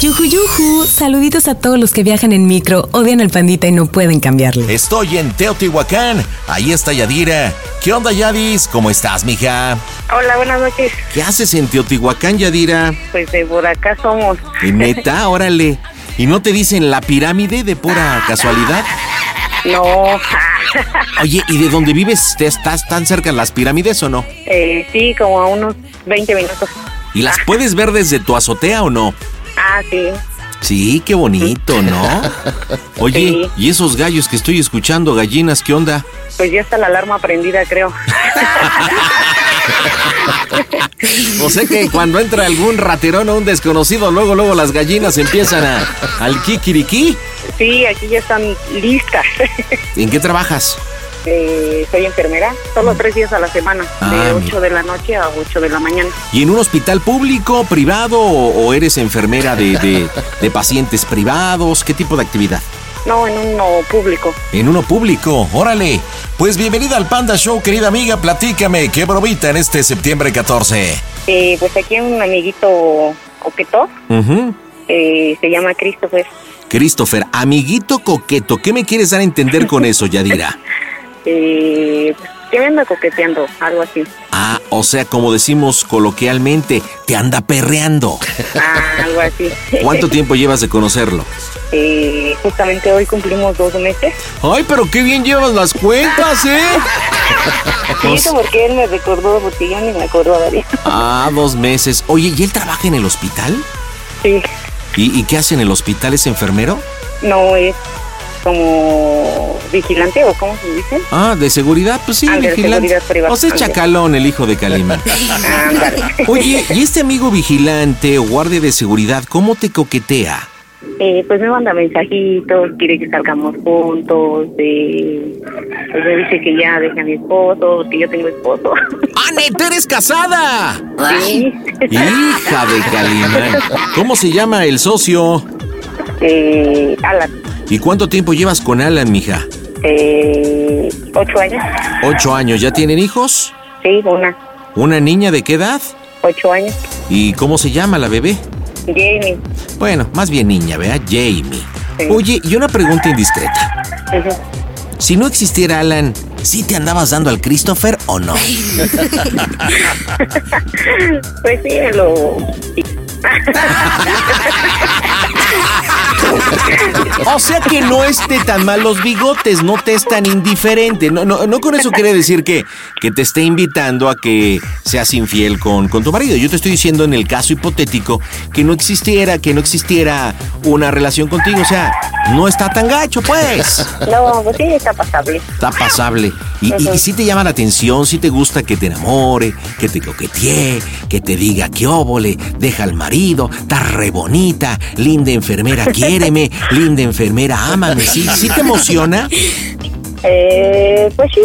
Yuju yuju, saluditos a todos los que viajan en micro, odian al pandita y no pueden cambiarle. Estoy en Teotihuacán, ahí está Yadira. ¿Qué onda Yadis? ¿Cómo estás, mija? Hola, buenas noches. ¿Qué haces en Teotihuacán, Yadira? Pues de por acá somos. ¿Y neta? Órale. ¿Y no te dicen la pirámide de pura casualidad? No. Oye, ¿y de dónde vives? ¿Te estás tan cerca de las pirámides o no? Eh, sí, como a unos 20 minutos. ¿Y las puedes ver desde tu azotea o no? Ah, sí. Sí, qué bonito, ¿no? Oye, Sí. ¿y esos gallos que estoy escuchando, gallinas, qué onda? Pues ya está la alarma prendida, creo. O sea que cuando entra algún raterón o un desconocido, luego, luego las gallinas empiezan a, al kikiriki. Sí, aquí ya están listas. ¿En qué trabajas? Eh, soy enfermera, solo tres días a la semana, Ah, de mi- 8 de la noche a 8 de la mañana. ¿Y en un hospital público, privado o, eres enfermera de, de- de pacientes privados? ¿Qué tipo de actividad? No, en uno público. En uno público, órale. Pues bienvenida al Panda Show, querida amiga. Platícame, ¿qué bromita en este septiembre 14? Eh, pues aquí hay un amiguito coqueto, Ujú. eh, se llama Christopher. Christopher, amiguito coqueto, ¿qué me quieres dar a entender con eso, Yadira? Eh, que me anda coqueteando, algo así. Ah, o sea, como decimos coloquialmente, te anda perreando. Ah, algo así. ¿Cuánto tiempo llevas de conocerlo? Eh, justamente hoy cumplimos dos meses. Ay, pero qué bien llevas las cuentas, ¿eh? Sí, eso porque él me recordó, porque yo ni me acordaba de. Ah, dos meses. Oye, ¿y él trabaja en el hospital? Sí, ¿Y, y qué hace en el hospital? ¿Es enfermero? no es como vigilante o cómo se dice. Ah, de seguridad, pues sí, Ah, de vigilante. seguridad privada. O sea, chacalón, el hijo de Calima. Ándale. Oye, ¿y este amigo vigilante o guardia de seguridad, cómo te coquetea? Eh, pues me manda mensajitos, quiere que salgamos juntos, eh, pues me dice que ya deje a mi esposo, que yo tengo esposo. ¡Ah, neta, eres casada! Sí. Hija de Calimán. ¿Cómo se llama el socio? Eh, Alan, ¿Y cuánto tiempo llevas con Alan, mija? eh, ocho años. ¿Ocho años? ¿Ya tienen hijos? Sí, una, ¿Una niña de qué edad? ocho años. ¿Y cómo se llama la bebé? Jamie. Bueno, más bien niña, ¿verdad? Jamie. Sí. Oye, y una pregunta indiscreta. Si no existiera Alan, ¿sí te andabas dando al Christopher o no? Pues sí, lo... ha, ha. O sea que no esté tan mal los bigotes, no te es tan indiferente. No, no, no con eso quiere decir que, que te esté invitando a que seas infiel con, con tu marido. Yo te estoy diciendo en el caso hipotético que no existiera, que no existiera una relación contigo. O sea, no está tan gacho, pues. No, pues sí, está pasable. Está pasable. Y, y, y si te llama la atención, si te gusta que te enamore, que te coquetee, que te diga que óvole, deja al marido, está re bonita, linda enfermera, quiéreme, linda enfermera, ámame. ¿Sí, sí te emociona? Eh, pues sí,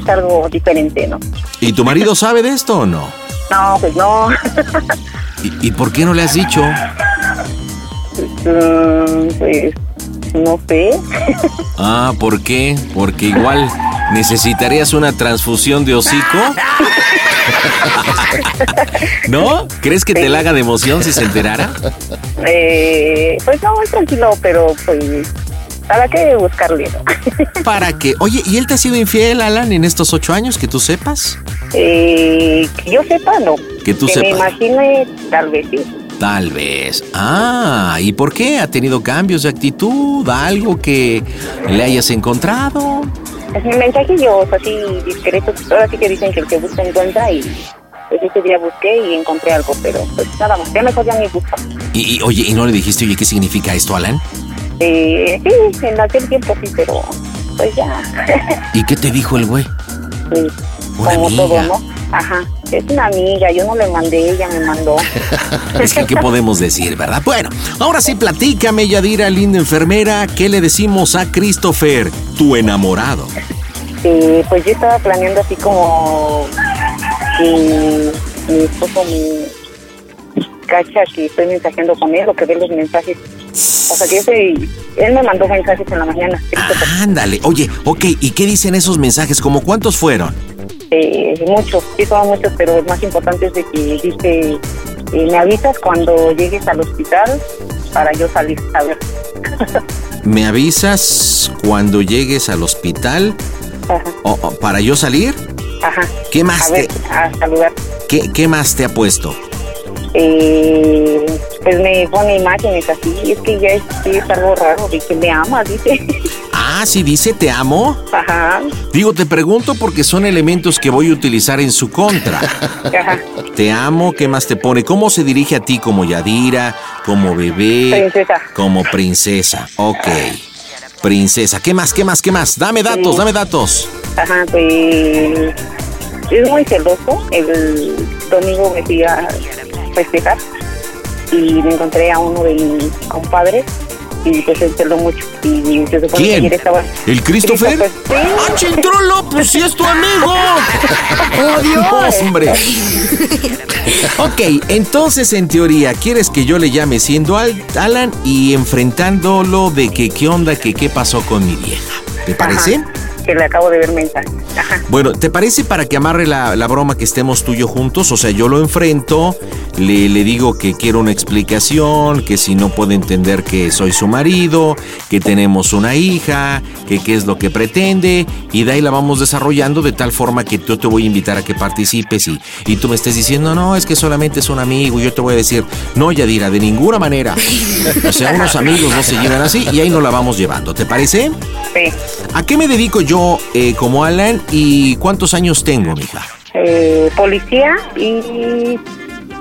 es algo diferente, ¿no? ¿Y tu marido sabe de esto o no? No, pues no. ¿Y, y por qué no le has dicho? Mm, pues no sé. Ah, ¿por qué? Porque igual necesitarías una transfusión de hocico. ¿No? ¿Crees que te la haga de emoción si se enterara? Eh, pues no, muy tranquilo, pero pues ¿para qué buscarle? no? ¿Para qué? Oye, ¿y él te ha sido infiel, Alan, en estos ocho años que tú sepas? eh, que yo sepa, no. Que tú me sepas. imagine, tal vez sí. Tal vez. Ah, ¿y por qué? ¿Ha tenido cambios de actitud? ¿Algo que le hayas encontrado? Es mensajillos así discretos. Ahora sí que dicen que el que busca encuentra y pues ese día busqué y encontré algo, pero pues nada más. Ya mejor ya ni busco. Y, y, oye, ¿y no le dijiste, oye, qué significa esto, Alan? Eh, sí, en aquel tiempo sí, pero pues ya. ¿Y qué te dijo el güey? Sí, Una como amiga. todo, ¿no? Ajá. Es una amiga, yo no le mandé, ella me mandó. Es que, ¿qué podemos decir, verdad? Bueno, ahora sí, platícame, Yadira, linda enfermera, ¿qué le decimos a Christopher, tu enamorado? Eh, pues yo estaba planeando así como que mi esposo me cacha que estoy mensajeando con él o que ve los mensajes. O sea, que ese, él me mandó mensajes en la mañana. Ándale, oye, ok, ¿y qué dicen esos mensajes? ¿Cómo cuántos fueron? Eh, muchos, sí son muchos, pero el más importante es de que dice, eh, me avisas cuando llegues al hospital para yo salir a ver. ¿Me avisas cuando llegues al hospital Ajá, o- o para yo salir? ajá. ¿Qué más A ver, te, a saludar. qué, qué más te ha puesto? Eh, pues me pone imágenes así, es que ya es, es algo raro, de que me ama, dice. Ah, sí dice te amo. Ajá, Digo, te pregunto porque son elementos que voy a utilizar en su contra. ajá. Te amo, ¿qué más te pone? ¿Cómo se dirige a ti como Yadira, como bebé, Princesa. como princesa? Ok. Princesa, ¿qué más, qué más, qué más? Dame datos, Sí. dame datos. Ajá, pues es muy celoso. El domingo me fui a festejar y me encontré a uno de mis compadres y pues se celó mucho. Y se supone que ¿Quién? ayer estaba... ¿El Christopher? Sí. ¡Ah, chintrolo! ¡Pues sí es tu amigo! ¡Oh, Dios! hombre! Ok, entonces en teoría, ¿quieres que yo le llame siendo Al- Alan y enfrentándolo de que qué onda, que qué pasó con mi vieja? ¿Te parece? Ajá, que le acabo de ver mensaje. Ajá. Bueno, ¿te parece para que amarre la, la broma que estemos tú y yo juntos? O sea, yo lo enfrento, le, le digo que quiero una explicación, que si no puede entender que soy su marido, que tenemos una hija, que qué es lo que pretende, y de ahí la vamos desarrollando de tal forma que yo te voy a invitar a que participes y, y tú me estés diciendo, no, es que solamente es un amigo, y yo te voy a decir, no, Yadira, de ninguna manera. O sea, unos amigos no se llevan así y ahí nos la vamos llevando, ¿te parece? Sí. ¿A qué me dedico yo eh, como Alan y cuántos años tengo, mija? Eh, policía y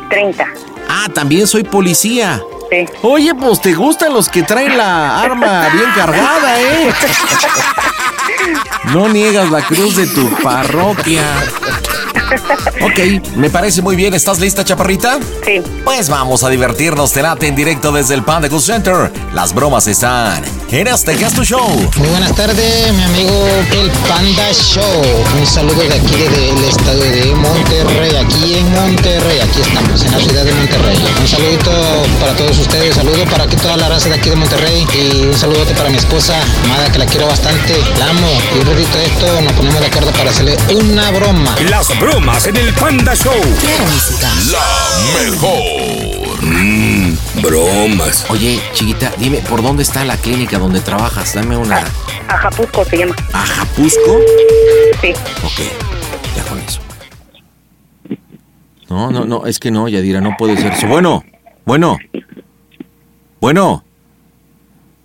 30. Ah, también soy policía. Sí. Oye, pues te gustan los que traen la arma bien cargada, ¿eh? No niegas la cruz de tu parroquia. Ok, me parece muy bien. ¿Estás lista, chaparrita? Sí. Pues vamos a divertirnos. Te late en directo desde el Panda Cool Center. Las bromas están en este tu show. Muy buenas tardes, mi amigo El Panda Show. Un saludo de aquí desde el estado de Monterrey, aquí en Monterrey. Aquí estamos, en la ciudad de Monterrey. Un saludito para todos ustedes, saludo para aquí toda la raza de aquí de Monterrey y un saludote para mi esposa, amada, que la quiero bastante, la amo. Y un ratito de esto nos ponemos de acuerdo para hacerle una broma. Las bromas en el Panda Show. La mejor. Mmm, bromas. Oye, chiquita, dime, ¿por dónde está la clínica donde trabajas? Dame una... Ajapusco se llama. ¿Ajapusco? Sí. Ok, ya con eso. No, no, no, es que no, Yadira, no puede ser eso. Bueno, bueno, bueno,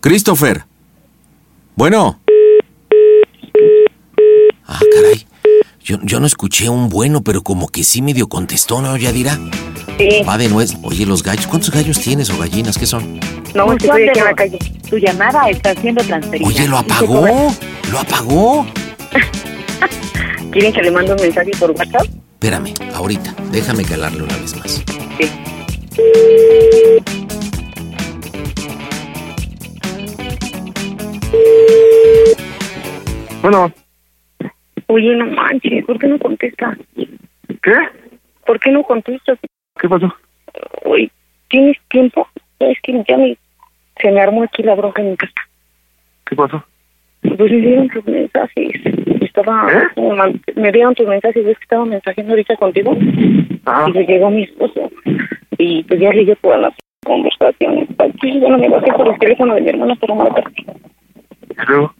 Christopher. Bueno. Ah, caray. Yo, yo no escuché un bueno, pero como que sí medio contestó, ¿no, Yadira? Sí. Va de nuez. Oye, los gallos, ¿cuántos gallos tienes o gallinas? ¿Qué son? No, es que estoy aquí en la calle. Tu llamada está siendo transferida. Oye, lo apagó. Lo apagó. ¿Quieren que le mande un mensaje por WhatsApp? Espérame, ahorita. Déjame calarle una vez más. Sí. Bueno, Oye, no manches, ¿por qué no contestas? ¿qué? ¿Por qué no contestas? ¿Qué pasó? Oye, ¿tienes tiempo? Es que ya me, se me armó aquí la bronca en mi casa. ¿Qué pasó? Pues me dieron tus mensajes. Estaba, ¿Eh? me dieron tus mensajes, ves que estaba mensajeando ahorita contigo. Ajá. Y llegó mi esposo. Y pues ya leyó todas las conversaciones. Aquí, bueno, me bajé por el teléfono de mi hermana para marcarte. ¿Y luego?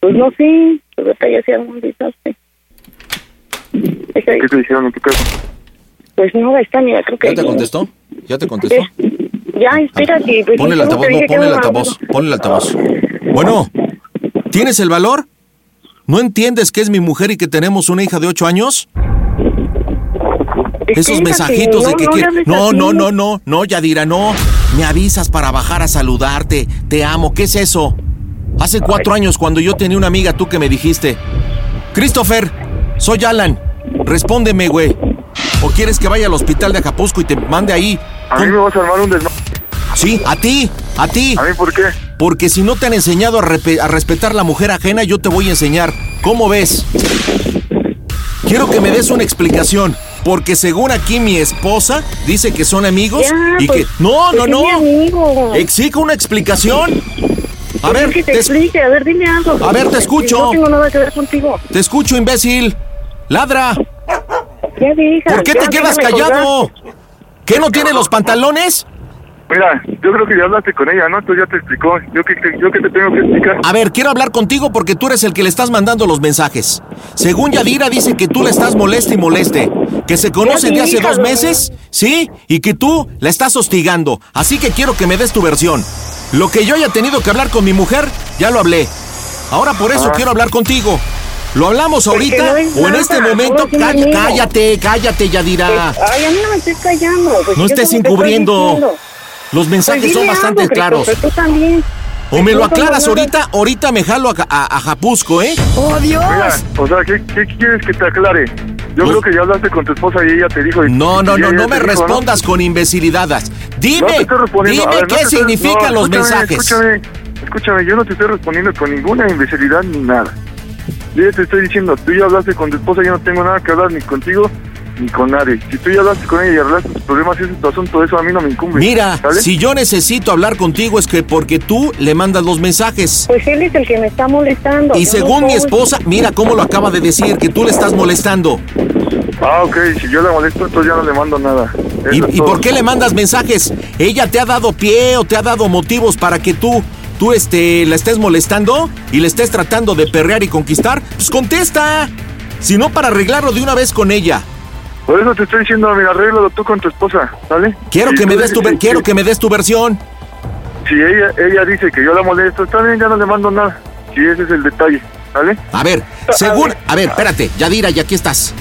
Pues no sé, pues se armó un desastre. ¿Qué te dijeron en tu casa? Pues no, está, mira, creo que... ¿Ya te contestó? ¿Ya te contestó? Ya, espérate. pues, Pon el ¿cómo altavoz, no, dije que pon el altavoz, pon el altavoz. Bueno, ¿tienes el valor? ¿No entiendes que es mi mujer y que tenemos una hija de ocho años? Esos Espérate, mensajitos de que no quiere- no, no, no, no, Yadira, no. Me avisas para bajar a saludarte. Te amo, ¿qué es eso? Hace cuatro años cuando yo tenía una amiga tú que me dijiste, Christopher, soy Alan, respóndeme, güey. ¿O quieres que vaya al hospital de Acapulco y te mande ahí? A mí me vas a armar un desma... Sí, a ti, a ti. ¿A mí por qué? Porque si no te han enseñado a, a respetar la mujer ajena, yo te voy a enseñar. ¿Cómo ves? Quiero que me des una explicación. Porque según aquí mi esposa dice que son amigos Ya, y pues, que... No, pues no, es mi no. amigo. Exijo una explicación. A ver, que te, te, explique, a ver, dime algo. A ver, te escucho. No tengo nada que ver contigo. te escucho, imbécil. Ladra. Ya deja. ¿Por qué ya te quedas callado? colgar. ¿Qué no tiene los pantalones? Mira, yo creo que ya hablaste con ella, ¿no? Entonces ya te explicó. ¿Yo qué, qué- yo qué te tengo que explicar? A ver, quiero hablar contigo porque tú eres el que le estás mandando los mensajes. Según Yadira dice que tú le estás moleste y moleste. Que se conocen de hace dos meses, ¿sí? Y que tú la estás hostigando. Así que quiero que me des tu versión. Lo que yo haya tenido que hablar con mi mujer, ya lo hablé. Ahora por eso Ah. quiero hablar contigo. ¿Lo hablamos ahorita no o en nada, este momento? cállate, cállate, Yadira. Pues, ay, a mí no me estés callando. Pues, No estés estoy encubriendo. Los mensajes Pues son bastante algo, claros. Christopher, tú también. O me lo aclaras ahorita, ahorita me jalo a, a, a Japusco, ¿eh? ¡Oh, Dios! Mira, o sea, ¿qué, qué quieres que te aclare? Yo creo que ya hablaste con tu esposa y ella te dijo... No, no, no, no me dijo, respondas con imbecilidades. No Dime, dime ver, qué significan los escúchame, mensajes. Escúchame, escúchame, yo no te estoy respondiendo con ninguna imbecilidad ni nada. Yo ya te estoy diciendo, tú ya hablaste con tu esposa, yo no tengo nada que hablar ni contigo ni con nadie. Si tú ya hablaste con ella y arreglaste tus problemas, ese es tu asunto, eso a mí no me incumbe. Mira, ¿sale? si yo necesito hablar contigo es que porque tú le mandas los mensajes. Pues él es el que me está molestando. Y yo según no mi esposa, mira cómo lo acaba de decir, que tú le estás molestando. Ah, ok, si yo la molesto, entonces ya no le mando nada. ¿Y, por qué le mandas mensajes? ¿Ella te ha dado pie o te ha dado motivos para que tú, tú este, la estés molestando y le estés tratando de perrear y conquistar? Pues contesta. Si no, para arreglarlo de una vez con ella. Por eso te estoy diciendo, mira, arréglalo tú con tu esposa, ¿sale? Quiero que me des tu, quiero que me des tu versión. Si ella, ella dice que yo la molesto, está bien, ya no le mando nada. Si ese es el detalle, ¿vale? A ver, según, a ver, espérate, Yadira, ya aquí estás.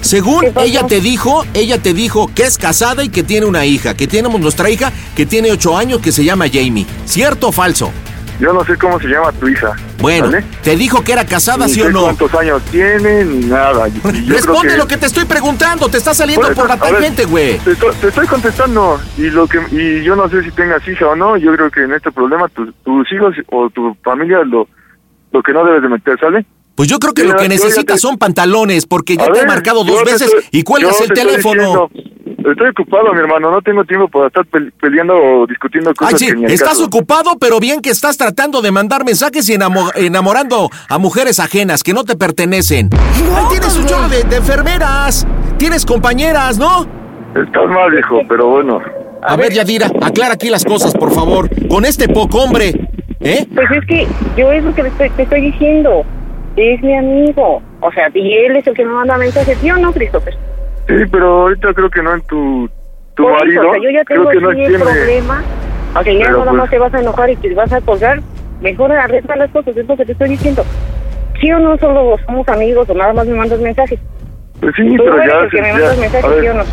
Según ella te dijo, ella te dijo que es casada y que tiene una hija, que tenemos nuestra hija que tiene ocho años que se llama Jamie. ¿Cierto o falso? Yo no sé cómo se llama tu hija. Bueno, ¿vale? ¿te dijo que era casada, Ni sí sé o no? cuántos años tiene, ni nada. Yo Responde lo que te estoy preguntando, te está saliendo Por la tangente, güey. Te, estoy- te estoy contestando y lo que y yo no sé si tengas hija o no. Yo creo que en este problema tu- tus hijos o tu familia lo lo que no debes de meter, ¿sale? Pues yo creo que lo que necesitas te- son pantalones, porque ya te he marcado dos veces estoy- y cuelgas el te teléfono. diciendo, estoy ocupado, mi hermano. No tengo tiempo para estar pe- peleando o discutiendo cosas Ay, sí, que ni estás caso. ocupado, pero bien que estás tratando de mandar mensajes y enamo- enamorando a mujeres ajenas que no te pertenecen. Tienes un chorro de, de enfermeras, tienes compañeras, ¿no? Estás mal, viejo, pero bueno. A, ver, Yadira, aclara aquí las cosas, por favor. Con este poco hombre, ¿eh? Pues es que yo es lo que te estoy, te estoy diciendo. Es mi amigo. O sea, y él es el que me manda mensajes. ¿Sí o no, Christopher? Sí, pero ahorita creo que no en tu tu Por eso, marido. o sea, yo ya creo tengo que no tiene. problema. O sea, ya nada pues- más te vas a enojar y te vas a colgar. Mejor arregla las cosas, es lo que te estoy diciendo. Sí o no solo somos amigos o nada más me mandas mensajes. Pues sí, Tú pero ya, el que se- me ya- mandas a mensajes, ver, ¿sí o no?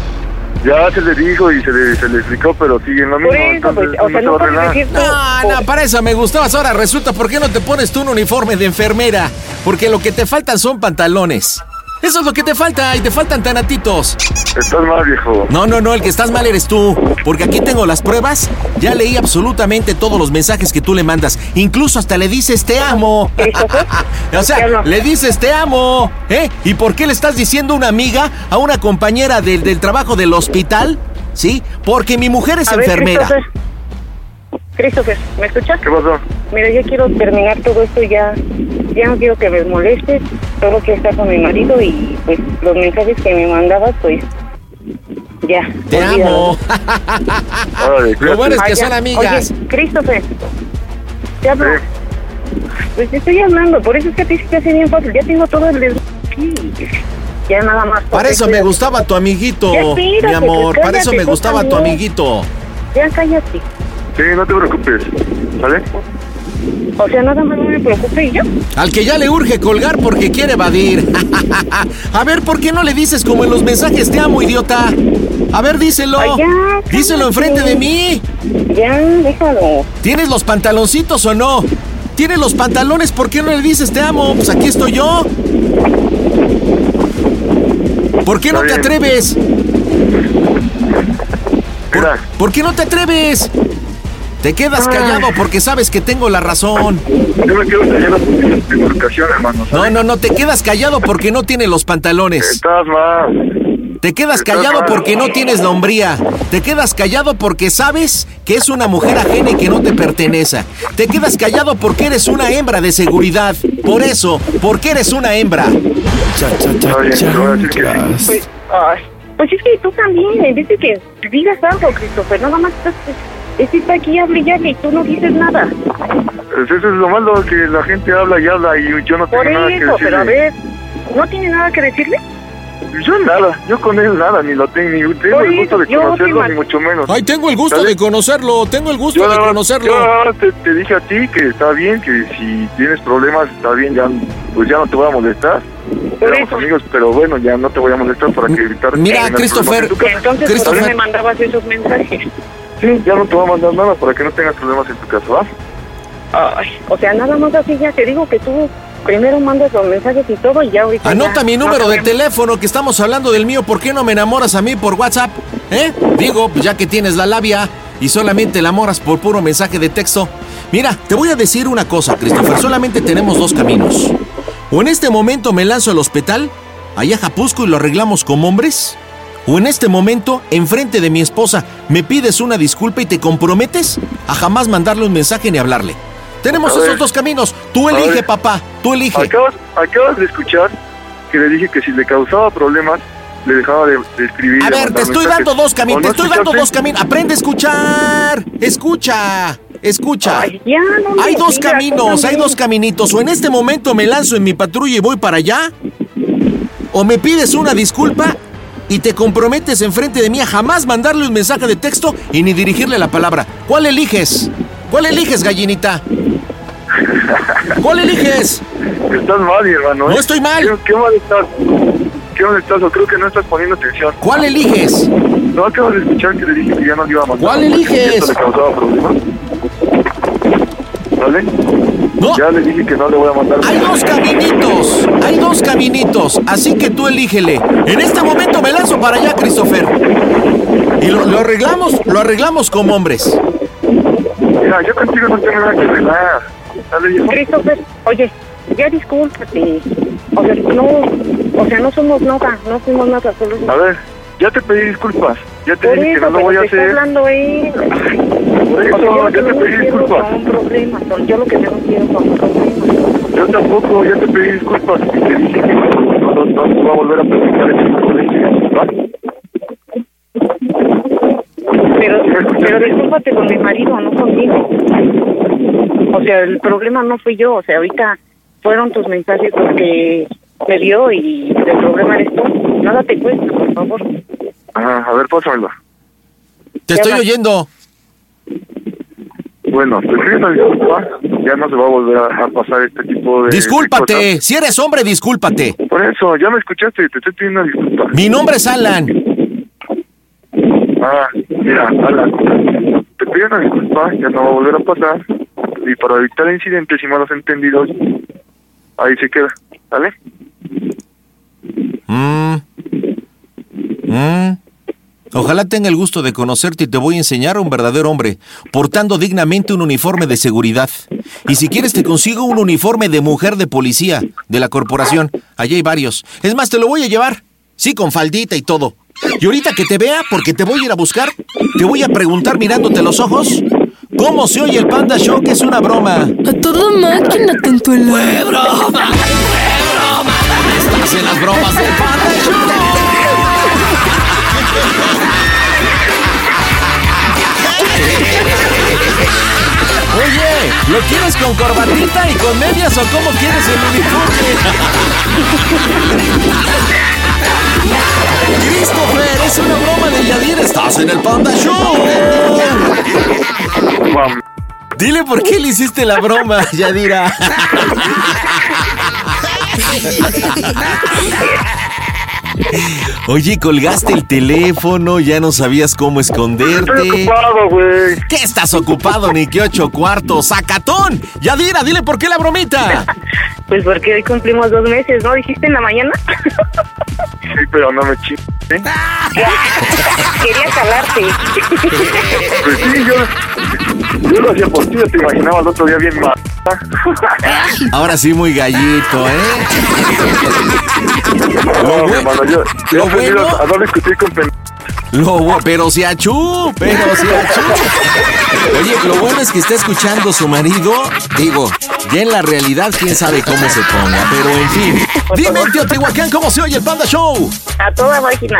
ya se le dijo y se le, se le explicó, pero siguen lo mismo. Por eso, pues, entonces o sea, se no puedes decir. No, no, para eso me gustabas. Ahora resulta, ¿por qué no te pones tú un uniforme de enfermera? Porque lo que te faltan son pantalones. Eso es lo que te falta y te faltan tanatitos. Estás mal, viejo. No, no, no, el que estás mal eres tú. Porque aquí tengo las pruebas. Ya leí absolutamente todos los mensajes que tú le mandas. Incluso hasta le dices te amo. o sea, le dices te amo. ¿Eh? ¿Y por qué le estás diciendo una amiga a una compañera del, del trabajo del hospital? ¿Sí? Porque mi mujer es A enfermera. Christopher, ¿me escuchas? ¿Qué pasó? Mira, yo quiero terminar todo esto ya. Ya no quiero que me molestes. Solo quiero estar con mi marido y pues los mensajes que me mandabas, pues ya. Te olvídalo. amo. Lo bueno es que Ah, ya. son amigas. Oye, Christopher, te hablo. Pues te estoy hablando, por eso es que a ti se te hace bien fácil. Ya tengo todo el des- aquí. Ya nada más. Para eso me gustaba tu amiguito, Ya, espérate, mi amor. pues, Para eso me gustaba tu amiguito. Ya cállate. Sí, no te preocupes. ¿Vale? O sea, nada más no me preocupe y yo. Al que ya le urge colgar porque quiere evadir. A ver, ¿por qué no le dices como en los mensajes te amo, idiota? A ver, díselo. Ay, ya, díselo enfrente de mí. Ya, déjalo. ¿Tienes los pantaloncitos o no? ¿Tienes los pantalones? ¿Por qué no le dices te amo? Pues aquí estoy yo. ¿Por qué no te atreves? ¿Por, por qué no te atreves? Te quedas callado porque sabes que tengo la razón. Yo me quedo callado tu educación, hermano. No, no, no, te quedas callado porque no tiene los pantalones. Estás mal. Te quedas Estás callado mal. porque no tienes la hombría. Te quedas callado porque sabes que es una mujer ajena y que no te pertenece. Te quedas callado porque eres una hembra de seguridad. Por eso, porque eres una hembra. Pues, ay, pues es que tú también, en vez de que digas algo, Christopher, nada más estás, estás aquí, hable y hable y tú no dices nada. Pues eso es lo malo, que la gente habla y habla y yo no tengo Por nada que eso, decirle. pero a ver, ¿no tiene nada que decirle? Yo nada, yo con él nada, ni lo tengo, ni tengo Por el gusto de conocerlo, ni mucho menos. Ay, tengo el gusto ¿Sale? de conocerlo, tengo el gusto Yo de conocerlo. Yo te, te dije a ti que está bien, que si tienes problemas está bien, ya pues ya no te voy a molestar. Éramos amigos, pero bueno, ya no te voy a molestar para que evitar Mira, tener Christopher, en. Entonces, ¿por qué me mandabas esos mensajes? Sí, ya no te voy a mandar nada para que no tengas problemas en tu casa, ¿va? Ay, o sea, nada más así ya te digo que tú primero mandas los mensajes y todo y ya ahorita Anota ya mi no número de teléfono que estamos hablando del mío. ¿Por qué no me enamoras a mí por WhatsApp? ¿Eh? Digo, pues ya que tienes la labia y solamente la amoras por puro mensaje de texto. Mira, te voy a decir una cosa, Christopher. Solamente tenemos dos caminos. O en este momento me lanzo al hospital, allá a Japusco y lo arreglamos como hombres. O en este momento, enfrente de mi esposa, me pides una disculpa y te comprometes a jamás mandarle un mensaje ni hablarle. Tenemos A ver. esos dos caminos. Tú elige, papá. Tú elige. Acabas, acabas de escuchar que le dije que si le causaba problemas, le dejaba de, de escribir. A ver, te estoy mensajes. dando dos ¿O caminos, te no estoy dando dos caminos. Aprende a escuchar. Escucha, escucha. Ya, no me hay dos caminos, hay dos caminitos. O en este momento me lanzo en mi patrulla y voy para allá. O me pides una disculpa y te comprometes enfrente de mí a jamás mandarle un mensaje de texto y ni dirigirle la palabra. ¿Cuál eliges? ¿Cuál eliges, gallinita? ¿Cuál eliges? Estás mal, hermano. ¿eh? No estoy mal. ¿Qué, qué mal estás? ¿Qué mal estás? O creo que no estás poniendo atención. ¿Cuál eliges? No acabas de escuchar que le dije que ya no le iba a mandar. ¿Cuál eliges? ¿Y esto le causaba problemas? ¿Vale? No. Ya le dije que no le voy a mandar. Hay dos caminitos, hay dos caminitos, así que tú elígele. En este momento me lanzo para allá, Christopher. Y lo, lo arreglamos, lo arreglamos como hombres. Mira, yo contigo no tengo nada que arreglar. Christopher, oye, ya discúlpate. O sea, no, o sea, no somos nada, no fuimos nada, solo A ver, ya te pedí disculpas. Ya te Por dije que no lo voy a hacer. hablando. Por Yo te no pedí quiero disculpas. yo lo que no quiero son problemas. Yo tampoco, ya te pedí disculpas. Y te dije que no, no, no, voy a volver a platicar en el colegio. ¿va? Pero, pero discúlpate con mi marido, no conmigo. O sea, el problema no fui yo, o sea, ahorita fueron tus mensajes los que me dio y el problema eres tú. Nada te cuesta, por favor. Ajá, a ver, pásamelo. Te estoy oyendo. Bueno, te pido una disculpa. Ya no se va a volver a, a pasar este tipo de. de Discúlpate, si eres hombre, discúlpate. Por eso, ya me escuchaste, te estoy pidiendo una disculpa. Mi nombre es Alan. Ah, mira, Alan, te pido una disculpa, ya no va a volver a pasar. Y para evitar incidentes y malos entendidos, ahí se queda, ¿vale? Mm. Mm. Ojalá tenga el gusto de conocerte y te voy a enseñar a un verdadero hombre, portando dignamente un uniforme de seguridad. Y si quieres te consigo un uniforme de mujer de policía, de la corporación. Allí hay varios. Es más, te lo voy a llevar. Sí, con faldita y todo. Y ahorita que te vea, porque te voy a ir a buscar, te voy a preguntar mirándote los ojos, ¿cómo se oye el Panda Show que es una broma? A toda máquina, tanto el ¡Fue broma! ¡Fue broma! Estás en las bromas del Panda Oye, ¿lo quieres con corbatita y con medias o cómo quieres el uniforme? Christopher, es una broma de Yadir, estás en el Panda. Dile por qué le hiciste la broma, Yadira. Oye, colgaste el teléfono, ya no sabías cómo esconderte. Estoy ocupado, güey. ¿Qué estás ocupado, ni que ocho cuartos? ¡Sacatón! Yadira, dile por qué la bromita. Pues porque hoy cumplimos dos meses, ¿no? ¿Dijiste en la mañana? Sí, pero no me chingues. ¿eh? Quería calarte. Pues sí, yo, yo lo hacía por ti, yo te imaginaba el otro día bien mal. Ahora sí, muy gallito, ¿eh? No, mi hermano, yo, yo aprendido bueno- a no discutir con pen... Lo bu- pero si achú, pero si achú. Oye, lo bueno es que está escuchando su marido. Digo, ya en la realidad, quién sabe cómo se ponga, pero en fin. Dime, Teotihuacán, cómo se oye el Panda Show. A toda máquina.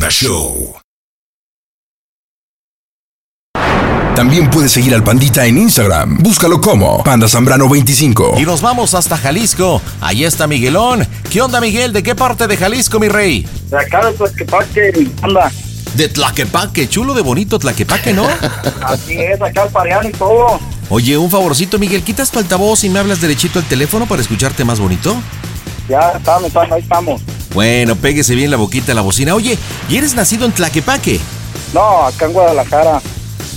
The Show. También puedes seguir al Pandita en Instagram. Búscalo como Panda Zambrano25. Y nos vamos hasta Jalisco. Ahí está Miguelón. ¿Qué onda, Miguel? ¿De qué parte de Jalisco, mi rey? De acá de Tlaquepaque, anda. De Tlaquepaque, chulo de bonito Tlaquepaque, ¿no? Así es, acá el pareán y todo. Oye, un favorcito, Miguel, quitas tu altavoz y me hablas derechito al teléfono para escucharte más bonito. Ya estamos, estamos, ahí estamos. Bueno, péguese bien la boquita a la bocina. Oye, ¿y eres nacido en Tlaquepaque? No, acá en Guadalajara.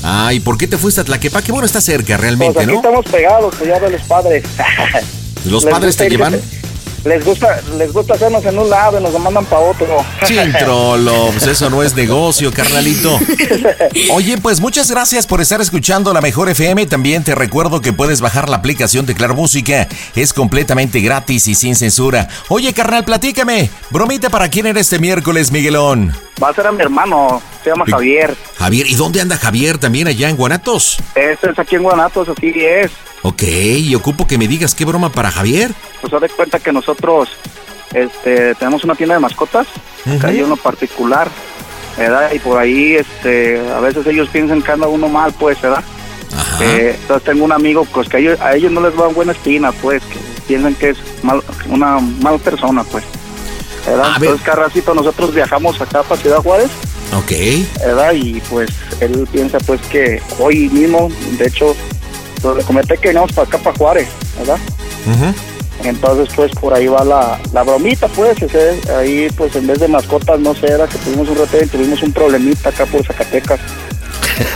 Ay, ¿por qué te fuiste a Tlaquepaque? Bueno, está cerca Pues realmente, aquí ¿no? estamos pegados, pues ya de los padres. ¿Los Les padres te llevan? Les gusta, les gusta hacernos en un lado y nos mandan para otro. Chintrolo, pues eso no es negocio, carnalito. Oye, pues muchas gracias por estar escuchando la mejor FM. También te recuerdo que puedes bajar la aplicación de Claro Música. Es completamente gratis y sin censura. Oye, carnal, platícame. Bromita para quién era este miércoles, Miguelón. Va a ser a mi hermano, se llama Javier. Javier, ¿y dónde anda Javier también allá en Guanatos? Este es aquí en Guanatos, así es. Ok, y ocupo que me digas qué broma para Javier. Pues haz de cuenta que nosotros este, tenemos una tienda de mascotas, acá hay uno particular, ¿verdad? Y por ahí este, a veces ellos piensan que anda uno mal, pues, ¿verdad? Eh, entonces tengo un amigo pues que a ellos, a ellos no les va buena espina, pues, que piensan que es mal, una mala persona, pues. ¿verdad? Entonces cada ratito nosotros viajamos acá para Ciudad Juárez, Ok. ¿verdad? Y pues él piensa pues que hoy mismo, de hecho, pues, le comenté que venimos para acá, para Juárez, ¿verdad? Entonces, pues por ahí va la, la bromita, pues. ese- ahí, pues en vez de mascotas, no sé, era que tuvimos un reto y tuvimos un problemita acá por Zacatecas.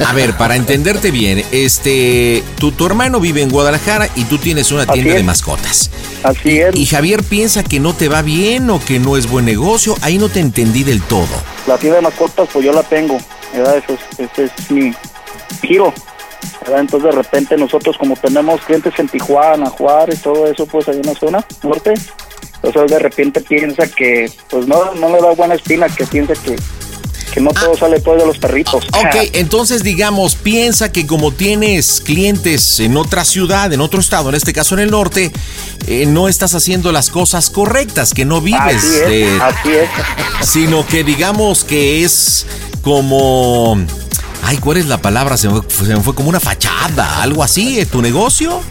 A ver, para entenderte bien, este, tu, tu hermano vive en Guadalajara y tú tienes una tienda de mascotas. Así es. Y Javier piensa que no te va bien o que no es buen negocio. Ahí no te entendí del todo. La tienda de mascotas, pues yo la tengo, ¿verdad? Ese es, ese es mi giro, ¿verdad? Entonces, de repente, nosotros, como tenemos clientes en Tijuana, Juárez, todo eso, pues en la zona norte, entonces de repente piensa que, pues no, no le da buena espina, que piensa que, que no todo sale pues de los perritos. Ok, entonces digamos, piensa que como tienes clientes en otra ciudad, en otro estado, en este caso en el norte, eh, no estás haciendo las cosas correctas, que no vives Así es, así es. Sino que digamos que es como... Ay, ¿cuál es la palabra? Se me, fue- se me fue como una fachada, algo así, ¿eh? ¿Tu negocio?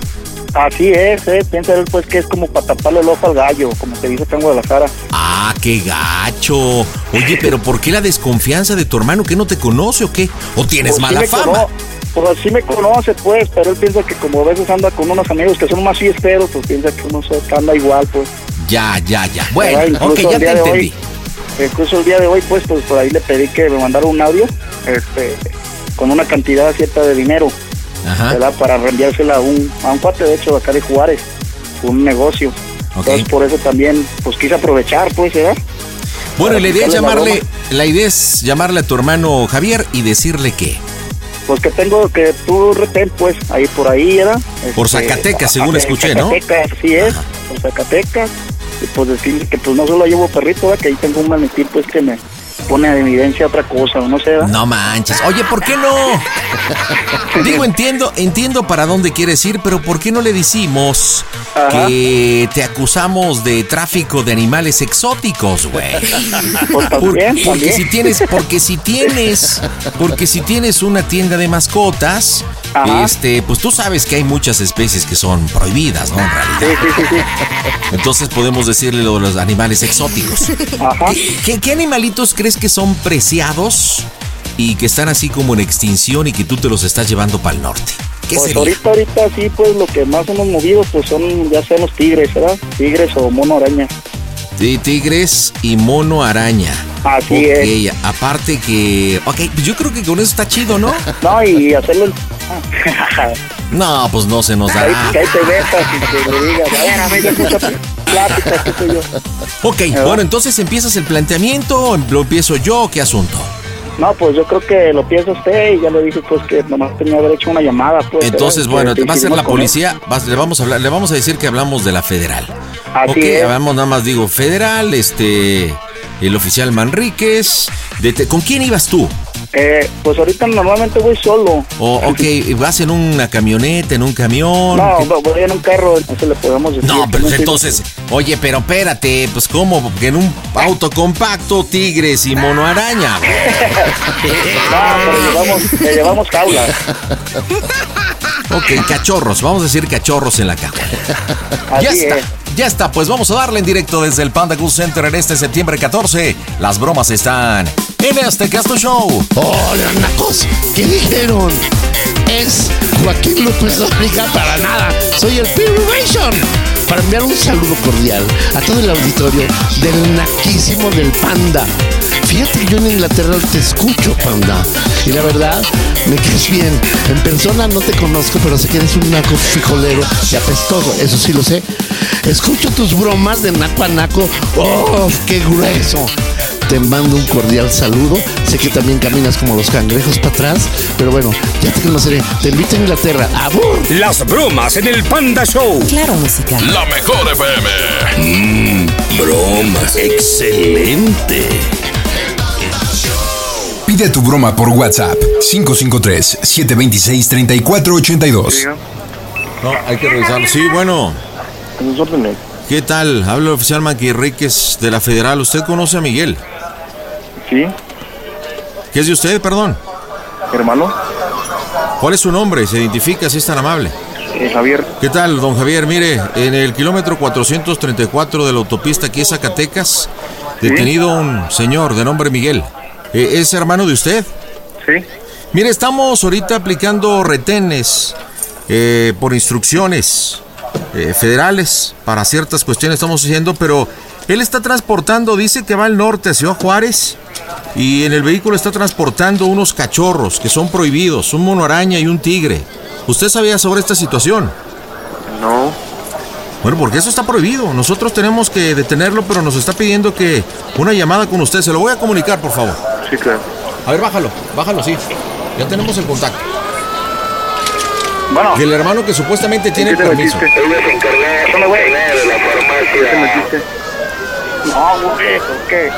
Así es, eh. Piensa él pues que es como para taparle el ojo al gallo, como se dice acá en Guadalajara. Ah, qué gacho. Oye, pero ¿por qué la desconfianza de tu hermano que no te conoce o qué? ¿O tienes Pues sí mala me fama? Pues sí me conoce, pues, pero él piensa que como a veces anda con unos amigos que son más fiesteros, pues piensa que uno se anda igual, pues. Ya, ya, ya. Bueno, ok, ya te de entendí. Hoy, incluso el día de hoy, pues, pues por ahí le pedí que me mandara un audio, este, con una cantidad cierta de dinero, Ajá. ¿verdad? Para reenviársela a un, a un cuate, de hecho, de acá de Juárez, un negocio. Entonces, por eso también, pues quise aprovechar, pues, ¿verdad? Bueno, y la idea es la llamarle, la idea es llamarle a tu hermano Javier y decirle que Pues que tengo, que tú retén, pues, ahí por ahí, ¿verdad? Por Este, Zacatecas, según escuché, ¿no? Zacatecas, sí es, por Zacatecas. Y pues decirle que pues no solo llevo perrito, ¿verdad? Que ahí tengo un maletín, pues, que me pone en evidencia otra cosa, o no sé, ¿verdad? no manches. Oye, ¿por qué no? Digo, entiendo, entiendo para dónde quieres ir, pero ¿por qué no le decimos Ajá. que te acusamos de tráfico de animales exóticos, güey? Pues Por- porque si tienes, porque si tienes, porque si tienes una tienda de mascotas, Ajá. este, pues tú sabes que hay muchas especies que son prohibidas, ¿no? En realidad. Sí, sí, sí, sí. Entonces podemos decirle lo de los animales exóticos. Ajá. ¿Qué, qué- qué animalitos crees que son preciados y que están así como en extinción y que tú te los estás llevando para el norte? ¿Qué Pues sería? ahorita, ahorita sí, pues lo que más hemos movido, pues son, ya sean los tigres, ¿verdad? Tigres o mono araña. Sí, tigres y mono araña. Así Ok, es. aparte que... Ok, pues yo creo que con eso está chido, ¿no? No, y hacerlo el... No, pues no se nos Ahí, dará. que ahí te besas y que le digas, plática, qué sé yo. Ok, bueno, entonces empiezas el planteamiento, lo empiezo yo, ¿qué asunto? No, pues yo creo que lo piensa usted y ya le dije pues que nomás tenía haber hecho una llamada. Pues, Entonces, ¿verdad? bueno, te va a ser la policía, vas- le vamos a hablar, le vamos a decir que hablamos de la federal. Así ok, es. hablamos nada más digo federal, este, el oficial Manríquez. de te- ¿Con quién ibas tú? Eh, pues ahorita normalmente voy solo. O, ok, vas en una camioneta, en un camión. No, ¿Qué- voy en un carro, entonces le podemos decir. No, pero no entonces, oye, pero espérate, pues cómo, Porque en un auto compacto, tigres y mono araña. No, pero llevamos, le llevamos jaula. Ok, cachorros, vamos a decir cachorros en la caja. Así Ya está. es. Ya está, pues vamos a darle en directo desde el Panda Cool Center en este septiembre 14. Las bromas están en este Casto Show. Hola, nacos. ¿Qué dijeron? Es Joaquín López Dóriga para nada. Soy el Pirulation. Para enviar un saludo cordial a todo el auditorio del naquísimo del Panda. Fíjate que yo en Inglaterra te escucho, Panda. Y la verdad, me caes bien. En persona no te conozco, pero sé que eres un naco frijolero y apestoso. Eso sí lo sé. Escucho tus bromas de naco a naco. ¡Oh, qué grueso! Te mando un cordial saludo. Sé que también caminas como los cangrejos para atrás, pero bueno, ya te conoceré. Te invito a Inglaterra. ¡Abur! Las bromas en el Panda Show. Claro, música. La mejor FM. Mmm, bromas. Excelente. Pide tu broma por WhatsApp 553-726-3482. No, hay que revisarlo. Sí, bueno. ¿Qué tal? Habla el oficial Manquirríquez de la Federal. ¿Usted conoce a Miguel? Sí. ¿Qué es de usted, perdón? Hermano, ¿Cuál es su nombre? ¿Se identifica si es tan amable? eh, Javier, ¿Qué tal, don Javier? Mire, en el kilómetro 434 de la autopista aquí en Zacatecas, detenido un señor de nombre Miguel. Eh, ¿Es hermano de usted? Sí. Mire, estamos ahorita aplicando retenes eh, por instrucciones eh, federales para ciertas cuestiones estamos haciendo, pero él está transportando, dice que va al norte, a Ciudad Juárez, y en el vehículo está transportando unos cachorros que son prohibidos, un mono araña y un tigre. ¿Usted sabía sobre esta situación? No. Bueno, porque eso está prohibido. Nosotros tenemos que detenerlo, pero nos está pidiendo que una llamada con usted. Se lo voy a comunicar, por favor. Sí, claro. A ver, bájalo, bájalo, sí. Ya tenemos el contacto. Bueno. Y el hermano que supuestamente tiene el ¿Qué te permiso. metiste? Pásame, güey. ¿Qué te metiste? No, güey, ¿por qué?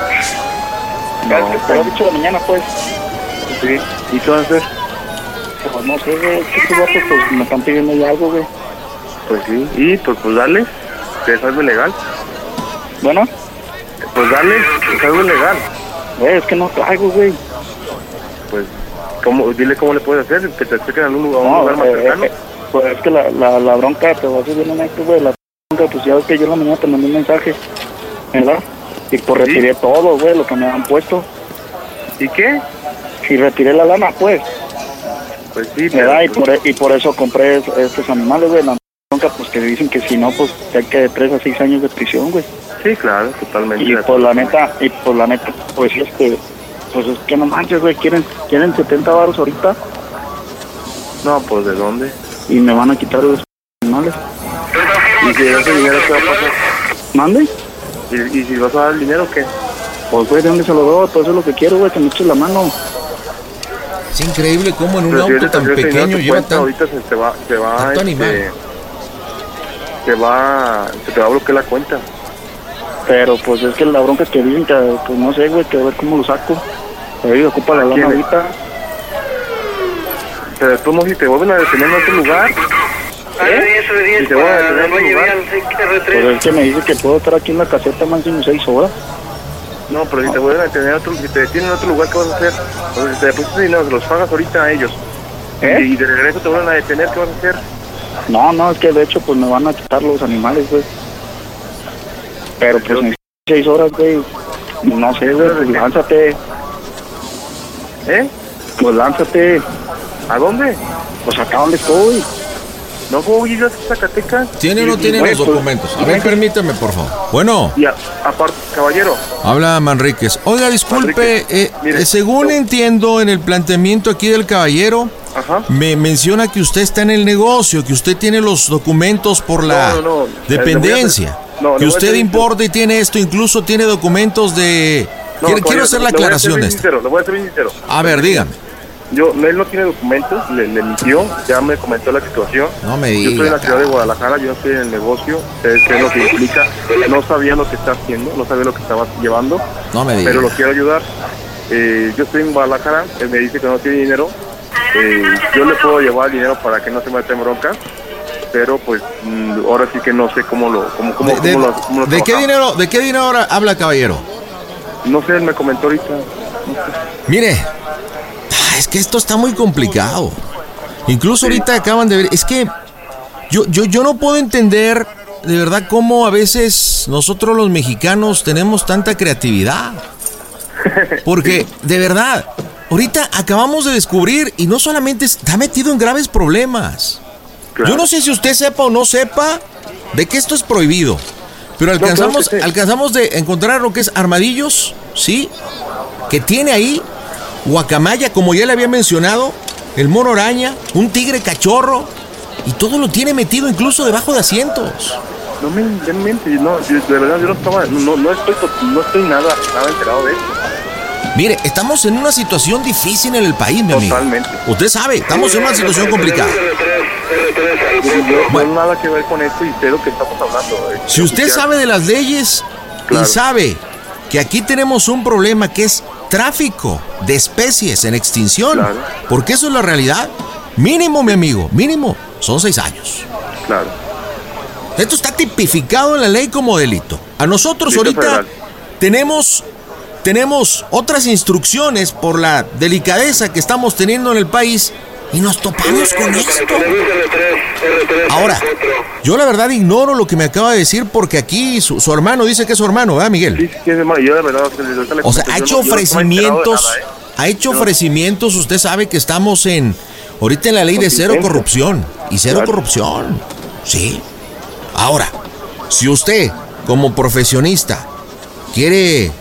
No, te había dicho la mañana, pues. Sí. ¿Y qué vas a hacer? Pues no sé, güey. Que estos vatos, pues me están pidiendo ya algo, güey. Pues sí. Y pues, pues dale. Que es algo ilegal. Bueno, Pues dale. Es algo ilegal. güey, es que no traigo, güey. Pues, ¿cómo, dile cómo le puedes hacer. Que te acerquen a un lugar, a un No, lugar más eh, cercano. eh, pues es que la, la, la bronca, te voy a decir bien honesto, güey. La bronca, pues ya ves que yo en la mañana te mandé un mensaje, ¿verdad? Y pues retiré todo, güey, lo que me han puesto. ¿Y qué? Y retiré la lana, pues. Pues sí, ¿verdad? Y por, e- y por eso compré es- estos animales, güey. La bronca, pues que dicen que si no, pues ya que de 3 a 6 años de prisión, güey. Sí, claro, totalmente. Y pues la neta, y pues la neta, pues este, pues es que no manches, güey, quieren, quieren 70 baros ahorita No, pues ¿de dónde? y me van a quitar los animales. ¿Y si ese dinero qué va a pasar? ¿Mande? ¿Y, y si vas a dar el dinero qué? Pues, güey, ¿de dónde se lo doy? Pues eso es lo que quiero, güey, que me eches la mano. Es increíble cómo en un Pero auto tan pequeño lleva cuenta, tan... Ahorita se te va, se va, tanto este, animal. se va, se te va a bloquear la cuenta. Pero pues es que la bronca que dicen que, pues no sé, güey, que a ver cómo lo saco. Pero ellos ocupa la ¿A lana ahorita. Pero después no, si te vuelven a detener en otro lugar. ¿Eh? Si te vuelven a detener en otro lugar. Pues es que me dice que puedo estar aquí en la caseta máximo 6 horas. No, pero si te vuelven a detener en otro, si te detienen en otro lugar, ¿qué vas a hacer? O sea, si te depositas dinero, se los pagas ahorita a ellos. ¿Eh? Y, y de regreso te vuelven a detener, ¿qué vas a hacer? No, no, es que de hecho pues me van a quitar los animales, güey. Pero pues en 6 horas, güey, no sé, güey, pues lánzate. ¿Eh? Pues lánzate. ¿A dónde? Pues acá donde estoy. No, ¿cómo llegas a Zacatecas? ¿Tiene o no tiene los documentos? A ver, permítame, por favor. Bueno, Y a- aparte, caballero, habla Manríquez. Oiga, disculpe, eh, mire, eh, según entiendo en el planteamiento aquí del caballero, Ajá. me menciona que usted está en el negocio, que usted tiene los documentos por la No, no, no. dependencia, que usted importa y tiene esto, incluso tiene documentos de... No, quiero, hacer la aclaración de esto. Le voy a ser bien sincero. A ver, dígame. Yo, él no tiene documentos, le, le mintió, ya me comentó la situación. No me Yo estoy en diga, la ciudad de Guadalajara, yo no estoy en el negocio, sé qué es lo que implica. No sabía lo que está haciendo, no sabía lo que estaba llevando, No me diga. pero lo quiero ayudar. Eh, yo estoy en Guadalajara, él me dice que no tiene dinero. Eh, yo le puedo llevar dinero para que no se meta en broncas, pero pues mm, ahora sí que no sé cómo lo, cómo, cómo, ¿De, de- cómo lo, cómo lo de qué dinero, ¿De qué dinero ahora habla caballero? No sé, él me comentó ahorita. Mire, ah, es que esto está muy complicado. Incluso ahorita acaban de ver, es que yo, yo, yo no puedo entender de verdad cómo a veces nosotros los mexicanos tenemos tanta creatividad. Porque, de verdad, ahorita acabamos de descubrir y no solamente está metido en graves problemas. Yo no sé si usted sepa o no sepa de que esto es prohibido. Pero alcanzamos, sí. alcanzamos de encontrar lo que es armadillos, ¿sí? Que tiene ahí guacamaya, como ya le había mencionado, el mono araña, un tigre cachorro, y todo lo tiene metido incluso debajo de asientos. No me, me no, de verdad yo no estaba, no, no estoy, to- no estoy nada, nada enterado de eso. Mire, estamos en una situación difícil en el país, mi amigo. Totalmente. Usted sabe, estamos en una situación complicada. Yo, yo no nada que ver con esto y sé lo que estamos hablando. eh. Si usted sabe de las leyes Claro. y sabe que aquí tenemos un problema que es tráfico de especies en extinción, porque eso es la realidad, mínimo, mi amigo, mínimo, son seis años. Claro. Esto está tipificado en la ley como delito. A nosotros ahorita federal. tenemos, tenemos otras instrucciones por la delicadeza que estamos teniendo en el país y nos topamos con esto. Ahora, yo la verdad ignoro lo que me acaba de decir porque aquí su, su hermano dice que es su hermano, ¿verdad, Miguel? Sí, sí, es hermano, yo de verdad, ahorita le O sea, ha hecho ofrecimientos, ha hecho ofrecimientos, usted sabe que estamos en, ahorita en la ley de cero corrupción, y cero corrupción, sí. Ahora, si usted, como profesionista, quiere,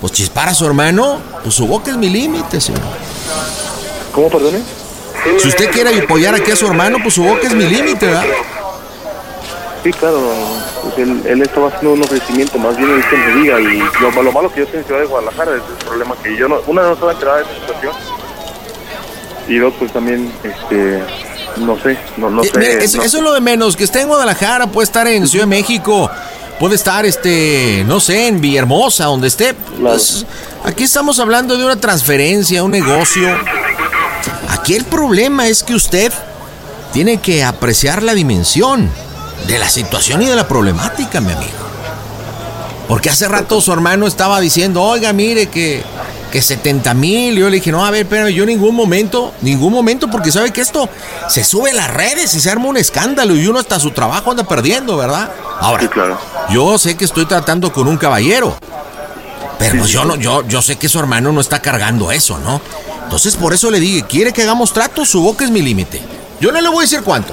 pues chispar a su hermano, pues su boca es mi límite, señor. ¿Cómo, perdone? Si usted quiere apoyar aquí a su hermano, pues su boca es mi límite, ¿verdad? Sí, claro, pues él, él estaba haciendo un ofrecimiento, más bien él que me diga, y lo, lo malo que yo estoy en Ciudad de Guadalajara es el problema que yo no, una no estaba enterada de esa situación, y dos, pues también, este, no sé, no, no Eh, sé. no- eso es lo de menos, que esté en Guadalajara, puede estar en Ciudad de México. puede estar, este, no sé, en Villahermosa, donde esté. Pues, aquí estamos hablando de una transferencia, un negocio. Aquí el problema es que usted tiene que apreciar la dimensión de la situación y de la problemática, mi amigo. Porque hace rato su hermano estaba diciendo, oiga, mire que, que 70 mil. Yo le dije, no, a ver, pero yo en ningún momento, ningún momento, porque sabe que esto se sube en las redes y se arma un escándalo y uno hasta su trabajo anda perdiendo, ¿verdad? Ahora, yo sé que estoy tratando con un caballero. Pero pues yo no, yo, yo sé que su hermano no está cargando eso, ¿no? Entonces por eso le dije, ¿quiere que hagamos trato? Su boca es mi límite. Yo no le voy a decir cuánto.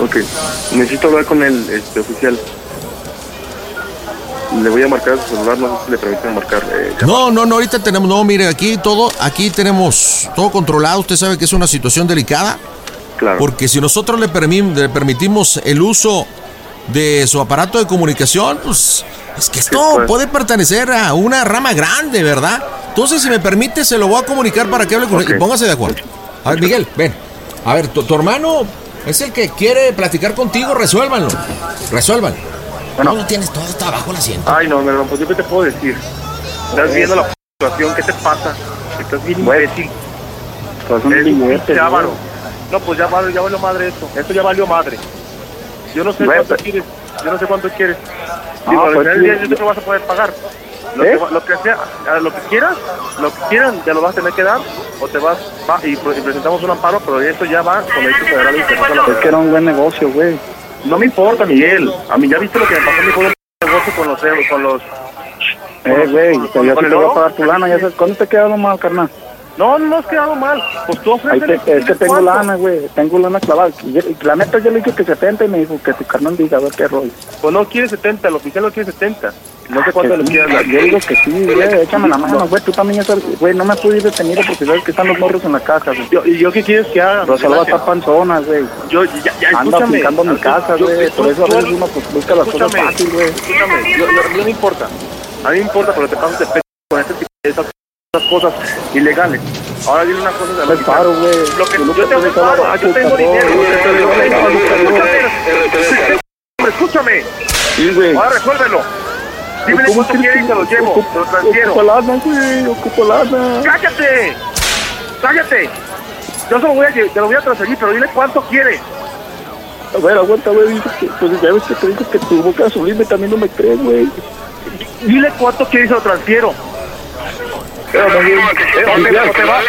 Ok, necesito hablar con el este, oficial. Le voy a marcar su celular, no sé si le permiten marcar. eh, No, no, no, ahorita tenemos, no, mire, aquí todo, aquí tenemos todo controlado. Usted sabe que es una situación delicada. Claro. Porque si nosotros le, permi- le permitimos el uso de su aparato de comunicación, pues es que esto pues. puede pertenecer a una rama grande, ¿verdad? Entonces, si me permite, se lo voy a comunicar para que hable con él. Y póngase de acuerdo. A ver, Miguel, ven. A ver, tu, tu hermano es el que quiere platicar contigo, resuélvanlo. Resuélvanlo. No lo tienes todo, está abajo el asiento. Ay, no, no, pues yo qué te puedo decir. Estás viendo la situación, ¿qué te pasa? Estás bien imbécil. Un Es billete, pinche avaro. güey. No, pues ya valió, ya valió madre esto. Esto ya valió madre. Yo no sé cuánto quieres. Yo no sé cuánto quieres. Ah, Digo, al pues final del sí. yo te lo vas a poder pagar. Lo, ¿Eh? que, lo que sea, lo que quieras, lo que quieran, te lo vas a tener que dar o te vas va, y, pre- y presentamos un amparo, pero esto ya va con el hecho federal y Es que era un buen negocio, güey. No me importa, Miguel. A mí ya viste lo que me pasó con el negocio con los con los Eh, güey, yo sí te voy a pagar tu lana, ya sabes. ¿Cuándo te queda mal, carnal? No, no has quedado mal. Pues tú Ahí te- es que tengo ¿cuánto? lana, güey. Tengo lana clavada. Y yo- y la neta yo le dije que 70 y me dijo que tu carnal diga, a ver qué rollo. Pues no quiere 70, el oficial no quiere 70. No sé cuánto Que le quieras dar. Yo digo que sí, güey. Échame la mano, güey. Tú también ya sabes, güey. No me pude ir detenido porque sabes que están los morros en la casa, güey. Yo- ¿Y yo qué quieres que haga? Rosalba está panzona, güey. Yo, ya, ya, Anda escúchame. aplicando mi casa, güey. Por eso a veces uno pues, busca las cosas escúchame, fácil, güey. Escúchame, yo, yo- no importa. A mí me importa, pero te pasas de pe con este tipo de esas cosas ilegales. Ahora dile una cosa de Me paro, güey. Lo que Yo yo nunca te pude paro, acabar yo tengo dinero. Escúchame, escúchame. Ahora resuélvelo. Dime ¿Cómo cuánto y te lo que- llevo, te lo transfiero. Ocupo lana, güey. Ocupo lana. ¡Cállate! ¡Cállate! Yo se lo voy a, te lo voy a transferir, pero dile cuánto quieres. A ver, aguanta, güey. Que, pues ya ves que te dijo que tu boca sublime también no me crees, güey. Dile cuánto quieres y se lo transfiero. ¿Dónde Oficial. te vas?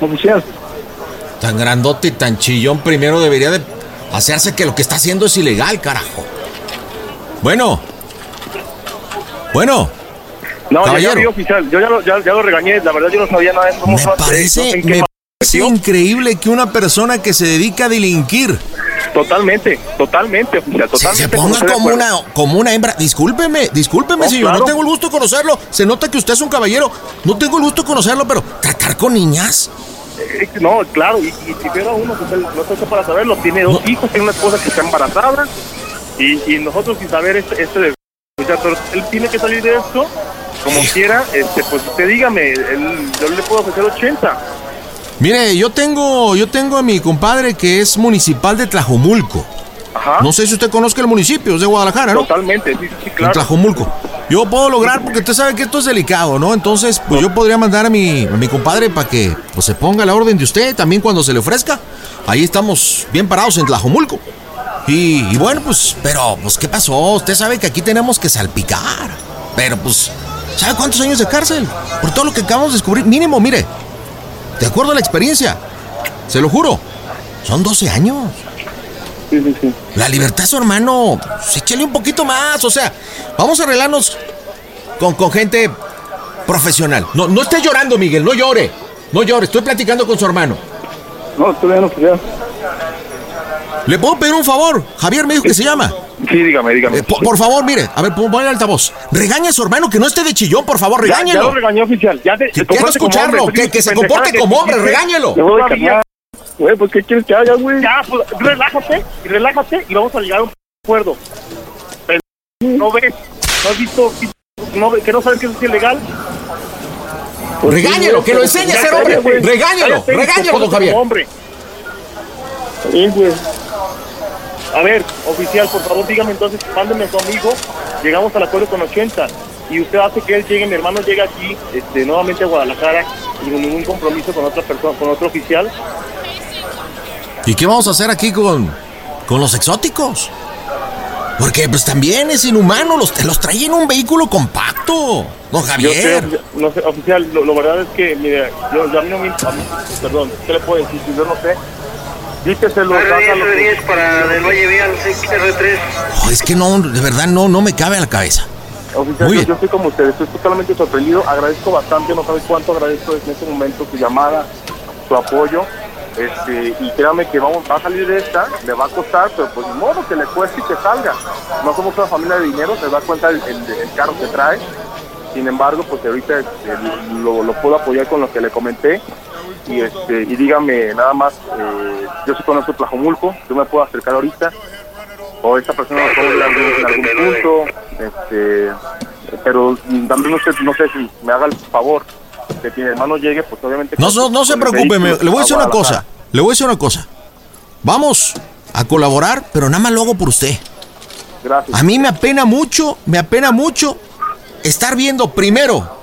Oficial. Tan grandote y tan chillón, primero debería de hacerse que lo que está haciendo es ilegal, carajo. Bueno. Bueno. No, ya, ya Caballero. vi oficial. Yo ya lo, ya, ya lo regañé. La verdad, yo no sabía nada de eso. Me parece, me parece increíble que una persona que se dedica a delinquir Totalmente, totalmente, oficial. Totalmente. se ponga como una, como una hembra. Discúlpeme, discúlpeme, No, señor. claro. No tengo el gusto de conocerlo. Se nota que usted es un caballero. No tengo el gusto de conocerlo, pero tratar con niñas. Eh, No, claro, y, y si fuera uno, pues él no está hecho para saberlo. Tiene dos hijos, tiene una esposa que está embarazada. Y, y nosotros sin saber este, este pero él tiene que salir de esto como quiera. Este, pues usted dígame, él- yo le puedo ofrecer 80. Mire, yo tengo, yo tengo a mi compadre que es municipal de Tlajomulco. Ajá. No sé si usted conozca el municipio, es de Guadalajara, ¿no? Totalmente, sí, sí, sí, En claro. Tlajomulco. Yo puedo lograr, porque usted sabe que esto es delicado, ¿no? Entonces, pues yo podría mandar a mi, a mi compadre para que pues, se ponga la orden de usted también cuando se le ofrezca. Ahí estamos bien parados en Tlajomulco. Y, y bueno, pues, pero, pues, ¿qué pasó? Usted sabe que aquí tenemos que salpicar. Pero, pues, ¿sabe cuántos años de cárcel? Por todo lo que acabamos de descubrir. Mínimo, mire. De acuerdo a la experiencia. Se lo juro. Son 12 años. Sí, sí, sí. La libertad su hermano. pues, échale un poquito más. O sea, vamos a arreglarnos con, con gente profesional. No, no esté llorando, Miguel. No llore. No llore. Estoy platicando con su hermano. No, estoy bien, oficial. ¿Le puedo pedir un favor? Javier me dijo que se llama. Sí, dígame, dígame. Eh, por, por favor, mire. A ver, pon el altavoz. Regaña a su hermano que no esté de chillón, por favor. Ya, ya Regáñelo. lo regañó oficial. Ya te, Que te quiero escucharlo, hombre, que- que se comporte como hombre, regáñelo. Güey, pues, ¿qué quieres que haga, güey? Ya, pues, relájate, y relájate y vamos a llegar a un acuerdo. Pero, ¿No ves? ¿No has visto no, ve- que no sabes que eso es ilegal? Regáñelo, que lo enseñe a ser hombre. Regáñelo, regáñelo, don Javier. hombre. Sí, güey. A ver, oficial, por favor, dígame entonces, mándeme a su amigo. Llegamos al acuerdo con 80 y usted hace que él llegue, mi hermano llega aquí, este, nuevamente a Guadalajara, sin ningún compromiso con otra persona, con otro oficial. ¿Y qué vamos a hacer aquí con, con los exóticos? Porque pues también es inhumano, los, los trae en un vehículo compacto, don Yo sé, Javier. no sé, oficial, lo, lo verdad es que, mire, yo, yo a mí no me... a mí- perdón, ¿qué le puedo decir? Yo no sé. Díselo, hágalo. para del Valle Vial, XR3. Oh, es que no, de verdad no, no me cabe a la cabeza. Oficial, Muy yo, bien. yo estoy como usted, estoy totalmente sorprendido. Agradezco bastante, no sabe cuánto agradezco en este momento su llamada, su apoyo. Este, y créame que vamos, va a salir de esta, le va a costar, pero pues ni modo que le cueste y que salga. No somos una familia de dinero, se da cuenta el, el- el carro que trae. Sin embargo, pues ahorita este, lo, lo puedo apoyar con lo que le comenté. Y este y dígame nada más, eh, yo sí conozco Tlajomulco, yo me puedo acercar ahorita o esta persona me puede ayudar en algún punto, este, pero también usted, no sé si me haga el favor de que mi hermano llegue, pues obviamente... No, no, no se preocupe, me- le voy a decir una cosa. Le voy a decir una cosa. Vamos a colaborar, pero nada más lo hago por usted. Gracias. A mí me apena mucho, me apena mucho estar viendo primero,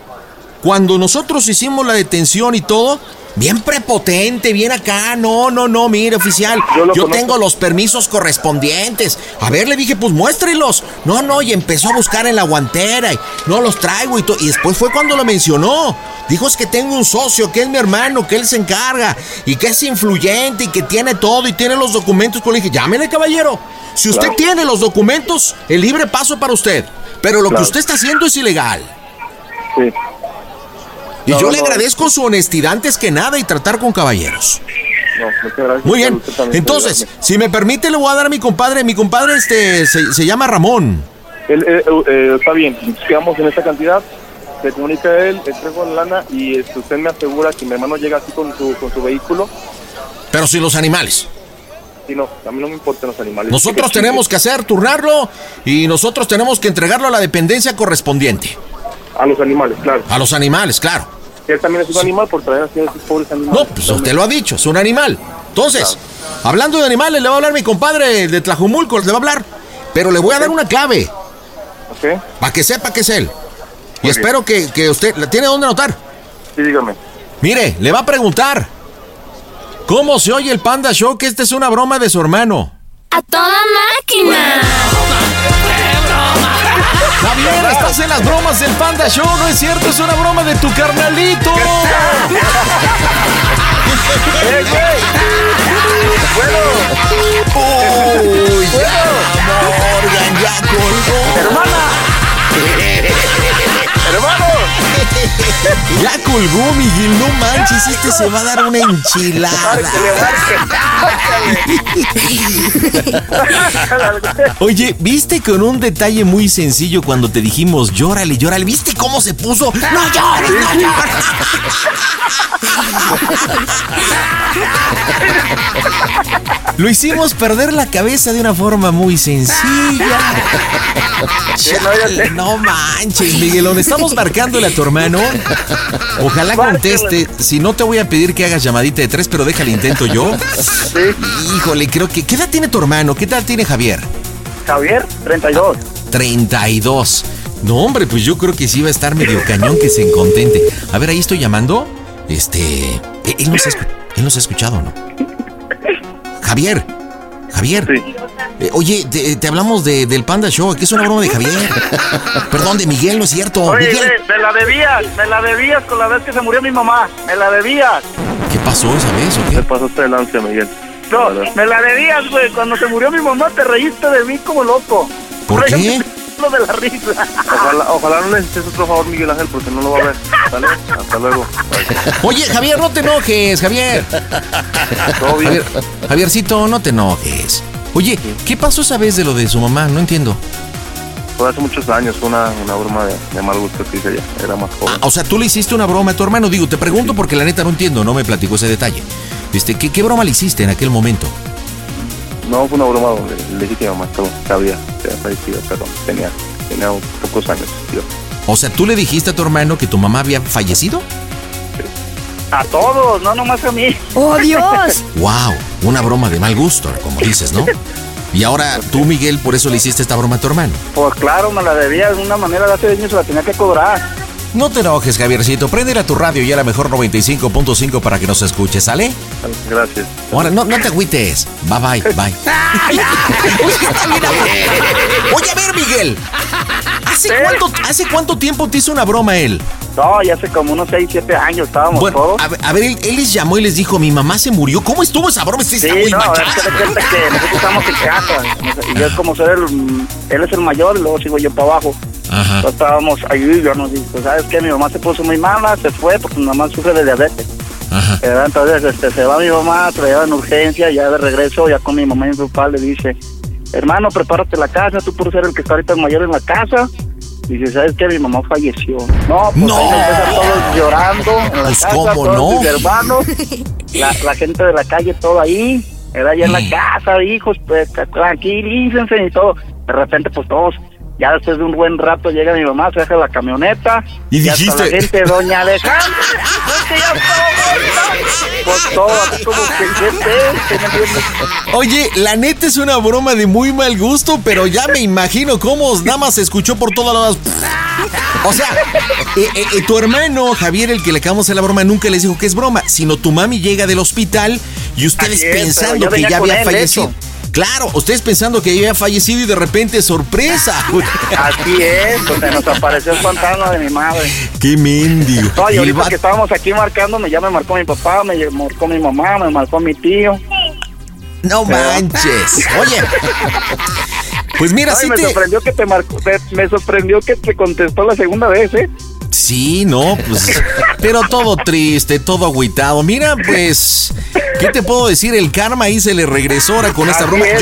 cuando nosotros hicimos la detención y todo, bien prepotente, bien acá, no, no, no, mire oficial, yo, lo tengo los permisos correspondientes. A ver, le dije, pues muéstrelos. No, no, y empezó a buscar en la guantera y no los traigo y todo. Y después fue cuando lo mencionó. Dijo es que tengo un socio, que es mi hermano, que él se encarga y que es influyente y que tiene todo y tiene los documentos. Pues le dije, llámele caballero. Si usted Claro. tiene los documentos, el libre paso para usted. Pero lo que usted está haciendo es ilegal. Sí. Y No, yo no, le no. agradezco su honestidad antes que nada y tratar con caballeros. No, muchas gracias. Muy bien. Entonces, si me permite, le voy a dar a mi compadre. Mi compadre este se, se llama Ramón. Él, eh, eh, está bien, quedamos en esta cantidad, se comunica a él, entrego la lana y este, usted me asegura que mi hermano llega así con su, con su vehículo. Pero sin los animales. No, a mí no me importan los animales. Nosotros Que- tenemos que hacer, turnarlo y nosotros tenemos que entregarlo a la dependencia correspondiente. A los animales, claro. A los animales, claro. Él también es un animal por traer así a esos pobres animales. No, pues usted lo ha dicho, es un animal. Entonces, hablando de animales, le va a hablar mi compadre de Tlajumulco, le va a hablar. Pero le voy a dar una clave. Ok. Para que sepa que es él. Y espero que, que usted... ¿la ¿Tiene dónde anotar? Sí, dígame. Mire, le va a preguntar. ¿Cómo se oye el Panda Show? Que esta es una broma de su hermano. ¡A toda máquina! Javier, estás en las bromas del Panda Show, no es cierto, es una broma de tu carnalito. Uy, ya, Morgan, ya colgó. ¡Hermana! ¡Hermano! Ya colgó, Miguel, no manches, este se va a dar una enchilada. Oye, ¿viste con un detalle muy sencillo cuando te dijimos llórale, llórale? ¿Viste cómo se puso? ¡No llores, no llores! Lo hicimos perder la cabeza de una forma muy sencilla. Chale, no manches, Miguelón. Estamos marcándole a tu hermano. Ojalá conteste. Si no, te voy a pedir que hagas llamadita de tres, pero déjale intento yo. Híjole, creo que. ¿Qué edad tiene tu hermano? ¿Qué edad tiene Javier? Javier, 32. 32. No, hombre, pues yo creo que sí va a estar medio cañón que se contente. A ver, ahí estoy llamando. Este. eh, Él no se ha, él ha escuchado, ¿no? Javier. Javier. Eh, oye, te, te hablamos de- del Panda Show. Aquí es una broma de Javier. Perdón, de Miguel, no es cierto. Oye, Miguel. me, me la debías, me la debías con la vez que se murió mi mamá. Me la debías. ¿Qué pasó esa vez o qué? Me pasaste de lanza, Miguel. No, me la debías, güey. Cuando se murió mi mamá te reíste de mí como loco. ¿Por qué? Lo de la risa. Ojalá, ojalá no necesites otro favor, Miguel Ángel, porque no lo va a ver. ¿Sale? Hasta luego. Oye, Javier, no te enojes, Javier. Javier. Javiercito, no te enojes. Oye, ¿qué pasó esa vez de lo de su mamá? No entiendo. Fue hace muchos años, fue una, una broma de, de mal gusto que hice ella. Era más joven. O sea, tú le hiciste una broma a tu hermano. Digo, te pregunto porque la neta no entiendo, no me platicó ese detalle. Este, ¿qué, qué broma le hiciste en aquel momento? No, fue una broma donde le dije que mi mamá sabía que había fallecido, pero tenía, tenía pocos años. Yo. O sea, ¿tú le dijiste a tu hermano que tu mamá había fallecido? A todos, no nomás a mí. ¡Oh, Dios! ¡Wow! Una broma de mal gusto, como dices, ¿no? Y ahora tú, Miguel, por eso le hiciste esta broma a tu hermano. Pues claro, me la debía de una manera, de hace años se la tenía que cobrar. No te enojes, Javiercito. Prende a tu radio y a la mejor 95.5 para que nos escuches, ¿sale? Gracias. Ahora, no, no te agüites. Bye, bye, bye. Oye, a ver, Miguel. ¿Hace cuánto, ¿Hace cuánto tiempo te hizo una broma él? No, ya hace como unos 6, 7 años estábamos Bueno, todos. a, ver- a ver, él, él les llamó y les dijo, mi mamá se murió. ¿Cómo estuvo esa broma? Sí, está muy no, es machada. que de cuenta que nosotros estamos en casa. Y yo como soy el, él es el mayor y luego sigo yo para abajo. Ajá. Entonces estábamos ahí, yo nos dijo, ¿sabes qué? Mi mamá se puso muy mala, se fue porque mi mamá sufre de diabetes. ¿Verdad? Entonces este, se va mi mamá, traía en urgencia, ya de regreso, ya con mi mamá y mi papá le dice, hermano, prepárate la casa, tú por ser el que está ahorita mayor en la casa. Dice, ¿sabes qué? Mi mamá falleció. No, pues No. ahí empiezan todos llorando en la Pues, casa, ¿cómo todos no? mis hermanos, la, la gente de la calle, todo ahí, era ya en Mm. la casa, hijos, pues tranquilícense y todo. De repente, pues todos, ya después de un buen rato llega mi mamá, se deja la camioneta. Y hasta dijiste- la gente, doña Alejandra, pues todo, así como que. Oye, la neta es una broma de muy mal gusto, pero ya me imagino cómo nada más se escuchó por todas las... O sea, eh, eh, eh, tu hermano Javier, el que le acabamos de la broma, nunca les dijo que es broma, sino tu mami llega del hospital y ustedes es, pensando que ya había fallecido. eso. Claro, ustedes pensando que había fallecido y de repente sorpresa. Así es, pues se nos apareció el fantasma de mi madre. Qué mendigo. No, y ahorita que estábamos aquí marcándome, ya me marcó mi papá, me marcó mi mamá, me marcó mi tío. No manches. Oye. Pues mira, Ay, sí me te... sorprendió que te marcó, te- me sorprendió que te contestó la segunda vez, ¿eh? Sí, no, pues. Pero todo triste, todo agüitado. Mira, pues. ¿Qué te puedo decir? El karma ahí se le regresó ahora con esta Así broma. es,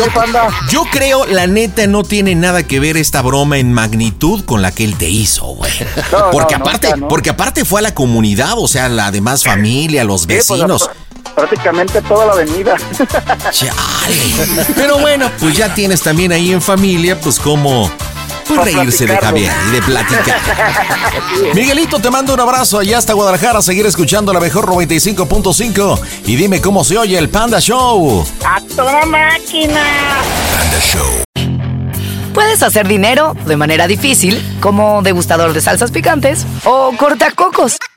Yo, creo, la neta, no tiene nada que ver esta broma en magnitud con la que él te hizo, güey. No, porque no, aparte, no. porque aparte fue a la comunidad, o sea, la demás familia, los Sí, pues, vecinos. Prácticamente toda la avenida. Pero bueno, pues ya tienes también ahí en familia, pues como. Pues reírse de. Javier y de platicar. Miguelito, te mando un abrazo allá hasta Guadalajara a seguir escuchando la mejor 95.5 y dime cómo se oye el Panda Show. ¡A toda máquina! Puedes hacer dinero de manera difícil, como degustador de salsas picantes, o cortacocos,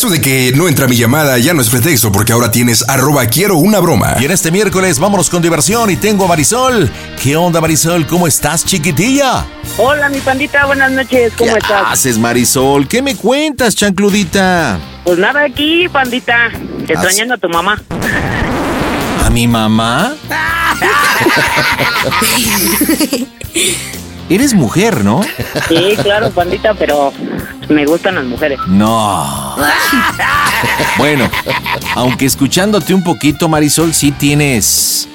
Eso de que no entra mi llamada ya no es pretexto porque ahora tienes arroba quiero una broma. Y en este miércoles vámonos con diversión y tengo a Marisol. ¿Qué onda, Marisol? ¿Cómo estás, chiquitilla? Hola, mi pandita, buenas noches, ¿cómo ¿Qué estás? haces, Marisol? ¿Qué me cuentas, chancludita? Pues nada aquí, pandita, extrañando a tu mamá. ¿A mi mamá? Eres mujer, ¿no? Sí, claro, pandita, pero me gustan las mujeres. No. Bueno, aunque escuchándote un poquito, Marisol, sí tienes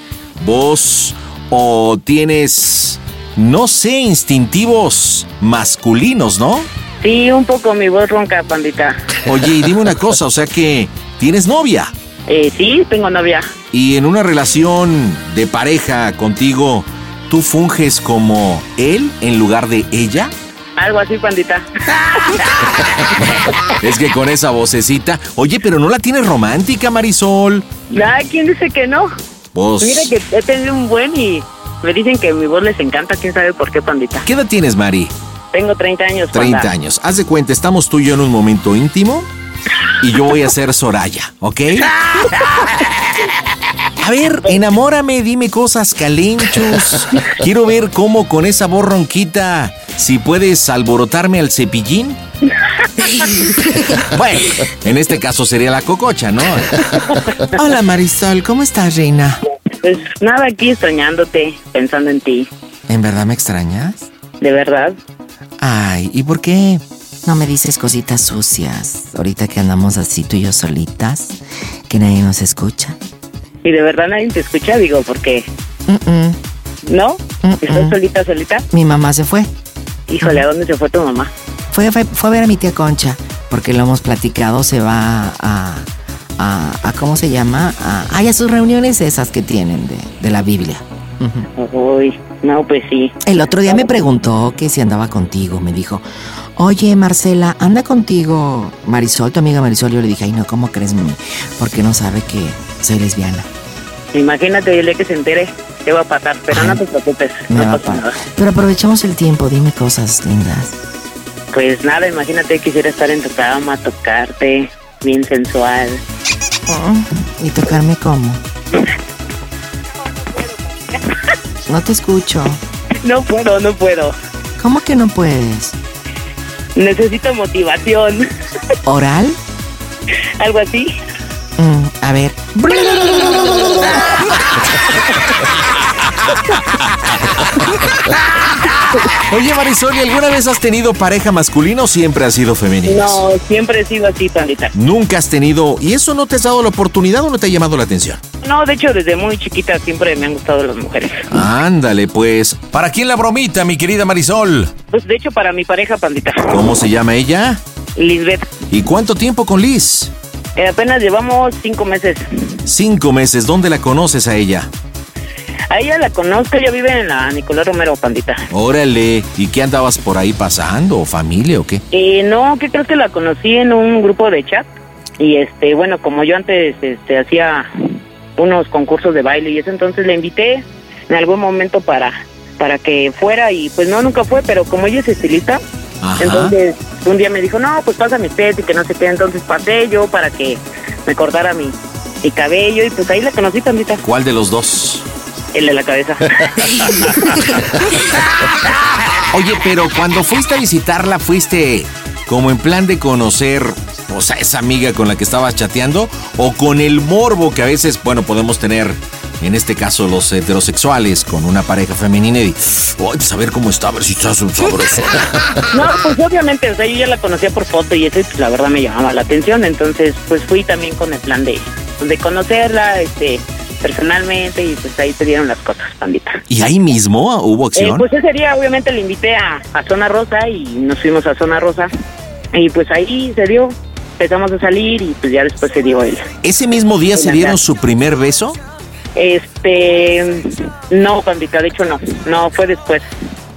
voz o tienes, no sé, instintivos masculinos, ¿no? Sí, un poco mi voz ronca, pandita. Oye, y dime una cosa, o sea que tienes novia Eh, sí, tengo novia. y en una relación de pareja contigo, ¿tú funges como él en lugar de ella? Algo así, pandita. Es que con esa vocecita, oye, pero no la tienes romántica, Marisol. Ay, ¿quién dice que no? Pues, Mira que he tenido un buen y me dicen que mi voz les encanta, quién sabe por qué, pandita. ¿qué edad tienes, Mari? Tengo 30 años, 30 panda. años. Haz de cuenta, estamos tú y yo en un momento íntimo y yo voy a ser Soraya, ¿ok? A ver, enamórame, dime cosas calenchos. Quiero ver cómo con esa voz ronquita, si puedes alborotarme al cepillín. Bueno, en este caso sería la cococha, ¿no? Hola Marisol, ¿cómo estás, reina? Pues nada, aquí extrañándote, pensando en ti. ¿En verdad me extrañas? De verdad. Ay, ¿y por qué no me dices cositas sucias ahorita que andamos así tú y yo solitas? Que nadie nos escucha. Y de verdad nadie te escucha, digo, porque Mm-mm. ¿No? ¿Estás solita, solita? Mi mamá se fue. Híjole, ¿a dónde se fue tu mamá? Fue, fue, fue a ver a mi tía Concha, porque lo hemos platicado, se va a, a, a- ¿cómo se llama? A, a sus reuniones esas que tienen de, de la Biblia. Uy, no, pues sí. El otro día me preguntó que si andaba contigo, me dijo, oye Marcela, ¿anda contigo Marisol, tu amiga Marisol? Yo le dije, ay no, ¿cómo crees, mami? Porque no sabe que soy lesbiana. Imagínate el día que se entere qué va a pasar, pero no te preocupes, no va pasa pa- nada. Pero aprovechamos el tiempo, dime cosas lindas. Pues nada, imagínate quisiera estar en tu cama, tocarte, bien sensual. ¿Y tocarme cómo? No te escucho. No puedo, no puedo. ¿Cómo que no puedes? Necesito motivación. ¿Oral? Algo así. Mm, a ver. Oye, Marisol, ¿y alguna vez has tenido pareja masculina o siempre has sido femenina? No, siempre he sido así, pandita. Nunca has tenido. ¿Y eso no te has dado la oportunidad o no te ha llamado la atención? No, de hecho, desde muy chiquita siempre me han gustado las mujeres. Ándale, pues. ¿Para quién la bromita, mi querida Marisol? Pues de hecho, para mi pareja, pandita. ¿Cómo se llama ella? Lisbeth. ¿Y cuánto tiempo con Liz? Eh, apenas llevamos cinco meses. Cinco meses. ¿Dónde la conoces a ella? A ella la conozco, ella vive en la Nicolás Romero, pandita. Órale. ¿Y qué andabas por ahí pasando? ¿O familia o qué? Eh, no, ¿qué crees que la conocí en un grupo de chat? Y este, bueno, como yo antes este, hacía unos concursos de baile y eso, entonces la invité en algún momento para, para que fuera y pues no, nunca fue, pero como ella es estilista, Ajá. entonces un día me dijo, no, pues pasa mi set y que no sé qué, entonces pasé yo para que me cortara mi, mi cabello y pues ahí la conocí, pandita, ¿Cuál de los dos? el de la cabeza. Oye, pero cuando fuiste a visitarla, fuiste como en plan de conocer, o sea, esa amiga con la que estabas chateando, o con el morbo que a veces, bueno, podemos tener, en este caso los heterosexuales, con una pareja femenina y, "Ay, saber cómo está, a ver si estás un sabroso. No, pues obviamente, o sea, yo ya la conocía por foto y eso, pues la verdad me llamaba la atención, entonces pues fui también con el plan de, de conocerla, este, personalmente y pues ahí se dieron las cosas, pandita. ¿Y ahí mismo hubo Eh, acción? pues ese día obviamente le invité a, a Zona Rosa y nos fuimos a Zona Rosa y pues ahí se dio, empezamos a salir y pues ya después se dio él. ¿Ese mismo día se dieron su primer beso? Este, no, pandita, de hecho no, no, fue después.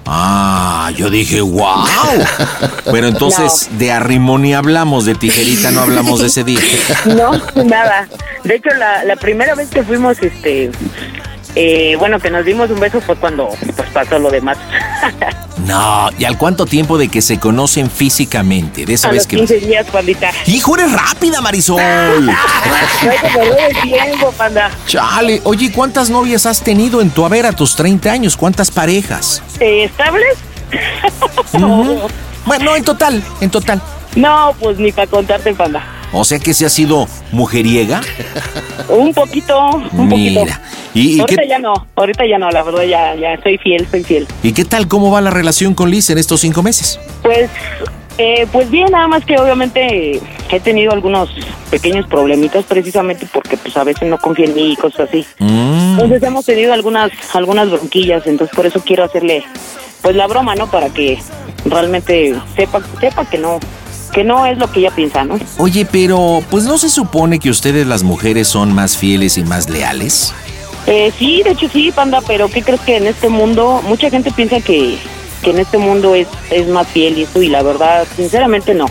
Ah, yo dije, wow. Pero entonces, de arrimón ni hablamos, de tijerita no hablamos de ese día. No, nada. De hecho, la, la primera vez que fuimos, este, eh, bueno, que nos dimos un beso fue cuando pues pasó lo demás. No, ¿y al cuánto tiempo de que se conocen físicamente? De esa a vez los que... 15 días, pandita. ¡Hijo, eres rápida, Marisol! El tiempo, panda. Chale, oye, ¿y ¿cuántas novias has tenido en tu haber a tus 30 años? ¿Cuántas parejas? Eh, ¿Estables? Bueno, en total, en total. No, pues ni para contarte, panda. O sea que se ha sido mujeriega. Un poquito, un poquito. Mira, ¿y, y ahorita qué, ya no, ahorita ya no, la verdad ya, ya soy fiel, soy fiel. ¿y qué tal? ¿Cómo va la relación con Liz en estos cinco meses? Pues, eh, pues bien, nada más que obviamente he tenido algunos pequeños problemitas precisamente porque pues a veces no confía en mí y cosas así. Mm. Entonces hemos tenido algunas, algunas bronquillas, entonces por eso quiero hacerle pues la broma, ¿no? Para que realmente sepa, sepa que no, que no es lo que ella piensa, ¿no? Oye, pero pues no se supone que ustedes las mujeres son más fieles y más leales. Eh, sí, de hecho sí, panda, pero ¿qué crees que en este mundo, mucha gente piensa que, que en este mundo es, es más fiel y eso, y la verdad, sinceramente no.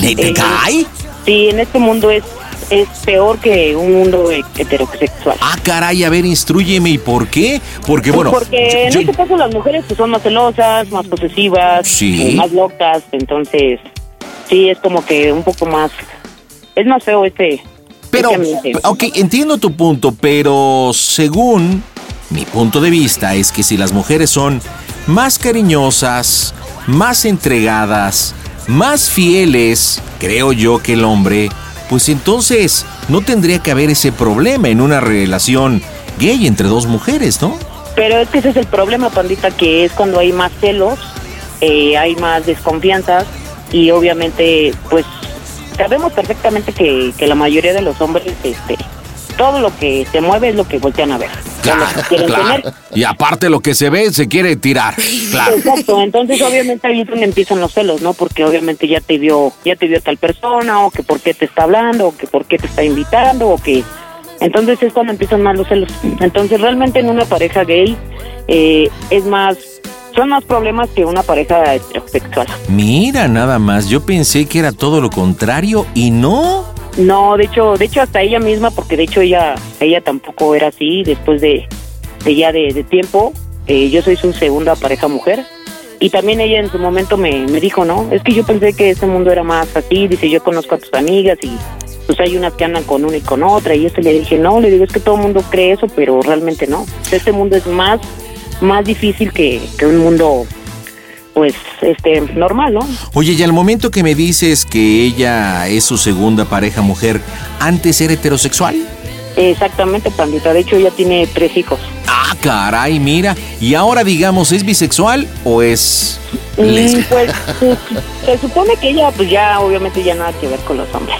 ¿Te, te Eh, cae? Sí, en este mundo es, es peor que un mundo he- heterosexual. Ah, caray, a ver, instruyeme, ¿y por qué? Porque bueno, Porque en yo- este caso las mujeres pues, son más celosas, más posesivas, Sí. eh, más locas, entonces sí es como que un poco más, es más feo este. Pero, este ok, entiendo tu punto, pero según mi punto de vista es que si las mujeres son más cariñosas, más entregadas, más fieles, creo yo que el hombre, pues entonces no tendría que haber ese problema en una relación gay entre dos mujeres, ¿no? Pero es que ese es el problema, pandita, que es cuando hay más celos, eh, hay más desconfianzas y obviamente, pues sabemos perfectamente que, que la mayoría de los hombres, este, todo lo que se mueve es lo que voltean a ver. quieren tener. Y aparte lo que se ve, se quiere tirar. Claro. Exacto, entonces obviamente ahí es donde empiezan los celos, ¿no? Porque obviamente ya te vio, ya te vio tal persona, o que por qué te está hablando, o que por qué te está invitando, o que entonces es cuando empiezan más los celos. Entonces realmente en una pareja gay eh, es más, son más problemas que una pareja heterosexual. Mira, nada más. Yo pensé que era todo lo contrario y no. No, de hecho, de hecho hasta ella misma, porque de hecho ella, ella tampoco era así. Después de, de ya de, de tiempo, eh, yo soy su segunda pareja mujer. Y también ella en su momento me, me dijo, no, es que yo pensé que este mundo era más así. Dice, yo conozco a tus amigas y pues hay unas que andan con una y con otra. Y este le dije, no, le digo, es que todo el mundo cree eso, pero realmente no. Este mundo es más, más difícil que, que un mundo, pues, este, normal, ¿no? Oye, y al momento que me dices que ella es su segunda pareja mujer, ¿antes era heterosexual? Exactamente, pandita. De hecho, ella tiene tres hijos. Ah, caray, mira. ¿Y ahora, digamos, es bisexual o es Mm? Pues se, se supone que ella, pues ya, obviamente, ya nada que ver con los hombres.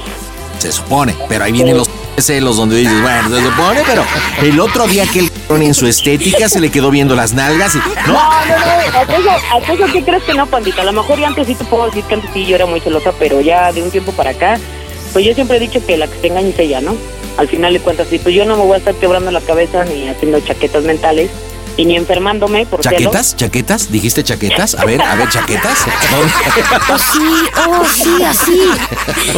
Se supone, pero ahí vienen los celos donde dices, bueno, se supone, pero el otro día que el en su estética se le quedó viendo las nalgas y... No, no, no, ¿acaso, acaso qué crees que no, pandita? A lo mejor ya antes sí te puedo decir que antes sí yo era muy celosa, pero ya de un tiempo para acá, pues yo siempre he dicho que la que te engaña es ella, ¿no? Al final de cuentas, sí, pues yo no me voy a estar quebrando la cabeza ni haciendo chaquetas mentales y ni enfermándome por celos. ¿Chaquetas? ¿Chaquetas? ¿Dijiste chaquetas? A ver, a ver, ¿chaquetas? Oh, sí, oh, sí, así.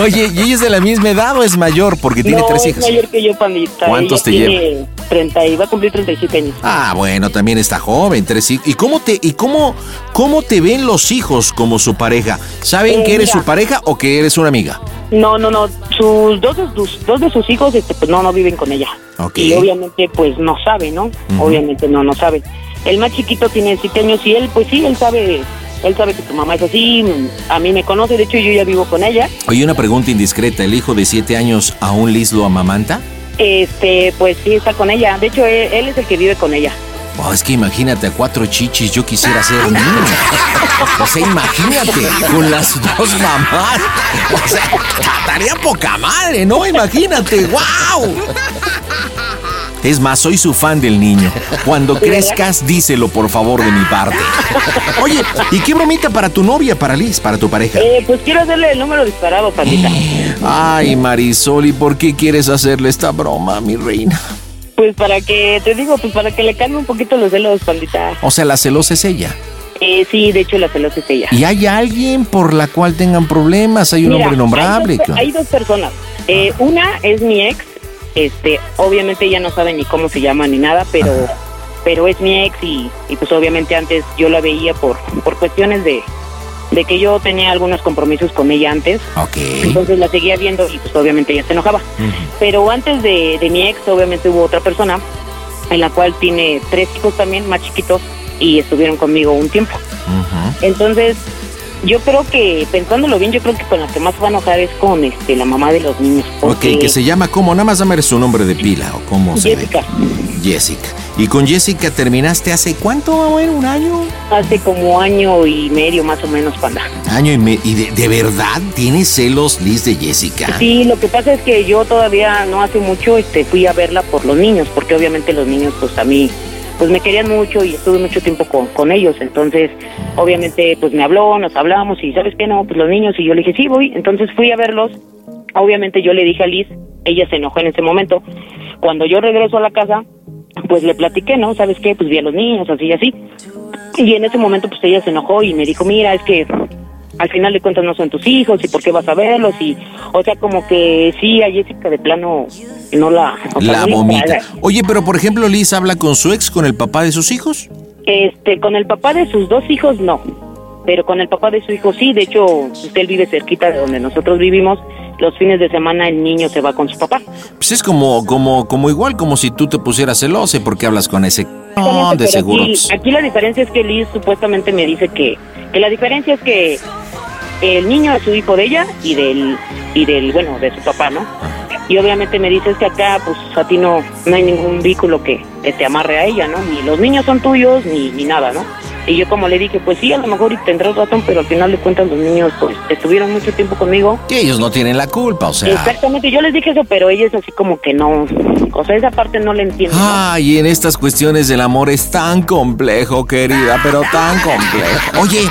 Oye, ¿y ella es de la misma edad o es mayor? Porque tiene no, tres es hijos. mayor que yo, pandita. ¿Cuántos Ella te tiene 30 y va a cumplir 37 años. Ah, bueno, también está joven, tres hijos. ¿Y cómo te, y cómo, cómo te ven los hijos como su pareja? ¿Saben Eh, que eres mira. su pareja o que eres una amiga? No, no, no. Sus dos de sus, dos de sus hijos, este, pues no, no viven con ella. Y obviamente, pues no sabe, ¿no? Obviamente no, no sabe. El más chiquito tiene siete años y él, pues sí, él sabe, él sabe que tu mamá es así. A mí me conoce, de hecho yo ya vivo con ella. Oye, una pregunta indiscreta. ¿El hijo de siete años aún Liz lo amamanta? Este, pues sí está con ella. De hecho él, él es el que vive con ella. Oh, es que imagínate, a cuatro chichis yo quisiera ser niño. O sea, imagínate, con las dos mamás. O sea, estaría poca madre, ¿no? Imagínate, wow. Es más, soy su fan del niño. Cuando crezcas, díselo por favor de mi parte. Oye, ¿y qué bromita para tu novia, para Liz, para tu pareja? Eh, pues quiero hacerle el número disparado, pandita. Ay, Marisol, ¿y por qué quieres hacerle esta broma, mi reina? Pues para que, te digo, pues para que le calme un poquito los celos, pandita. O sea, la celosa es ella. Eh, sí, de hecho la celosa es ella. ¿Y hay alguien por la cual tengan problemas? ¿Hay un Mira, hombre innombrable? Hay dos, hay dos personas. Eh, una es mi ex. Este, obviamente ella no sabe ni cómo se llama ni nada, pero, pero es mi ex y, y pues obviamente antes yo la veía por, por cuestiones de, de que yo tenía algunos compromisos con ella antes. Ok. Entonces la seguía viendo y pues obviamente ella se enojaba. Pero antes de, de mi ex, obviamente hubo otra persona en la cual tiene tres hijos también más chiquitos y estuvieron conmigo un tiempo. Entonces, yo creo que, pensándolo bien, yo creo que con la que más se va a enojar es con este la mamá de los niños. Ok, porque que se llama ¿cómo? Nada más dame su nombre de pila o cómo se ve. Jessica. Jessica. ¿Y con Jessica terminaste hace cuánto? Bueno, un año. Hace como año y medio más o menos, panda. Año y medio. ¿Y de, de verdad tienes celos, Liz, de Jessica? Sí, lo que pasa es que yo todavía no hace mucho este fui a verla por los niños, porque obviamente los niños pues a mí pues me querían mucho y estuve mucho tiempo con, con ellos, entonces obviamente pues me habló, nos hablamos y sabes qué no, pues los niños y yo le dije sí voy, entonces fui a verlos, obviamente yo le dije a Liz, ella se enojó en ese momento, cuando yo regreso a la casa pues le platiqué, ¿no? ¿Sabes qué? Pues vi a los niños, así y así. Y en ese momento pues ella se enojó y me dijo, mira, es que al final de cuentas no son tus hijos y por qué vas a verlos y, o sea, como que sí, a Jessica de plano no la... o sea, La no vomita. Oye, pero por ejemplo, Liz habla con su ex, con el papá de sus hijos. Este, con el papá de sus dos hijos no, pero con el papá de su hijo sí, de hecho, usted vive cerquita de donde nosotros vivimos, los fines de semana el niño se va con su papá. Pues es como, como, como igual, como si tú te pusieras celoso porque hablas con ese de seguro. Aquí, aquí la diferencia es que Liz supuestamente me dice que, que la diferencia es que el niño es su hijo de ella y del, y del, bueno, de su papá, ¿no? Y obviamente me dices que acá, pues a ti no, no hay ningún vínculo que, que te amarre a ella, ¿no? Ni los niños son tuyos, ni, ni nada, ¿no? Y yo como le dije, pues sí, a lo mejor y tendrás razón, pero al final de cuentas los niños pues estuvieron mucho tiempo conmigo. Y ellos no tienen la culpa, o sea. Exactamente, yo les dije eso, pero ella es así como que no, o sea, esa parte no la entiendo. ¿no? Ay, en estas cuestiones del amor es tan complejo, querida, pero tan complejo. Oye,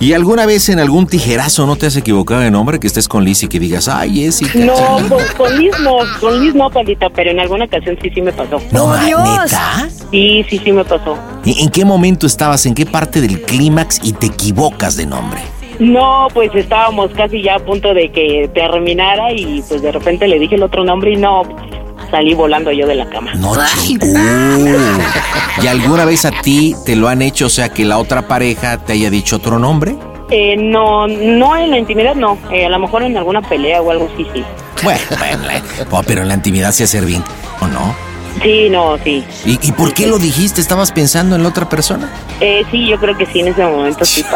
¿y alguna vez en algún tijerazo no te has equivocado de nombre que estés con Liz y que digas, ay, Jessica? No, con, con Liz no, con Liz no, Pandita, pero en alguna ocasión sí, sí me pasó. No, ma- ¿neta? Sí, sí, sí me pasó. ¿En en qué momento estabas? ¿En qué parte del clímax y te equivocas de nombre? No, pues estábamos casi ya a punto de que terminara y pues de repente le dije el otro nombre y no, salí volando yo de la cama. No, Uh. ¿Y alguna vez a ti te lo han hecho, o sea, que la otra pareja te haya dicho otro nombre? Eh, no, no en la intimidad no, Eh, a lo mejor en alguna pelea o algo así, sí. Bueno, bueno, oh, pero en la intimidad se hacer bien, ¿o no? Sí, no, sí. ¿Y, y por qué lo dijiste? ¿Estabas pensando en la otra persona? Eh, sí, yo creo que sí, en ese momento sí.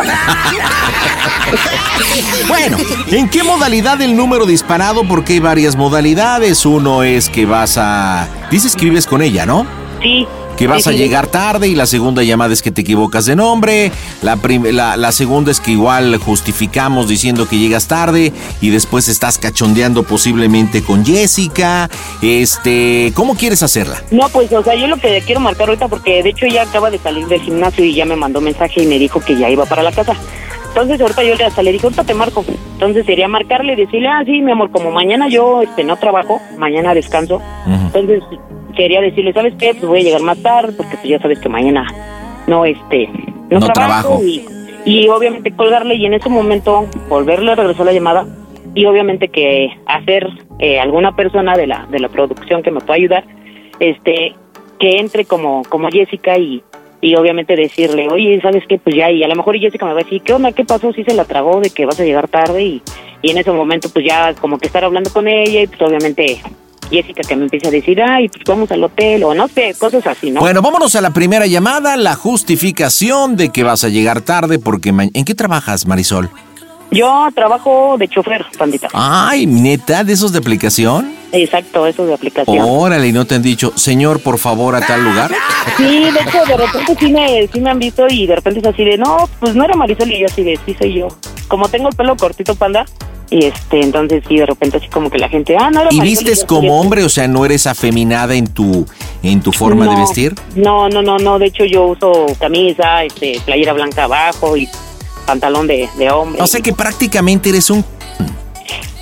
Bueno, ¿en qué modalidad el número disparado? Porque hay varias modalidades. Uno es que vas a... Dices que vives con ella, ¿no? Sí. Que vas a llegar tarde y la segunda llamada es que te equivocas de nombre. La, la, la segunda es que igual justificamos diciendo que llegas tarde y después estás cachondeando posiblemente con Jessica. Este, ¿cómo quieres hacerla? No, pues, o sea, yo lo que quiero marcar ahorita, porque de hecho ya acaba de salir del gimnasio y ya me mandó mensaje y me dijo que ya iba para la casa. Entonces ahorita yo le hasta le dije, ahorita te marco. Entonces sería marcarle y decirle, ah, sí, mi amor, como mañana yo este, no trabajo, mañana descanso. Entonces quería decirle, ¿sabes qué? Pues voy a llegar más tarde porque pues ya sabes que mañana no, este, no, No trabajo. Y, y obviamente colgarle y en ese momento volverle a regresar la llamada y obviamente que hacer eh, alguna persona de la de la producción que me pueda ayudar este que entre como como Jessica y y obviamente decirle oye sabes qué pues ya y a lo mejor Jessica me va a decir qué onda qué pasó si se la tragó de que vas a llegar tarde y y en ese momento pues ya como que estar hablando con ella y pues obviamente Jessica que me empieza a decir ay pues vamos al hotel o no sé cosas así no Bueno, vámonos a la primera llamada, la justificación de que vas a llegar tarde porque... ¿En qué trabajas, Marisol? Yo trabajo de chofer pandita Ay, neta, de esos de aplicación. exacto eso de aplicación Órale, y no te han dicho, señor, por favor, a tal lugar. Sí, de hecho, de repente sí me, sí me han visto y de repente es así de, no, pues no era Marisol y yo así de, sí soy yo. Como tengo el pelo cortito, panda, y este, entonces sí, de repente así como que la gente, ah, no era ¿Y Marisol. vistes como hombre? O sea, ¿no eres afeminada en tu, en tu forma de vestir? No, no, no, no, de hecho yo uso camisa, este, playera blanca abajo y pantalón de, de hombre. O sea que prácticamente eres un...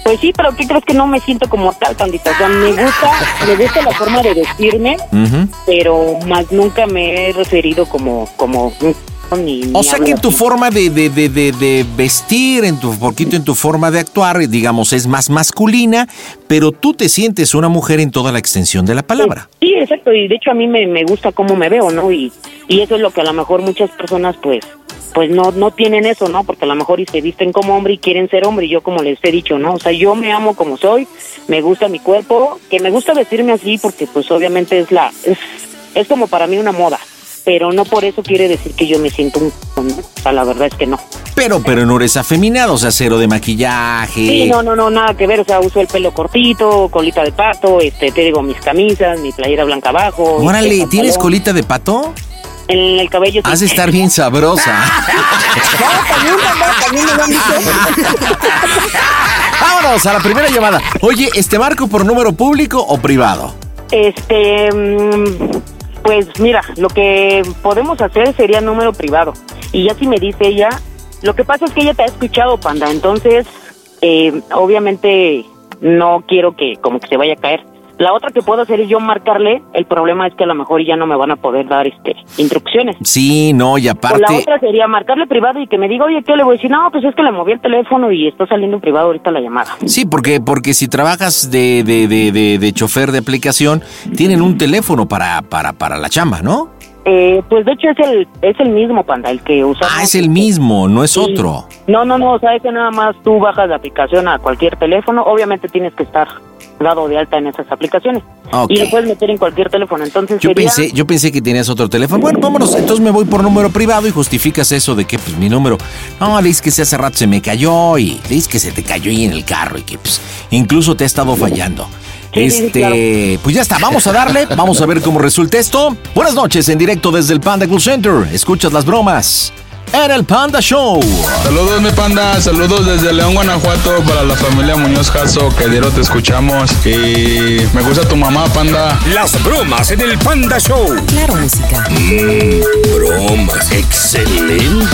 Pues sí, pero ¿qué crees que no me siento como tal, pandita? O sea, me gusta, me gusta la forma de vestirme, Ujú. pero más nunca me he referido como, como un ni, O ni sea que en tu así. forma de, de, de, de, de vestir, en tu poquito en tu forma de actuar, digamos, es más masculina, pero tú te sientes una mujer en toda la extensión de la palabra. Sí, exacto, y de hecho a mí me, me gusta cómo me veo, ¿no? Y, y eso es lo que a lo mejor muchas personas pues pues no no tienen eso, ¿no? Porque a lo mejor y se visten como hombre y quieren ser hombre, y yo como les he dicho, ¿no? O sea, yo me amo como soy, me gusta mi cuerpo, que me gusta vestirme así porque pues obviamente es la es, es como para mí una moda, pero no por eso quiere decir que yo me siento un ¿no? O sea, la verdad es que no. Pero, pero no eres afeminado, o sea, cero de maquillaje. Sí, no, no, no, nada que ver, o sea, uso el pelo cortito, colita de pato, este, te digo, mis camisas, mi playera blanca abajo. Órale, este, ¿tienes pantalón. colita de pato? En el cabello. Has de estar bien sabrosa. Vámonos a la primera llamada. Oye, ¿este marco por número público o privado? Este, mm, pues mira, lo que podemos hacer sería número privado. Y ya si me dice ella, lo que pasa es que ella te ha escuchado, panda. Entonces, eh, obviamente no quiero que como que se vaya a caer. La otra que puedo hacer es yo marcarle. El problema es que a lo mejor ya no me van a poder dar este instrucciones. Sí, no, y O la aparte... otra sería marcarle privado y que me diga, oye, ¿qué le voy a decir? No, pues es que le moví el teléfono y está saliendo en privado ahorita la llamada. Sí, porque, porque si trabajas de, de, de, de, de chofer de aplicación, tienen un teléfono para, para, para la chamba, ¿no? Eh, pues de hecho es el es el mismo panda el que usamos. Ah, es el mismo, no es Sí. otro. No, no, no, o sea, es que nada más tú bajas la aplicación a cualquier teléfono. Obviamente tienes que estar dado de alta en esas aplicaciones. Ok. Y lo puedes meter en cualquier teléfono. Entonces Yo sería... pensé, yo pensé que tenías otro teléfono. Bueno, vámonos. Entonces me voy por número privado y justificas eso de que pues mi número. No, le dices que se hace rato se me cayó y le dices que se te cayó ahí en el carro y que pues incluso te ha estado fallando. Sí, sí, sí, este, pues ya está, vamos a darle, vamos a ver cómo resulta esto. Buenas noches, en directo desde el Panda Cool Center. Escuchas las bromas en el Panda Show. Saludos mi panda, saludos desde León, Guanajuato para la familia Muñoz Jasso, que dieron te escuchamos y me gusta tu mamá, panda. Las bromas en el Panda Show. Claro, música. Mmm, bromas. Excelente.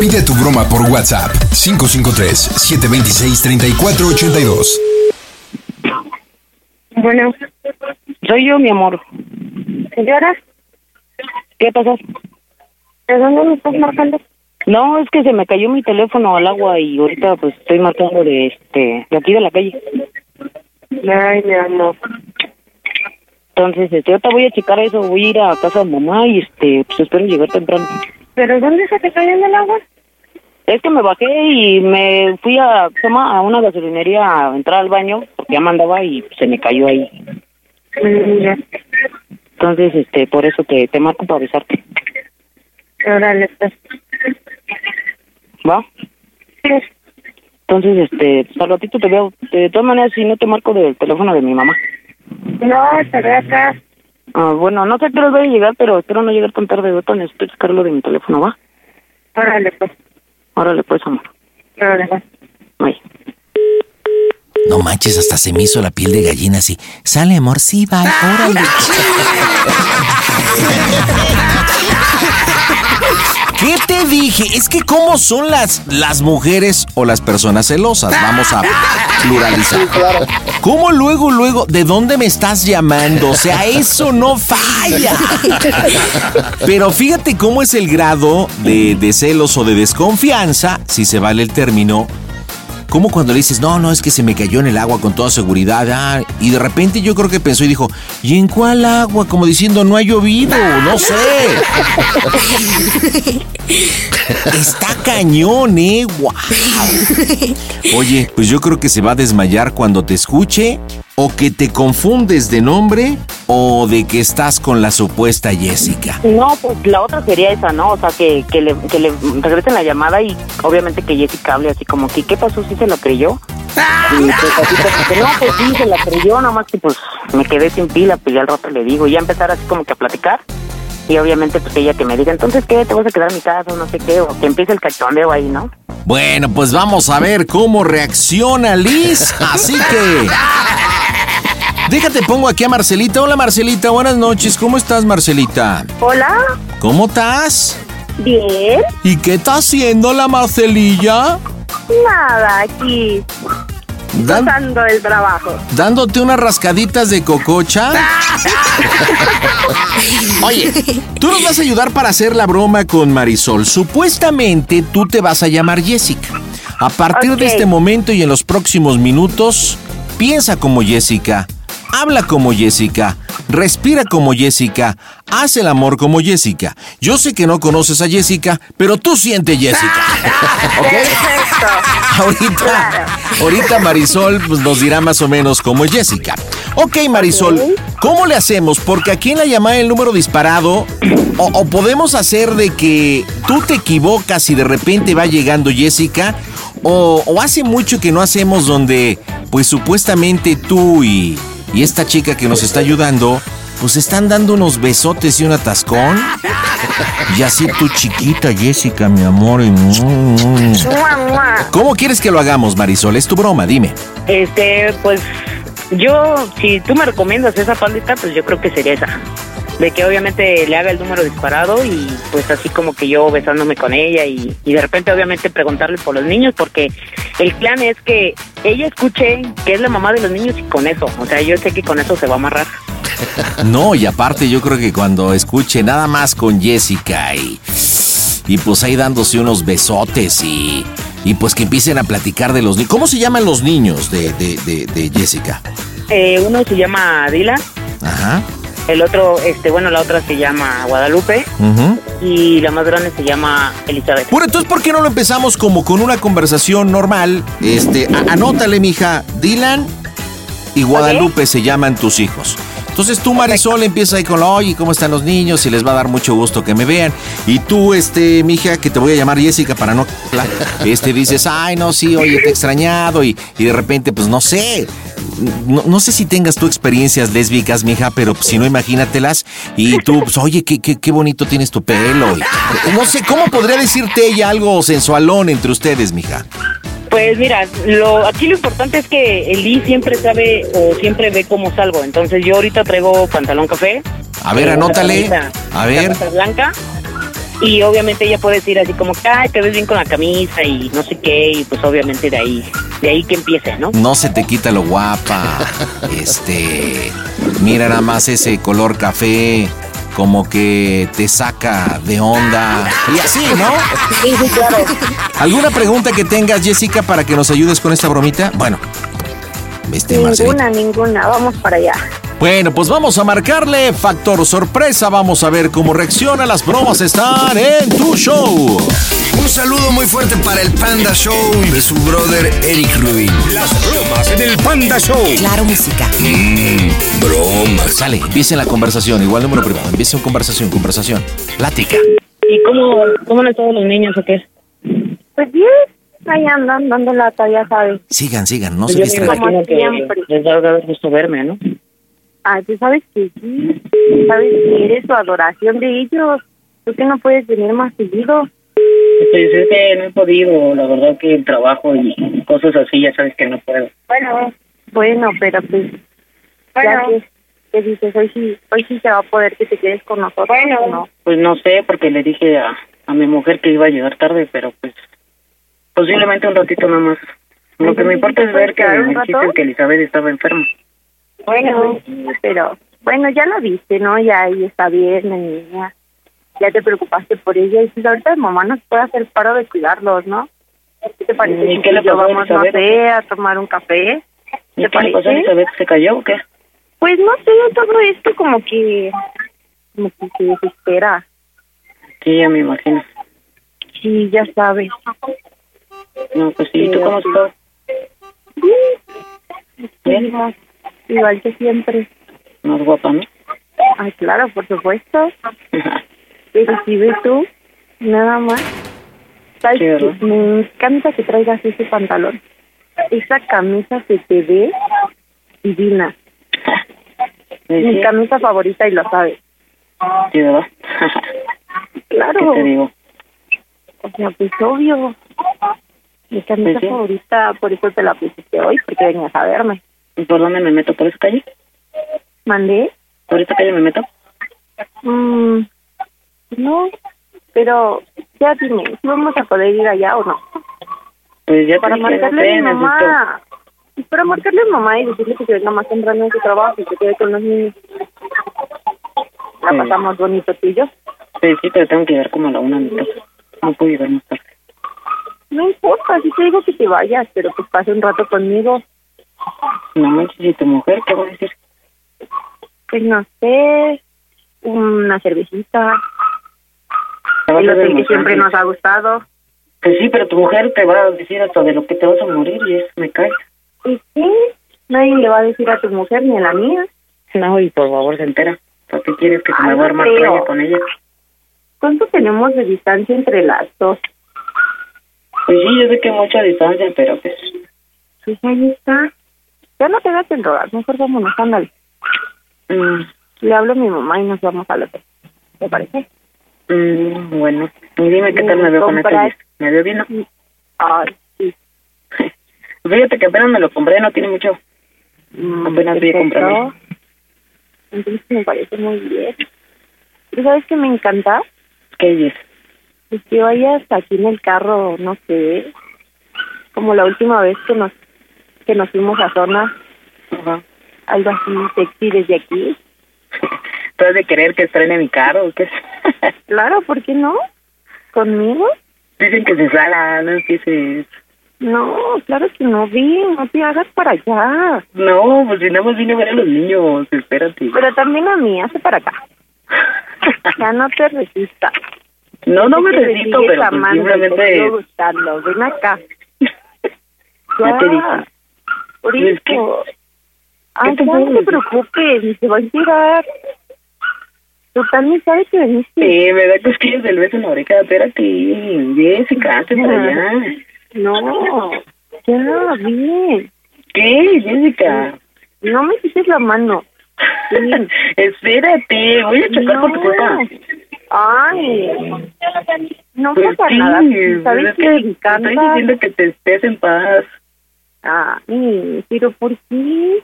Pide tu broma por WhatsApp 553-726-3482. Bueno, soy yo, mi amor. ¿Señora? ¿Qué pasó? ¿De dónde me estás marcando? No, es que se me cayó mi teléfono al agua y ahorita pues estoy marcando de este de aquí de la calle. Ay, mi amor. Entonces, este, ahorita voy a checar eso, voy a ir a casa de mamá y este, pues espero llegar temprano. ¿Pero dónde se te cayó en el agua? Es que me bajé y me fui a, a una gasolinería a entrar al baño porque ya mandaba y se me cayó ahí. Mm, ya. Entonces, este, por eso te, te marco para avisarte. Órale, pues. ¿Va? Entonces, este, al ratito te veo. De todas maneras, si no te marco del teléfono de mi mamá. No, estaré acá. Ah, bueno, no sé qué hora voy a llegar, pero espero no llegar tan tarde. Ahorita necesito checarlo de mi teléfono, ¿va? Órale, pues. Órale, pues, amor. Órale, pues. Ay. No manches, hasta se me hizo la piel de gallina así. Sale, amor, sí, va, órale. ¿Qué te dije? Es que cómo son las, las mujeres o las personas celosas. Vamos a pluralizar. ¿Cómo luego, luego, de dónde me estás llamando? O sea, eso no falla. Pero fíjate cómo es el grado de, de celos o de desconfianza, si se vale el término, como cuando le dices, no, no, es que se me cayó en el agua con toda seguridad. ah, y de repente yo creo que pensó y dijo, ¿y en cuál agua? Como diciendo, no ha llovido, no sé. Está cañón, ¿eh? ¡Wow! Oye, pues yo creo que se va a desmayar cuando te escuche, o que te confundes de nombre, o de que estás con la supuesta Jessica. No, pues la otra sería esa, ¿no? O sea, que, que, le, que le regresen la llamada y obviamente que Jessica hable así como que, ¿qué pasó? ¿Sí se la creyó? Y pues no, pues sí, se la creyó, nomás que pues me quedé sin pila, pues ya al rato le digo. Y ya empezar así como que a platicar. Y obviamente pues ella que me diga, entonces, ¿qué? ¿Te vas a quedar en mi casa o no sé qué? O que empiece el cachondeo ahí, ¿no? Bueno, pues vamos a ver cómo reacciona Liz. Así que. Déjate, pongo aquí a Marcelita. Hola, Marcelita. Buenas noches. ¿Cómo estás, Marcelita? Hola. ¿Cómo estás? Bien. ¿Y qué está haciendo la Marcelilla? Nada, aquí. Dan- Pasando el trabajo. ¿Dándote unas rascaditas de cococha? Oye, tú nos vas a ayudar para hacer la broma con Marisol. Supuestamente tú te vas a llamar Jessica. A partir de este momento y en los próximos minutos, piensa como Jessica, habla como Jessica, respira como Jessica, haz el amor como Jessica. Yo sé que no conoces a Jessica, pero tú sientes Jessica. ¿Ok? Perfecto. Ahorita, ahorita Marisol pues, nos dirá más o menos cómo es Jessica. Ok, Marisol, ¿cómo le hacemos? Porque aquí en la llamada el número disparado, o, o podemos hacer de que tú te equivocas y de repente va llegando Jessica, o, o hace mucho que no hacemos donde, pues supuestamente tú y, y esta chica que nos está ayudando, pues están dando unos besotes y un atascón. Y así tú chiquita, Jessica, mi amor. ¿Cómo quieres que lo hagamos, Marisol? Es tu broma, dime. Este, pues yo, si tú me recomiendas esa pandita, pues yo creo que sería esa. De que obviamente le haga el número disparado y pues así como que yo besándome con ella y, y de repente obviamente preguntarle por los niños porque el plan es que ella escuche que es la mamá de los niños y con eso, o sea, yo sé que con eso se va a amarrar. No, y aparte yo creo que cuando escuche nada más con Jessica y, y pues ahí dándose unos besotes y, y pues que empiecen a platicar de los niños. ¿Cómo se llaman los niños de, de, de, de Jessica? Eh, uno se llama Dylan, Ajá. El otro, este, bueno, la otra se llama Guadalupe y la más grande se llama Elizabeth. Bueno, entonces, ¿por qué no lo empezamos como con una conversación normal? Este, anótale, mija, Dylan y Guadalupe se llaman tus hijos. Entonces tú, Marisol, empieza ahí con, oye, ¿cómo están los niños? Y les va a dar mucho gusto que me vean. Y tú, este, mija, que te voy a llamar Jessica para no... Este, dices, ay, no, sí, oye, te he extrañado. Y, y de repente, pues no sé. No, no sé si tengas tú experiencias lésbicas, mija, pero si no, imagínatelas. Y tú, pues, oye, qué, qué, qué bonito tienes tu pelo. Y- no sé, ¿cómo podría decirte ella algo sensualón entre ustedes, mija? Pues mira, lo, aquí lo importante es que Eli siempre sabe o siempre ve cómo salgo. Entonces yo ahorita traigo pantalón café. A ver, anótale. camisa- A ver. blanca. Y obviamente ella puede decir así como ay, te ves bien con la camisa y no sé qué. Y pues obviamente de ahí, de ahí que empiece, ¿no? No se te quita lo guapa. Este. Mira nada más ese color café. Como que te saca de onda. Y así, ¿no? Sí, sí, claro. ¿Alguna pregunta que tengas, Jessica, para que nos ayudes con esta bromita? Bueno. Este, Marcelita. Ninguna, ninguna. Vamos para allá. Bueno, pues vamos a marcarle factor sorpresa. Vamos a ver cómo reacciona. Las bromas están en tu show. Un saludo muy fuerte para el Panda Show de su brother Eric Rubin. Las bromas en el Panda Show. Claro, música. Mmm, bromas. Sale, empiecen la conversación. Igual número privado. Empiecen conversación, conversación. Plática. ¿Y cómo, cómo han estado los niños o qué? Pues bien, ahí andan dando lata, ya sabes. Sigan, sigan, no Pues se distraigan. les a dar gusto verme, ¿no? Ay, tú sabes que sí. Sabes que eres tu adoración de ellos. Tú que no puedes venir más seguido. Pues es que no he podido, la verdad que el trabajo y cosas así, ya sabes que no puedo. Bueno, bueno, pero pues. Ya que, que dices, hoy sí, hoy sí se va a poder que te quedes con nosotros. Bueno, no. Pues no sé, porque le dije a, a mi mujer que iba a llegar tarde, pero pues posiblemente un ratito nada más. Lo que me importa es ver que me dijiste que Elizabeth estaba enferma. Bueno, pero bueno, ya lo viste, ¿no? Ya ahí está bien, la niña. Ya te preocupaste por ella y pues ahorita mamá nos puede hacer paro de cuidarlos, ¿no? ¿Qué te parece? ¿Y qué le y pasó vamos, no sé, a tomar un café? ¿Y ¿Te qué le pasó a parece? Elizabeth? ¿Se cayó o qué? Pues no sé, todo esto como que, como que se desespera. Sí, ya me imagino. Sí, ya sabes. No, pues sí, ¿tú cómo estás? Bien. Seguimos igual que siempre. Más guapa, ¿no? Ay, claro, por supuesto. Pero si ves tú, nada más. ¿Sabes. Me encanta que traigas ese pantalón. Esa camisa se te ve divina. Mi camisa favorita y lo sabes. Sí, ¿verdad? Claro. ¿Qué te digo? O sea, pues obvio. Mi camisa Pues sí. favorita, por eso te la pusiste hoy, porque venías a verme. ¿Y por dónde me meto? ¿Por esa calle? ¿Mandé? ¿Por esa calle me meto? Mm, no, pero ya dime, ¿sí ¿vamos a poder ir allá o no? Pues ya Para marcarle a mi mamá. Para marcarle a mamá y decirle que se venga más temprano en su trabajo y que quede con los niños. La Sí. pasamos bonito tú y yo. Sí, sí, pero tengo que llegar como a la una de mi casa. No puedo llegar más tarde. No importa, si te digo que te vayas, pero pues pase un rato conmigo. No manches, ¿y tu mujer qué va a decir? Pues no sé, una cervecita. El hotel que siempre nos ha gustado. Pues sí, pero tu mujer te va a decir hasta de lo que te vas a morir y eso me cae. ¿Y qué? Nadie le va a decir a tu mujer ni a la mía. No, y por favor se entera. ¿Para qué quieres que se Ay, me va a armar playa con ella? ¿Cuánto tenemos de distancia entre las dos? Pues sí, yo sé que mucha distancia, pero pues... Pues ahí está. Ya no te hagas el rogar, mejor vámonos, ándale. mm, Le hablo a mi mamá y nos vamos al hotel. ¿Te parece? mm, bueno, y dime qué tal me veo con este. ¿Me veo bien, no? Ay, sí. Fíjate que apenas me lo compré, no tiene mucho. Mm, Apenas voy a comprarlo. Entonces me parece muy bien. ¿Y sabes qué me encanta? ¿Qué es? Pues que vayas aquí en el carro, no sé, como la última vez que nos que nos fuimos a zona, Ajá. algo así sexy desde aquí. ¿Tú has de querer que estrene mi carro o qué? Claro, ¿por qué no? ¿Conmigo? Dicen que se sala, no empieces. No, claro que no, bien, no te hagas para allá. No, pues si nada más vine a ver a los niños, espérate. Pero también a mí, hace para acá. ya no te resistas. No, no me resisto, pero amando simplemente... gustando. Ven acá. Ya te dije. Por Es que- eso. Ay, te no te preocupes, se va a. Tú también sabes que veniste. Sí, me da cosquillas del beso en la oreja. Espérate, Jessica, hazte para allá. No, ya, bien. ¿Qué, Jessica? No me quites la mano. Sí. Espérate, voy a chocar por tu culpa. Ay, no Pues pasa sí, nada. ¿Sabes es que que me te encanta? Estoy diciendo que te estés en paz. Ay, pero ¿por qué?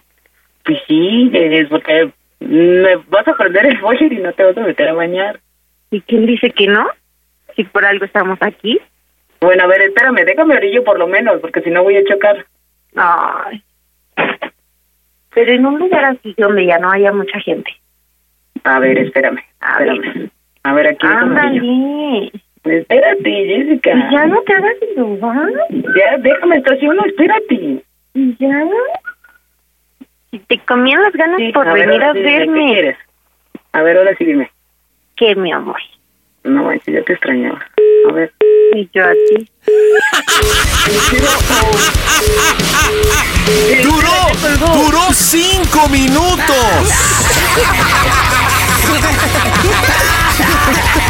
Pues sí, es porque me vas a perder el boiler y no te vas a meter a bañar. ¿Y quién dice que no? Si por algo estamos aquí. Bueno, a ver, espérame, déjame orillo por lo menos, porque si no voy a chocar. Ay. Pero en un lugar así donde ya no haya mucha gente. A ver, espérame, espérame. A ver, aquí. Ándale. Espérate, Jessica. Y ya no te hagas lugar. Ya, déjame estacionar, espérate. Y ya. Si te comían las ganas por a ver, venir a ahora sí dime, ¿Qué verme. quieres? A ver, ahora sí dime. ¿Qué, mi amor? No, manches, ya te extrañaba. A ver. Y yo a ti. Duró, duró cinco minutos.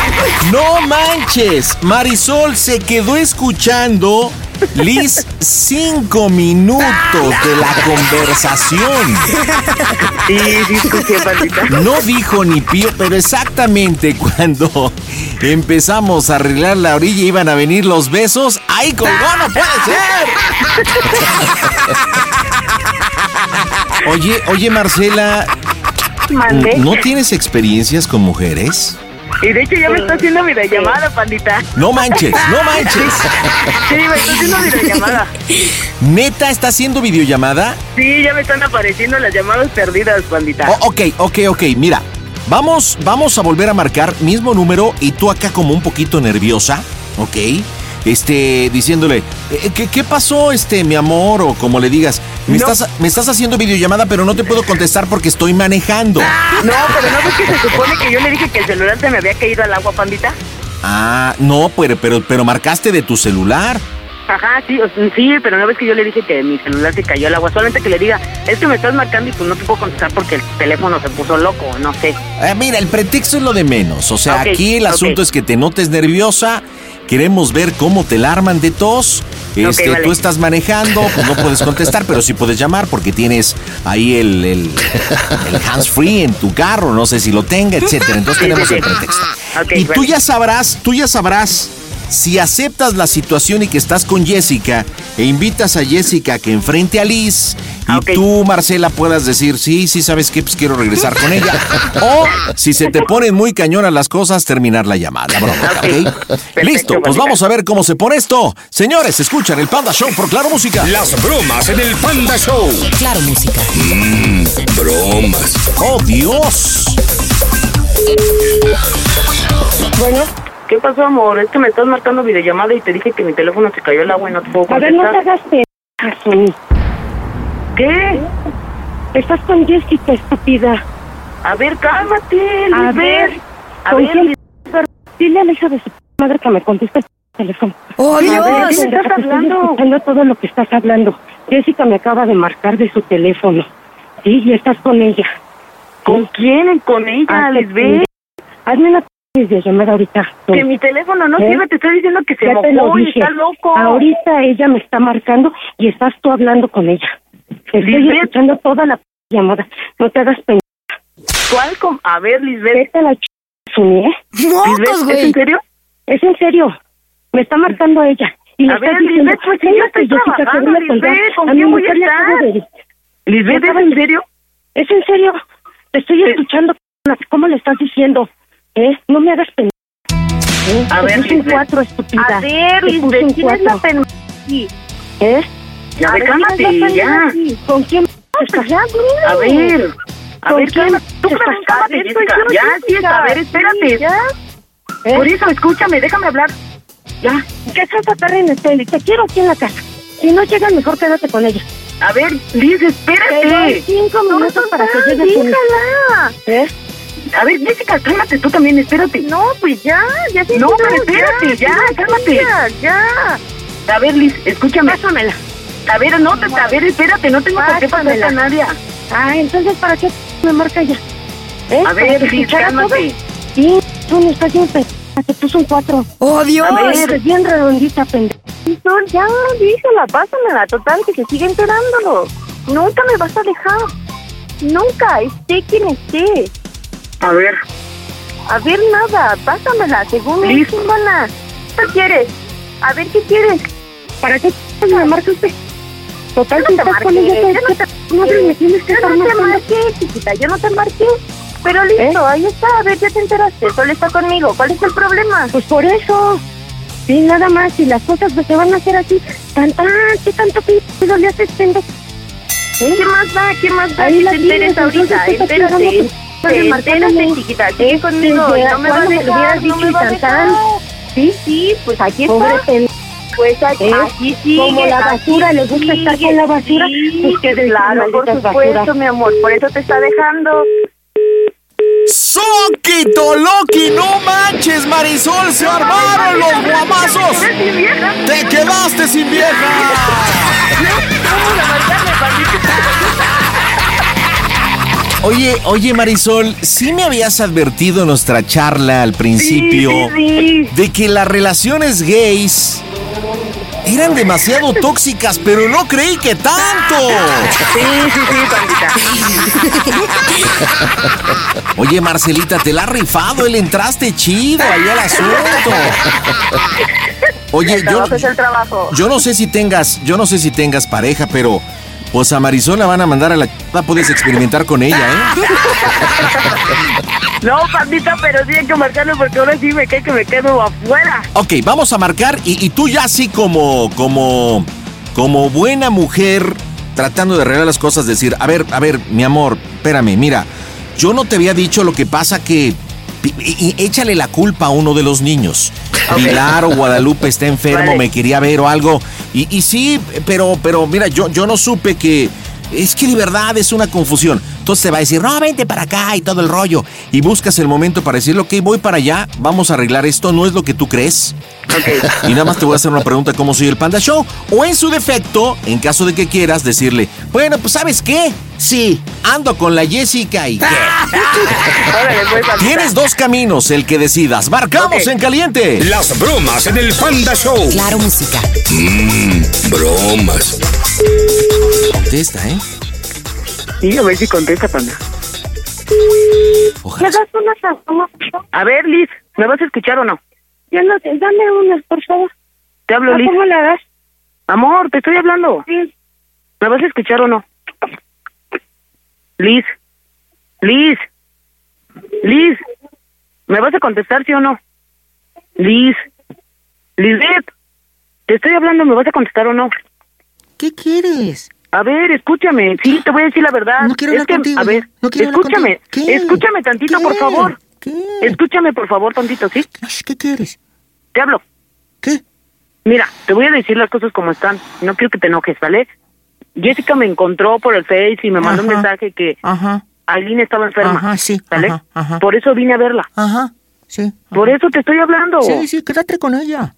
No manches, Marisol se quedó escuchando Liz cinco minutos de la conversación. No dijo ni pío, pero exactamente cuando empezamos a arreglar la orilla iban a venir los besos. ¡Ay, colgó! ¡No puede ser! Oye, oye, Marcela. ¿no tienes experiencias con mujeres? Y de hecho ya me está haciendo videollamada, pandita. No manches, no manches. Sí, me está haciendo videollamada. ¿Neta está haciendo videollamada? Sí, ya me están apareciendo las llamadas perdidas, pandita. Oh, ok, ok, ok, mira. Vamos, vamos a volver a marcar mismo número y tú acá como un poquito nerviosa, ¿ok? Este, diciéndole, eh, ¿qué, qué pasó, este, mi amor? O como le digas, me, No. estás, me estás haciendo videollamada, pero no te puedo contestar porque estoy manejando. No, pero ¿no ves que se supone que yo le dije que el celular se me había caído al agua, pandita? Ah, no, pero, pero, pero marcaste de tu celular. Ajá, sí, sí, pero ¿no ves que yo le dije que mi celular se cayó al agua? Solamente que le diga, es que me estás marcando y pues no te puedo contestar porque el teléfono se puso loco, no sé. Eh, mira, el pretexto es lo de menos. O sea, aquí el asunto es que te notes nerviosa. Queremos ver cómo te la arman de tos. Este, vale. Tú estás manejando, pues no puedes contestar, pero sí puedes llamar porque tienes ahí el, el, el hands free en tu carro, no sé si lo tenga, etcétera. Entonces Sí, tenemos sí, el sí. pretexto. Y tú ya sabrás, tú ya sabrás si aceptas la situación y que estás con Jessica e invitas a Jessica a que enfrente a Liz y tú, Marcela, puedas decir, sí, sí, ¿sabes qué? Pues quiero regresar con ella. O, si se te ponen muy cañonas las cosas, terminar la llamada. Broma, ¿ok? Listo, pues vamos a ver cómo se pone esto. Señores, escuchan el Panda Show por Claro Música. Las bromas en el Panda Show. Claro Música. Mmm, bromas. ¡Oh, Dios! Bueno, ¿qué pasó, amor? Es que me estás marcando videollamada y te dije que mi teléfono se cayó al agua y no te puedo A ver, contestar. no te hagas. ¿Qué? Estás con Jessica, estúpida. A ver, cálmate, A ver, A ¿con ver, quién? Dile a la hija de su madre que me conteste el teléfono. ¡Oh, A ver, Dios! pendeja, ¿Qué estás hablando? escuchando todo lo que estás hablando. Jessica me acaba de marcar de su teléfono. Sí, y estás con ella. ¿Con quién? ¿Con ella, Ah, Lisbeth? Hazme una videollamada ahorita. Que mi teléfono no ¿Eh? sirve, te estoy diciendo que se Ya te lo mojó y está loco. Ahorita ella me está marcando y estás tú hablando con ella. Estoy Lisbeth. escuchando toda la llamada. No te hagas pendeja. ¿Cuál? com- A ver, Lisbeth. Vete a la ch... Suni, ¿eh? Lisbeth, ¿Es en serio? Es en serio. Me está marcando ella. Y le A estás ver, diciendo, Lisbeth, pues. Lisbeth, ¿con A mi quién voy a mujer le acabo estar? de- Lisbeth, ¿es en serio? Es en serio. Te estoy escuchando. ¿Cómo le estás diciendo? ¿Eh? No me hagas pendeja. ¿Eh? A ver, Lisbeth. cuatro, estúpida. A ver, Lisbeth, un ¿quién es la cuatro. ¿Eh? Ya, A ve, ver, cálmate, ¿quién es la ya. ¿Con quién estás? Ya, A ver, a ¿Con ver, quién. Tú A ver, Jessica. Ya, sí, a ver, espérate. Sí, ya. ¿Eh? Por eso, escúchame, déjame hablar. Ya. ¿Qué estás acá en el tele? Te quiero aquí en la casa. Si no llegas, mejor quédate con ella. A ver, Liz, Te doy espérate. cinco minutos para que llegues con déjala. ¿Eh? A ver, Jessica, cálmate tú también, espérate. No, pues ya, ya te No, pero espérate, ya, cálmate. Ya, ya. A ver, Liz, escúchame. Pásamela. A ver, no, te, a ver, espérate, no tengo por qué pasarte Pásamela. a nadie. Ah, entonces, ¿para qué me marca ya? ¿Eh? A ver, ¿Para Liz, escuchar a cálmate. Sí, tú no estás bien te puso un cuatro. ¡Oh, Dios! A ver, es bien redondita, pendeja. Sol, ya, dísela, pásamela. Total, que se sigue enterando. Nunca me vas a dejar. Nunca, esté quien esté. A ver. A ver, nada, pásamela, según chingona. ¿Qué quieres? A ver, ¿qué quieres? ¿Para qué me marca usted? Total, Yo no te marqué, yo no te, no te chiquita, yo no te marqué. Pero listo, ahí está, a ver, ya te enteraste, Sol está conmigo, ¿cuál es el problema? Pues por eso. Sí, nada más, si las cosas pues, se van a hacer así, tan, ah, ¿qué tanto pido le haces, pendejo? ¿Qué más da? ¿Qué más da? Ahí la tienes, ahorita, entérate, chiquita, sigue conmigo y ya, no me va a ¿cuándo me lo dejar, hubieras no me dicho va a y dejar. Sí, sí, pues aquí está. Pues aquí, ¿Eh? aquí sigue. Como la basura, aquí le gusta estar sigue, con la basura, sí, pues que claro, por supuesto, basuras. mi amor, por eso te está dejando. ¡Soquito, Loki! ¡No manches, Marisol! ¡Se armaron los guamazos! ¡Te quedaste sin vieja! Oye, oye Marisol, sí me habías advertido en nuestra charla al principio de que las relaciones gays eran demasiado tóxicas, pero no creí que tanto. Sí, sí, sí. Oye, Marcelita, te la has rifado, él entraste chido ahí al asunto. Oye, el yo, trabajo es el trabajo. yo no sé si tengas, yo no sé si tengas pareja, pero pues a Marisol la van a mandar a la puedes experimentar con ella, ¿eh? No, pandita, pero sí hay que marcarlo porque ahora sí me cae que me quedo afuera. Ok, vamos a marcar y, y tú ya así como, como, como buena mujer tratando de arreglar las cosas, decir, a ver, a ver, mi amor, espérame, mira, yo no te había dicho lo que pasa que y- échale la culpa a uno de los niños. Pilar o Guadalupe está enfermo, Vale. me quería ver o algo. Y, y sí, pero, pero mira, yo, yo no supe que. Es que de verdad es una confusión. Entonces te va a decir, no, vente para acá y todo el rollo. Y buscas el momento para decirle, ok, voy para allá, vamos a arreglar esto, ¿no es lo que tú crees? Y nada más te voy a hacer una pregunta, ¿cómo soy el Panda Show? O en su defecto, en caso de que quieras, decirle, bueno, pues ¿sabes qué? Sí, ando con la Jessica y qué. Pues. Tienes dos caminos, el que decidas. Marcamos en caliente. Las bromas en el Panda Show. Claro, música. Mmm, bromas. Contesta, ¿eh? Sí, a ver si contesta, panda. ¿Me das unas aguas? A ver, Liz, ¿me vas a escuchar o no? Yo no sé, dame unas, por favor. Te hablo, ¿A Liz. ¿Cómo la das? Amor, te estoy hablando. Sí. ¿Me vas a escuchar o no? Liz. Liz. Liz. ¿Me vas a contestar, sí o no? Liz. Lisbeth. Te estoy hablando, ¿me vas a contestar o no? ¿Qué quieres? A ver, escúchame. Sí, te voy a decir la verdad. No quiero es hablar que, contigo, a ver, no escúchame. Escúchame tantito, ¿Qué? por favor. ¿Qué? Escúchame, por favor, tantito, ¿sí? ¿Qué quieres? Te hablo. ¿Qué? Mira, te voy a decir las cosas como están. No quiero que te enojes, ¿vale? Jessica me encontró por el Face y me mandó un Ajá. mensaje que Ajá, Aileen estaba enferma. Ajá, sí, ¿Vale? ajá. Por eso vine a verla. ajá, sí. Por eso te estoy hablando. Sí, sí, quédate con ella.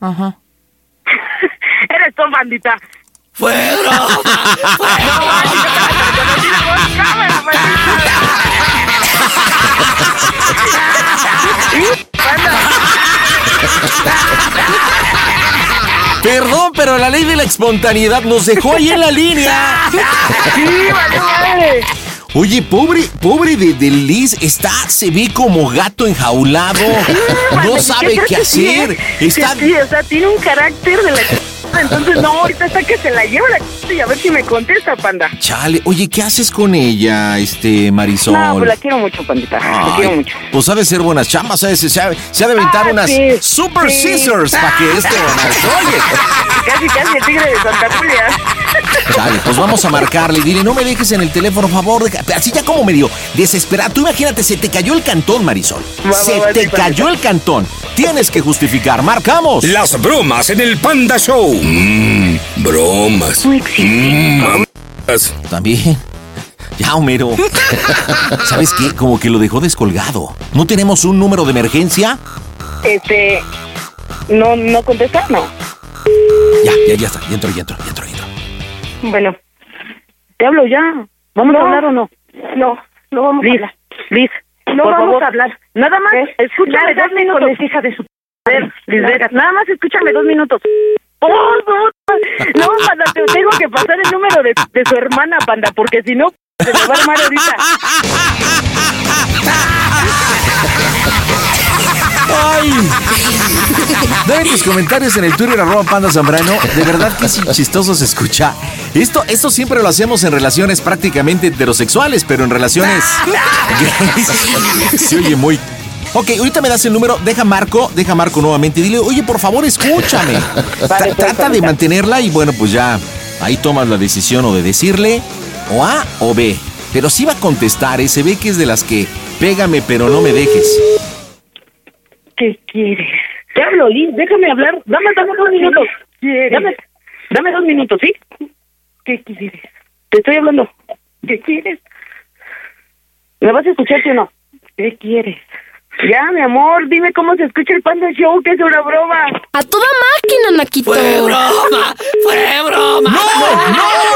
Ajá. Eres tú, bandita. ¡Fue Perdón, pero la ley de la espontaneidad nos dejó ahí en la línea. Oye, pobre, pobre de, de Liz, está, se ve como gato enjaulado. No sabe ¿qué hacer. eh? Está, sí, o sea, tiene un carácter de la Entonces, no, ahorita está que se la lleva la ch- y a ver si me contesta, panda. chale, oye, ¿qué haces con ella, este Marisol? No, pues la quiero mucho, pandita. La quiero mucho. Pues ha de ser buenas chamas, ¿sabes? Se ha, se ha de aventar Ah, unas sí, super sí. scissors para que esto. Oye, Casi, casi el tigre de Santa Julia. Chale, pues vamos a marcarle. Dile, no me dejes en el teléfono, por favor. Así ya como medio desesperado. Tú imagínate, se te cayó el cantón, Marisol. Va, va, Se va, te sí, cayó el cantón. Tienes que justificar. Marcamos. Las bromas en el Panda Show. Mmm, bromas. Mmm, mamas. También. Ya, Homero. ¿Sabes qué? Como que lo dejó descolgado. ¿No tenemos un número de emergencia? Este. ¿No, no contesta? No. Ya, ya, ya está. Ya entro, ya entro, ya entro, ya entro. Bueno. Te hablo ya. ¿Vamos a No. hablar o no? No, no vamos Liz, a hablar. Liz, No por vamos favor. a hablar. Nada más, ¿Eh? escúchame dos minutos. con esa hija de su... A ver, Lisbeth, nada más escúchame dos minutos. Favor. No, panda, te tengo que pasar el número de, de su hermana, panda, porque si no, se me va a armar ahorita. ¡Ay! Dejen tus comentarios en el Twitter arroba panda zambrano. De verdad que sí, chistoso se escucha. Esto, esto siempre lo hacemos en relaciones prácticamente heterosexuales, pero en relaciones gays se oye muy... Ok, ahorita me das el número, deja Marco, deja Marco nuevamente y dile, oye, por favor, escúchame. Tra- trata de mantenerla y bueno, pues ya ahí tomas la decisión o de decirle o A o B. Pero sí va a contestar, ¿eh? se ve que es de las que pégame pero no me dejes. ¿Qué quieres? Te hablo, Liz, déjame hablar. Dame, dame dos minutos. Dame, dame dos minutos, ¿sí? ¿Qué quieres? Te estoy hablando. ¿Qué quieres? ¿Me vas a escuchar sí o no? ¿Qué quieres? Ya, mi amor, dime cómo se escucha el Panda Show, que es una broma. A toda máquina, Naquito. ¡Fue broma! ¡Fue broma! ¡No, no,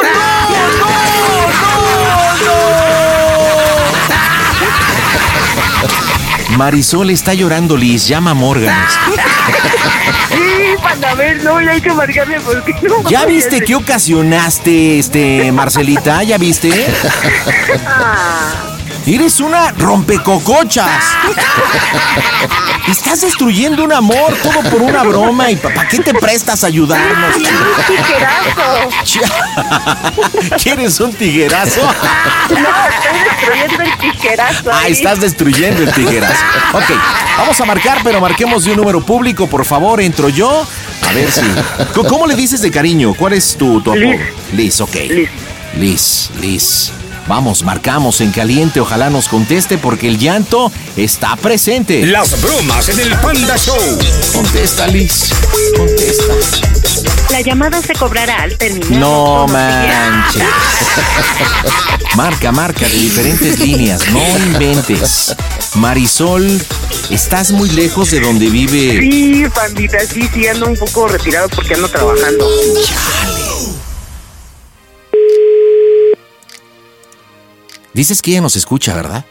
Marisol está llorando, Liz. Llama a Morgan. Sí, Panda, a ver, no, ya hay que marcarle porque no. ¿Ya viste qué ocasionaste, este, Marcelita? ¿Ya viste? Eres una rompecocochas. Estás destruyendo un amor, todo por una broma. ¿Y para qué te prestas a ayudarnos? ¿Quieres un tiguerazo? No, estoy destruyendo el tijerazo. Ah, estás destruyendo el tiguerazo. Ok, vamos a marcar, pero marquemos de un número público, por favor. Entro yo. A ver si. ¿Cómo- ¿Cómo le dices de cariño? ¿Cuál es tu, tu apodo? Liz. Liz, ok. Liz. Liz, Liz. Vamos, marcamos en caliente. Ojalá nos conteste porque el llanto está presente. Las bromas en el Panda Show. Contesta, Liz. Contesta. La llamada se cobrará al terminar. No manches. Marca, marca de diferentes líneas. No inventes. Marisol, estás muy lejos de donde vive. Sí, pandita, sí, sí, ando un poco retirado porque ando trabajando. Dices que ella nos escucha, ¿verdad?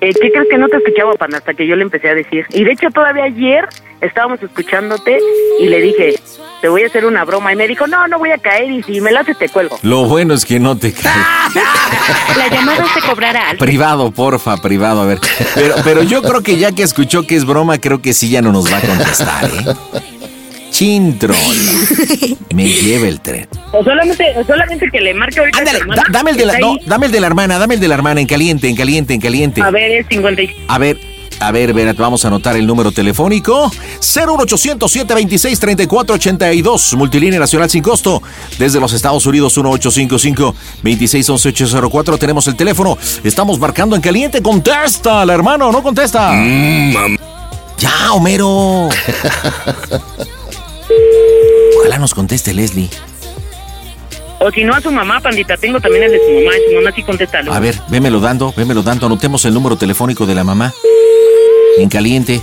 Eh, ¿Qué crees que no te escuchaba, Panda, hasta que yo le empecé a decir? Y de hecho, todavía ayer estábamos escuchándote y le dije, te voy a hacer una broma. Y me dijo, no, no voy a caer y si me la haces te cuelgo. Lo bueno es que no te cae. La llamada se cobrará Privado, porfa, privado, a ver. Pero, pero yo creo que ya que escuchó que es broma, creo que sí ya no nos va a contestar, ¿eh? Chintrol. Me lleva el tren. O solamente, o solamente que le marque ahorita a tu hermana, Da- dame el de la, no, ahí. dame el de la hermana, dame el de la hermana, en caliente, en caliente, en caliente. A ver, es 50 y... A ver, a ver, Berat, vamos a anotar el número telefónico. 01800 726 3482 multilínea nacional sin costo. Desde los Estados Unidos, 1855 2611804 Tenemos el teléfono. Estamos marcando en caliente. Contesta, la hermano, no contesta. ya, Homero. Ojalá nos conteste Leslie. O si no a su mamá, pandita, tengo también el de su mamá. y Su mamá sí contesta. A ver, vémelo dando, vémelo dando. Anotemos el número telefónico de la mamá. En caliente.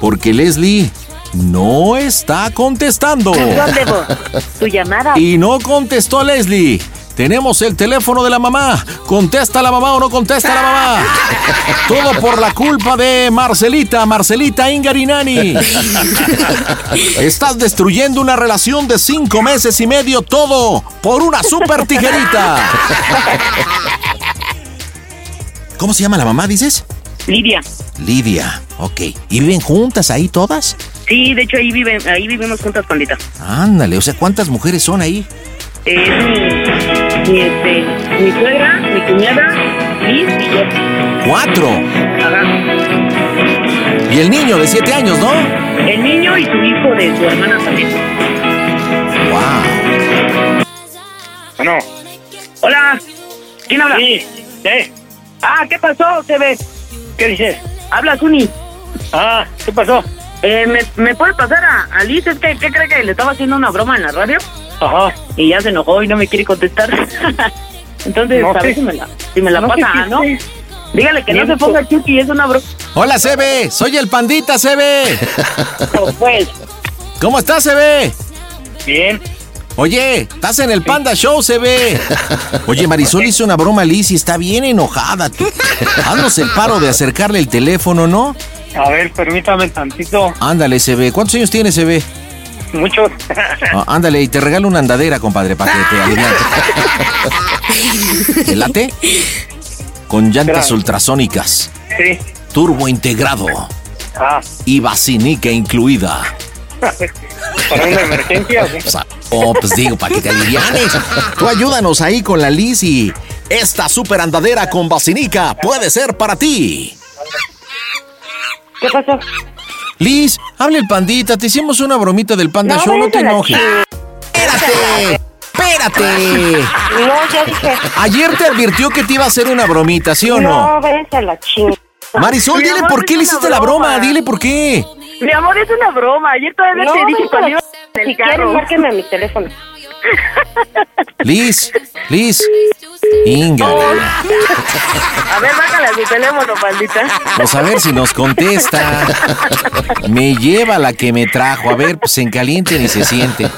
Porque Leslie no está contestando. ¿Dónde vos? Tu llamada. Y no contestó Leslie. Tenemos el teléfono de la mamá. ¿Contesta la mamá o no contesta la mamá? Todo por la culpa de Marcelita, Marcelita Ingarinani. Estás destruyendo una relación de cinco meses y medio, todo por una super tijerita. ¿Cómo se llama la mamá, dices? Lidia. Lidia, ok. ¿Y viven juntas ahí todas? Sí, de hecho ahí viven, ahí vivimos juntas, pandita. Ándale, o sea, ¿cuántas mujeres son ahí? Es mi, mi, este, mi suegra, mi cuñada, Liz y yo. Cuatro. Ajá. Y el niño de siete años, ¿no? El niño y su hijo de su hermana también. Wow. Bueno. Hola. ¿Quién habla? Sí, sí. Ah, ¿qué pasó, CB? ¿Qué dices? Habla Zuni. Ah, ¿qué pasó? Eh, ¿me, ¿Me puede pasar a, a Liz? Es que, ¿qué cree que le estaba haciendo una broma en la radio? Ajá. Y ya se enojó y no me quiere contestar. Entonces, No a ver si me la, si me la No sé pasa, ¿no? Dígale que no se ponga chuki, es una broma. Hola, CB. Soy el pandita, CB. Pues, ¿Cómo estás, CB? Bien. Oye, estás en el Panda Show, se ve. Oye, Marisol hizo una broma a Liz y está bien enojada. tú. Haznos el paro de acercarle el teléfono, ¿no? A ver, permítame tantito. Ándale, se ve. ¿Cuántos años tiene, se ve? Muchos. Ah, ándale, y te regalo una andadera, compadre, para que te aliviane. ¿Te late? Con llantas ultrasónicas, Sí. turbo integrado Ah, y vacinica incluida. para una emergencia. ¿o qué? O sea, oh, pues digo, para que te alivianes. Tú ayúdanos ahí con la Liz y esta super andadera con vacinica puede ser para ti. ¿Qué pasó? Liz, hable el pandita, te hicimos una bromita del Panda No, Show, no te a enojes. Espérate, espérate. No, ya dije. Ayer te advirtió que te iba a hacer una bromita, ¿sí o no? No, váyanse a la chingada. Marisol, Mi dile amor, por qué le hiciste la broma, dile por qué. Mi amor, es una broma. Ayer todavía No, te dije a cuando iba el Si quieren, márquenme a mi teléfono. Liz, Liz. Inga. A ver, bájale a su teléfono, pandita. Pues a ver si nos contesta. Me lleva la que me trajo. A ver, pues en caliente ni se siente.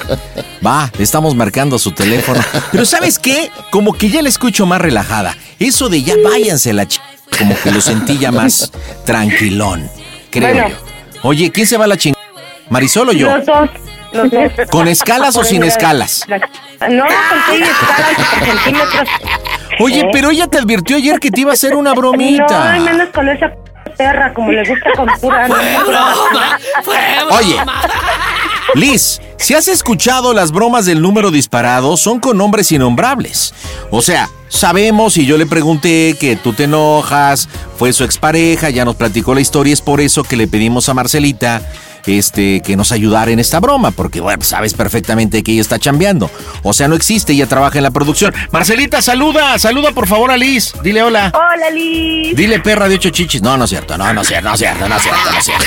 Va, le estamos marcando su teléfono. Pero ¿sabes qué? Como que ya la escucho más relajada. Eso de ya váyanse la ch... Como que lo sentí ya más tranquilón. Creo Bueno. yo. Oye, ¿quién se va a la ching... ¿Marisol o yo? Los dos. Los. ¿Con escalas o sin escalas? No, con escalas por centímetros. Oye, ¿Eh? pero ella te advirtió ayer que te iba a hacer una No, bromita. al menos con esa perra, como le gusta con pura. no, Oye, Liz, si has escuchado las bromas del número disparado, son con nombres innombrables. O sea, sabemos y yo le pregunté que tú te enojas, fue su expareja, ya nos platicó la historia, es por eso que le pedimos a Marcelita este, que nos ayudara en esta broma, porque bueno, sabes perfectamente que ella está chambeando. O sea, no existe, ella trabaja en la producción. Marcelita, saluda, saluda por favor a Liz, dile hola. Hola, Liz. Dile perra de ocho chichis. No, no es cierto, no, no es cierto, no es cierto, no es cierto, no es cierto.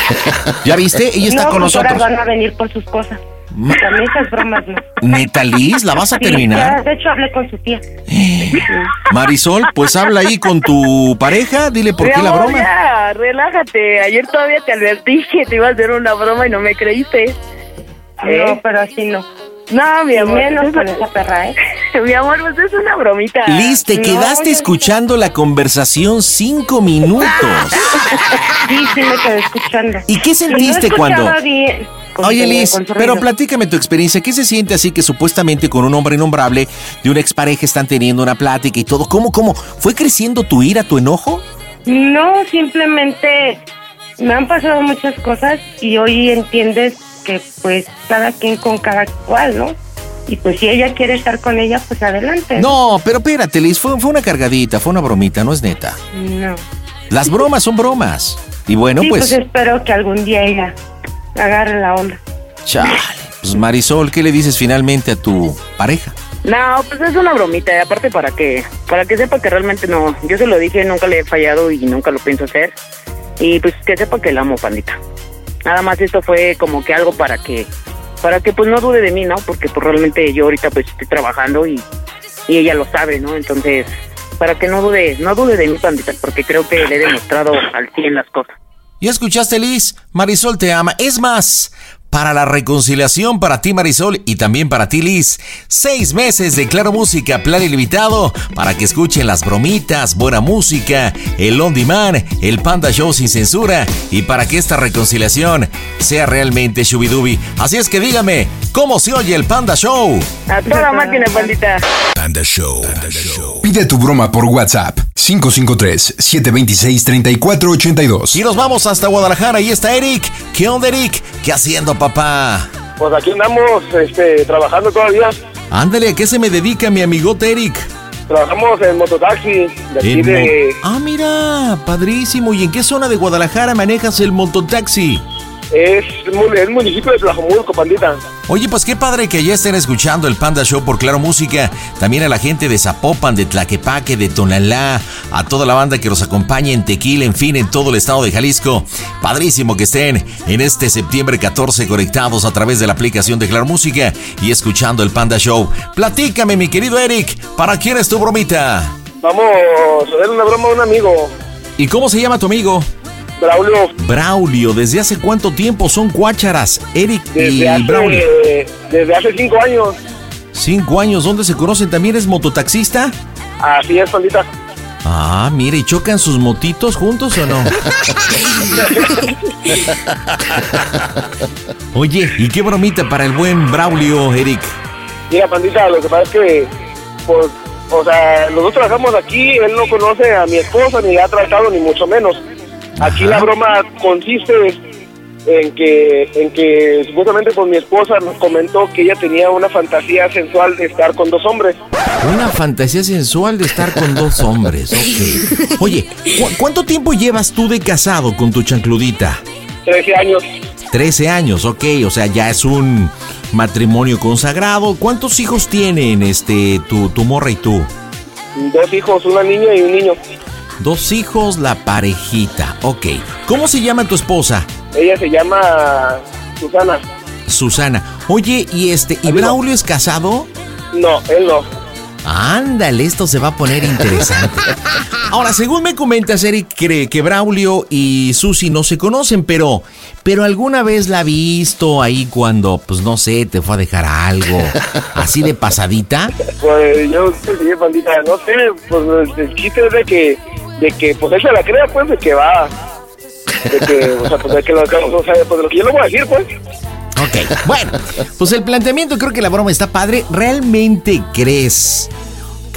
¿Ya viste? Ella está no, con nosotros. van a venir por sus cosas. También esas bromas no. Neta Liz, ¿la vas a Sí, terminar? ya, de hecho, hablé con su tía. Marisol, pues habla ahí con tu pareja, dile por Mi qué la broma. Ya, relájate. Ayer todavía te advertí que te iba a hacer una broma y no me creíste. No, pero así no. No, mi amor. menos es- con esa perra, ¿eh? Mi amor, pues es una bromita. Liz, te No, quedaste escuchando la conversación cinco minutos. Sí, sí me quedé escuchando. ¿Y qué sentiste cuando- bien. Oye Liz, pero platícame tu experiencia. ¿Qué se siente así que supuestamente con un hombre innombrable de una expareja están teniendo una plática y todo? ¿Cómo, cómo? ¿Fue creciendo tu ira, tu enojo? No, simplemente me han pasado muchas cosas y hoy entiendes que pues cada quien con cada cual, ¿no? Y pues si ella quiere estar con ella, pues adelante. No, pero espérate Liz, fue, fue una cargadita, fue una bromita, no es neta. No. Las bromas son bromas. Y bueno, sí, pues, pues, espero que algún día ella agarre la onda. chale. Pues Marisol, ¿qué le dices finalmente a tu pareja? No, pues es una bromita, y aparte para que para que sepa que realmente no, yo se lo dije, nunca le he fallado y nunca lo pienso hacer. Y pues que sepa que la amo, pandita. Nada más esto fue como que algo para que para que pues no dude de mí, ¿no? Porque pues realmente yo ahorita pues estoy trabajando y y ella lo sabe, ¿no? Entonces, para que no dude, no dude de mí, pandita, porque creo que le he demostrado al 100 las cosas. ¿Ya escuchaste, Liz? Marisol te ama. Es más, para la reconciliación para ti, Marisol, y también para ti, Liz. Seis meses de Claro Música, plan ilimitado, para que escuchen las bromitas, buena música, el On Demand, el Panda Show sin censura, y para que esta reconciliación sea realmente shubidubi. Así es que dígame, ¿cómo se oye el Panda Show? A toda máquina, pandita. Panda Show. Pide tu broma por WhatsApp 553-726-3482. Y nos vamos hasta Guadalajara, ahí está Eric. ¿Qué onda, Eric? ¿Qué haciendo, papá? Pues aquí andamos este, trabajando todavía. Ándale, ¿a qué se me dedica mi amigote Eric? Trabajamos en mototaxi de aquí En de... mo- Ah, mira, padrísimo. ¿Y en qué zona de Guadalajara manejas el mototaxi? Es, es municipio de Tlajomulco, pandita. Oye, pues qué padre que ya estén escuchando el Panda Show por Claro Música. También a la gente de Zapopan, de Tlaquepaque, de Tonalá, a toda la banda que nos acompaña en Tequila, en fin, en todo el estado de Jalisco. Padrísimo que estén en este septiembre 14 conectados a través de la aplicación de Claro Música y escuchando el Panda Show. Platícame, mi querido Eric, ¿para quién es tu bromita? Vamos a hacer una broma a un amigo, ¿Y cómo se llama tu amigo? Braulio. Braulio, ¿desde hace cuánto tiempo son cuácharas? Eric y Desde Braulio. hace, desde hace cinco años. Cinco años, ¿dónde se conocen? ¿También es mototaxista? Así es, pandita. Ah, mire, ¿y chocan sus motitos juntos o no? Oye, ¿y qué bromita para el buen Braulio, Eric? Mira, pandita, lo que pasa es que, pues, o sea, nosotros trabajamos aquí, él no conoce a mi esposa, ni la ha tratado, ni mucho menos. Aquí la broma consiste en que, en que supuestamente pues mi esposa nos comentó que ella tenía una fantasía sensual de estar con dos hombres. Una fantasía sensual de estar con dos hombres, ok. Oye, ¿cu- ¿cuánto tiempo llevas tú de casado con tu chancludita? 13 años. 13 años, ok, o sea, ya es un matrimonio consagrado. ¿Cuántos hijos tienen este tu, tu morra y tú? Dos hijos, una niña y un niño. Dos hijos, la parejita, ok. ¿Cómo se llama tu esposa? Ella se llama Susana. Susana. Oye, ¿y este, y Braulio es casado? No, él no. Ándale, esto se va a poner interesante. Ahora, según me comentas, Eric, cree que Braulio y Susi no se conocen, pero, pero alguna vez la ha visto ahí cuando, pues no sé, te fue a dejar algo así de pasadita. Pues yo, sí, pandita, no sé, pues el chiste es de que, de que, pues él se la crea, pues, de que va, de que, o sea, pues de que lo, o sea, pues lo que yo le voy a decir, pues. Ok, bueno, pues el planteamiento creo que la broma está padre. ¿Realmente crees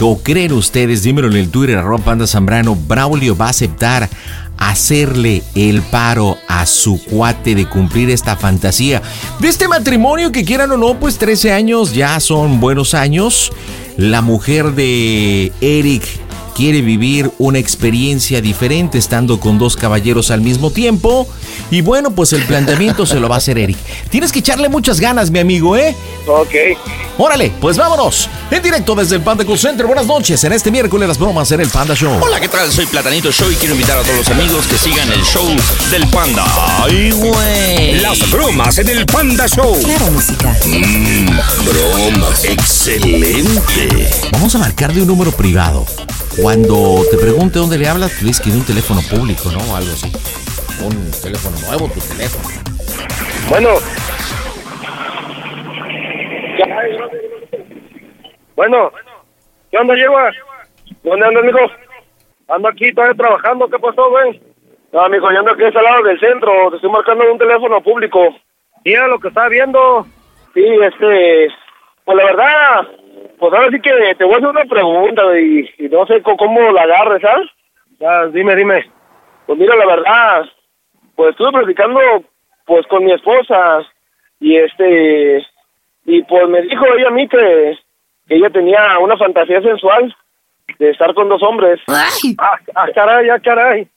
o creen ustedes, dímelo en el Twitter, arroba panda Zambrano, Braulio va a aceptar hacerle el paro a su cuate de cumplir esta fantasía de este matrimonio que quieran o no, pues 13 años ya son buenos años. La mujer de Eric quiere vivir una experiencia diferente estando con dos caballeros al mismo tiempo. Y bueno, pues el planteamiento se lo va a hacer Eric. Tienes que echarle muchas ganas, mi amigo, ¿eh? Ok. Órale, pues vámonos. En directo desde el Panda Cool Center. Buenas noches. En este miércoles las bromas en el Panda Show. Hola, ¿qué tal? Soy Platanito Show y quiero invitar a todos los amigos que sigan el show del Panda. ¡Ay, güey! Las bromas en el Panda Show. Claro, música. Mmm, bromas. Excelente. Vamos a marcar de un número privado. Cuando te pregunte dónde le hablas, tú dices que de un teléfono público, ¿no? O algo así. Un teléfono nuevo, tu teléfono. Bueno. Bueno. ¿Qué onda, Yegua? ¿Dónde andas, mijo? Ando aquí, todavía trabajando. ¿Qué pasó, güey? No, mijo, yo ando aquí a ese lado del centro. Te estoy marcando de un teléfono público. Era lo que estaba viendo. Sí, este... Pues la verdad, pues ahora sí que te voy a hacer una pregunta y, y no sé co- cómo la agarres, ¿sabes? Ya, dime, dime. Pues mira, la verdad, pues estuve platicando pues con mi esposa y este y pues me dijo ella a mí que, que ella tenía una fantasía sensual de estar con dos hombres. Ah, ah, caray, ah, caray.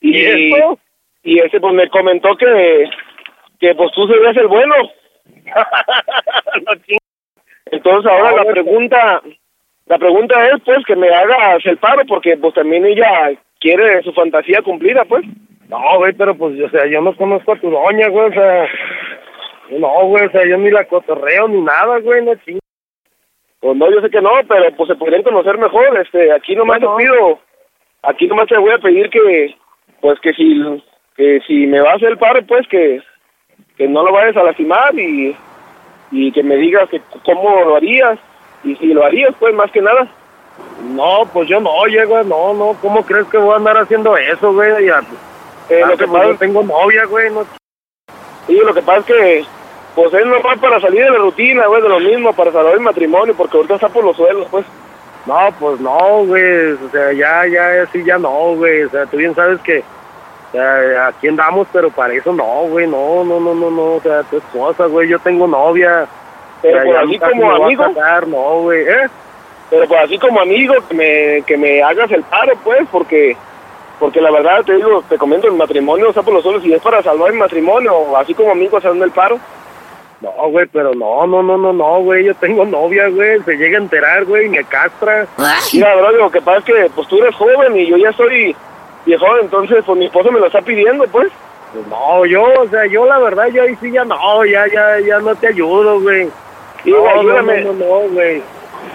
Y, ¿Y esto? Y ese pues me comentó que que pues tú serías el bueno. No Entonces ahora la pregunta la pregunta es pues que me hagas el paro porque pues también ella quiere su fantasía cumplida pues. No, güey, pero pues, o sea, yo no conozco a tu doña, güey, o sea, no, güey, o sea, yo ni la cotorreo ni nada, güey, no ching. Pues no, yo sé que no, pero pues se podrían conocer mejor, este, aquí nomás te pido, aquí nomás te voy a pedir que, pues que si, que si me vas a hacer el paro, pues que, que no lo vayas a lastimar y, y que me digas que cómo lo harías, y si lo harías, pues más que nada. No, pues yo no, oye, güey, no, no, ¿cómo crees que voy a andar haciendo eso, güey? Ya, eh, lo que pasa, tengo novia, güey, no. Sí, lo que pasa es que, pues es normal para salir de la rutina, güey, de lo mismo, para salvar el matrimonio, porque ahorita está por los suelos, pues. No, pues no, güey, o sea, ya, ya, sí, ya no, güey, o sea, tú bien sabes que, o sea, aquí andamos, pero para eso no, güey, no, no, no, no, no, o sea, tu esposa, güey, yo tengo novia. Pero O sea, ya así como a amigo. casar, no, güey, ¿eh? Pero pues así como amigo, que me, que me hagas el paro, pues, porque, porque la verdad, te digo, te comento, el matrimonio está por los suelos y es para salvar el matrimonio, así como amigo haciendo el paro. No, güey, pero no, no, no, no, no, güey, yo tengo novia, güey, se llega a enterar, güey, y me castra. Mira, bro, lo que pasa es que, pues, tú eres joven y yo ya soy viejo, entonces, pues, mi esposo me lo está pidiendo, pues. Pues no, yo, o sea, yo la verdad, yo ahí sí ya no, ya, ya, ya no te ayudo, güey. No, ayúdame. no, No, no, güey.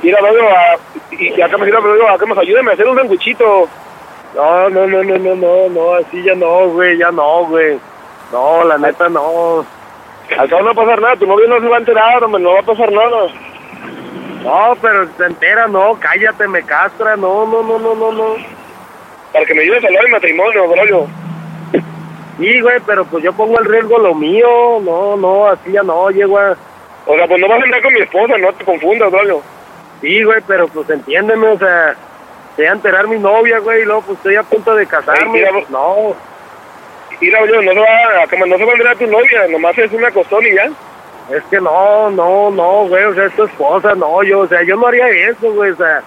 Mira, a- y y acá me mira, bro, acá me ayúdame a hacer un sanguichito. No, no, no, no, no, no, no, así ya no, güey, ya no, güey. No, la neta no. Acá no va a pasar nada, tu novio no se va a enterar, hombre, no va a pasar nada. No, pero se entera, no, cállate, me castra, no, no, no, no, no, no. Para que me ayudes a hablar de matrimonio, brollo. Sí, güey, pero pues yo pongo el riesgo lo mío, no, no, así ya no, oye, güey. O sea, pues no vas a andar con mi esposa, no te confundas, brollo. Sí, güey, pero pues entiéndeme, o sea, se va a enterar mi novia, güey, y luego pues estoy a punto de casarme, Ay, mira, pues, no. Mira, brollo, no se va no se va a enterar tu novia, nomás es una costón y ya. Es que no, no, no, güey, o sea, es tu esposa, no, yo, o sea, yo no haría eso, güey, o sea,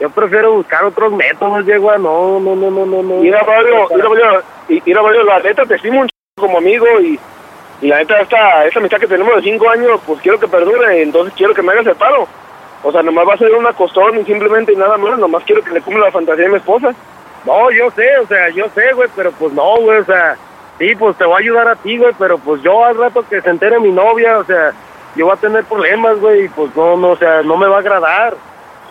yo prefiero buscar otros métodos, Diego, no, no, no, no, no, no. Mira, brollo, mira, y- mira, brollo, la neta te estimo un ch como amigo y, y la neta esta, esta amistad que tenemos de cinco años, pues quiero que perdure, entonces quiero que me hagas el paro. O sea, nomás va a ser una costón y simplemente nada más, nomás quiero que le cumpla la fantasía de mi esposa. No, yo sé, o sea, yo sé, güey, pero pues no, güey, o sea, sí, pues te voy a ayudar a ti, güey, pero pues yo al rato que se entere mi novia, o sea, yo voy a tener problemas, güey, y pues no, no, o sea, no me va a agradar.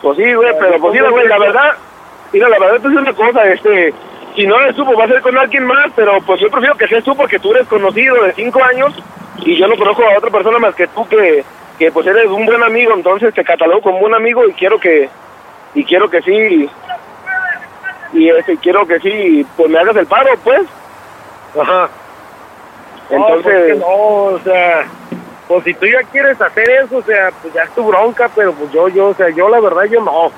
Pues sí, güey, pero pues mira, güey, la verdad, mira, la verdad, es una cosa, este, si no eres tú, pues va a ser con alguien más, pero pues yo prefiero que seas tú porque tú eres conocido de cinco años y yo no conozco a otra persona más que tú que, que pues eres un buen amigo, entonces te catalogo como un amigo y quiero que, y quiero que sí, y este, quiero que sí, pues me hagas el paro, pues. Ajá. Entonces, No, pues que no, o sea, pues si tú ya quieres hacer eso, o sea, pues ya es tu bronca, pero pues yo, yo, o sea, yo la verdad yo no. O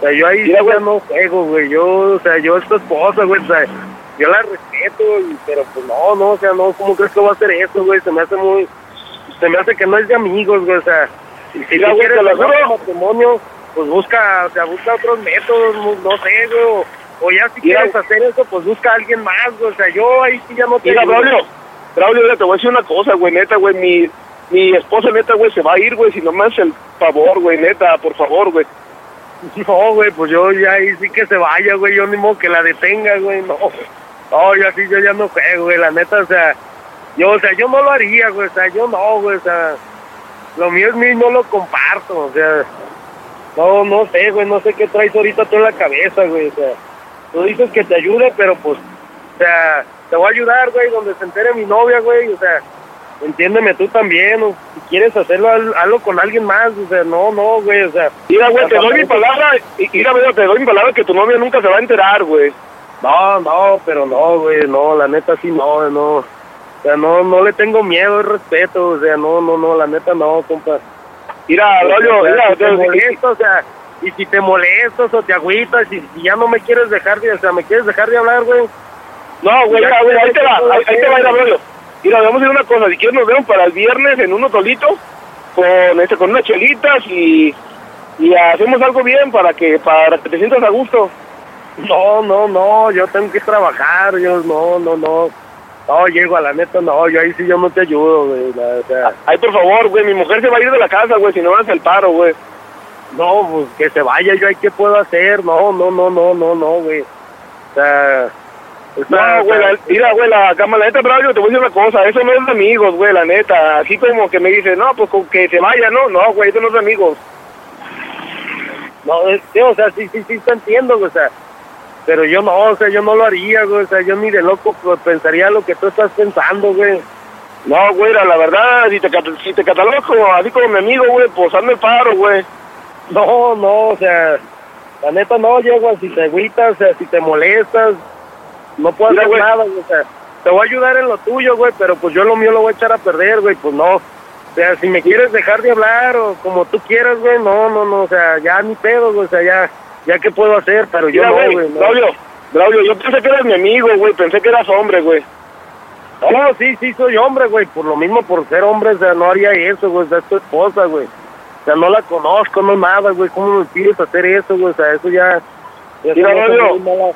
sea, yo ahí Mira, ya no juego, güey, yo, o sea, yo es tu esposa, güey, o sea, yo la respeto, pero pues no, no, o sea, no, ¿cómo crees que va a hacer eso, güey? Se me hace muy, se me hace que no es de amigos, güey, o sea, y si Mira, tú güey, quieres hacer matrimonio, pues busca, o sea, busca otros métodos, no, sé, güey, o, o ya si Mira, quieres hacer eso, pues busca a alguien más, güey, o sea, yo ahí sí ya no te Mira, ayudo. Braulio, Braulio, te voy a decir una cosa, güey, neta, güey, mi, mi esposa, neta, güey, se va a ir, güey, si no me haces el favor, güey, neta, por favor, güey. No, güey, pues yo ya ahí sí que se vaya, güey, yo ni modo que la detenga, güey, no. No, yo así yo ya no juego, güey, la neta, o sea, yo, o sea, yo no lo haría, güey, o sea, yo no, güey, o sea, lo mío es mío y no lo comparto, o sea, no, no sé, güey, no sé qué traes ahorita tú en la cabeza, güey, o sea, tú dices que te ayude, pero pues, o sea, te voy a ayudar, güey, donde se entere mi novia, güey, o sea, entiéndeme tú también, o si quieres hacerlo, haz- hazlo con alguien más, o sea, no, no, güey, o sea. Mira, güey, te doy mi palabra, mira, güey, te doy mi palabra que tu novia nunca se va a enterar, güey. No, no, pero no, güey, no, la neta sí no, no. O sea, no, no le tengo miedo, es respeto, o sea, no, no, no, la neta no, compa. Mira, Braulio, O sea, mira, si te molestas, o sea, y si te molestas o te agüitas, y si ya no me quieres dejar de, o sea, me quieres dejar de hablar, güey. No, güey, Ya mira, güey, ahí te va, ¿qué puedo ahí, te va, hacer? Mira, vamos a hacer una cosa, si quieres nos vemos para el viernes en unos solitos, con, este, con unas chelitas y, y hacemos algo bien para que, para que te sientas a gusto. No, no, no, yo tengo que trabajar, yo no, no, no. No, llego a la neta, no, yo ahí sí yo no te ayudo, güey, la- o sea. Ay, por favor, güey, mi mujer se va a ir de la casa, güey, si no haces el paro, güey. No, pues que se vaya, yo ahí qué puedo hacer, no, no, no, no, no, no, güey. O sea, No, güey, la- mira, güey, la cama, la neta, Braulio, te voy a decir una cosa, eso no es de amigos, güey, la neta. Así como que me dice, no, pues con que se vaya, no, no, güey, eso no es de amigos. No, es o sea, sí, sí, sí, te entiendo, güey, o sea, pero yo no, o sea, yo no lo haría, güey, o sea, yo ni de loco pues, pensaría lo que tú estás pensando, güey. No, güey, la, la verdad, si te, si te catalogas como, así como mi amigo, güey, pues hazme el paro, güey. No, no, o sea, la neta no, Diego, si te agüitas, o sea, si te molestas, no puedo Mira, hacer güey. nada, güey, o sea, te voy a ayudar en lo tuyo, güey, pero pues yo lo mío lo voy a echar a perder, güey, pues no. O sea, si me quieres dejar de hablar o como tú quieras, güey, no, no, no, o sea, ya ni pedo, güey, o sea, ya, ya qué puedo hacer, pero yo no, güey, no. Braulio, Braulio, yo pensé que eras mi amigo, güey, pensé que eras hombre, güey. No, sí, sí, soy hombre, güey. Por lo mismo, por ser hombre, o sea, no haría eso, güey. O sea, es tu esposa, güey. O sea, no la conozco, no nada, güey. ¿Cómo me pides hacer eso, güey? O sea, eso ya... ya Mira, Braulio,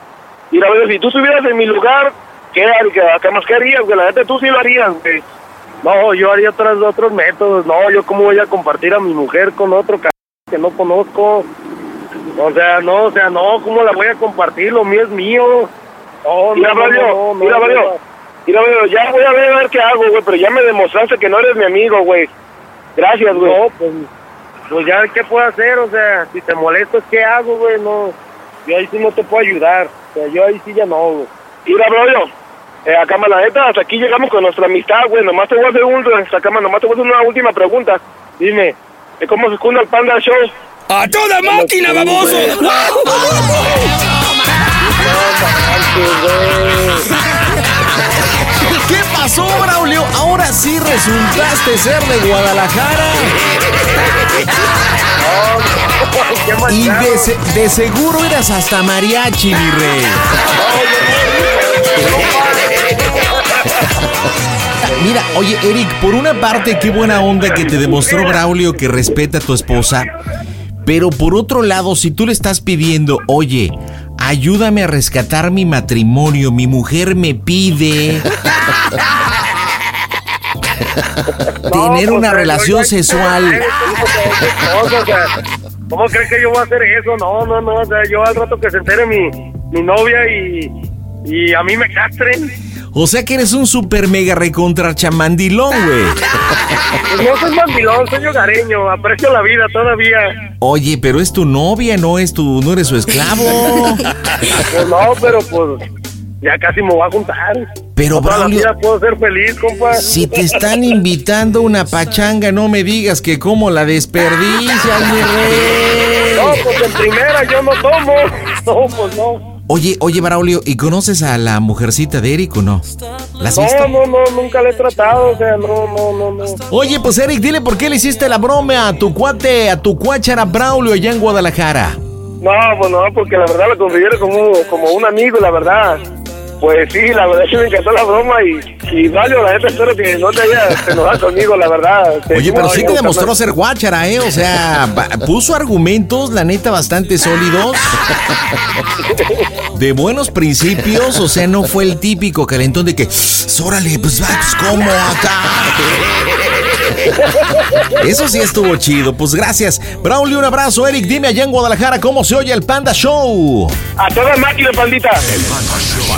mala- mira, Braulio, si tú estuvieras en mi lugar, ¿qué, qué, qué más querías, güey? La neta, tú sí lo harías, güey. No, yo haría otros, otros métodos. No, yo cómo voy a compartir a mi mujer con otro c que no conozco. O sea, no, o sea, no, ¿cómo la voy a compartir? Lo mío es mío. No, Mira, no, no, mira, no. mira, Braulio, ya voy a ver, a ver qué hago, güey, pero ya me demostraste que no eres mi amigo, güey. Gracias, güey. No, pues, pues ya, ¿qué puedo hacer? O sea, si te molestas, ¿qué hago, güey? No, yo ahí sí no te puedo ayudar. O sea, yo ahí sí ya no, güey. Mira, Braulio, eh, acá, la neta, hasta aquí llegamos con nuestra amistad, güey. Nomás te voy a hacer un, hasta acá, nomás te voy a hacer una última pregunta. Dime. cómo se esconde el Panda Show. ¡A toda máquina, baboso! ¿Qué pasó, Braulio? Ahora sí resultaste ser de Guadalajara. Y de, se- de seguro eras hasta mariachi, mi rey. Mira, oye, Eric, por una parte, qué buena onda que te demostró Braulio que respeta a tu esposa. Pero por otro lado, si tú le estás pidiendo, oye, ayúdame a rescatar mi matrimonio, mi mujer me pide tener una relación sexual. ¿Cómo crees que yo voy a hacer eso? No, no, no. O sea, yo al rato que se entere mi, mi novia y, y a mí me castren. O sea que eres un super mega recontra chamandilón, güey. No soy mandilón, soy hogareño. Aprecio la vida todavía. Oye, pero es tu novia, no es tu, no eres su esclavo. Pues no, pero pues ya casi me voy a juntar. Pero, la Braulio- vida puedo ser feliz, compa. Si te están invitando una pachanga, no me digas que cómo la desperdicias, mi rey. No, pues en primera yo no tomo. No, pues no. Oye, oye, Braulio, ¿y conoces a la mujercita de Eric o no? ¿La has visto? No, no, no, nunca le he tratado. O sea, no, no, no, no. Oye, pues Eric, dile por qué le hiciste la broma a tu cuate, a tu cuachara Braulio allá en Guadalajara. No, pues no, porque la verdad lo considero como, como un amigo, la verdad. Pues sí, la verdad es que me encantó la broma y, y Mario, la neta espero que no te hayas enojado conmigo, la verdad. Oye, pero sí te No, demostró ser guachara, ¿eh? O sea, puso argumentos, la neta, bastante sólidos. De buenos principios, o sea, no fue el típico calentón de que, órale, pues va, pues cómo acá. Eso sí estuvo chido, pues gracias. Braulio, un abrazo. Eric, dime allá en Guadalajara cómo se oye el Panda Show. A toda máquina, pandita. Panda Show.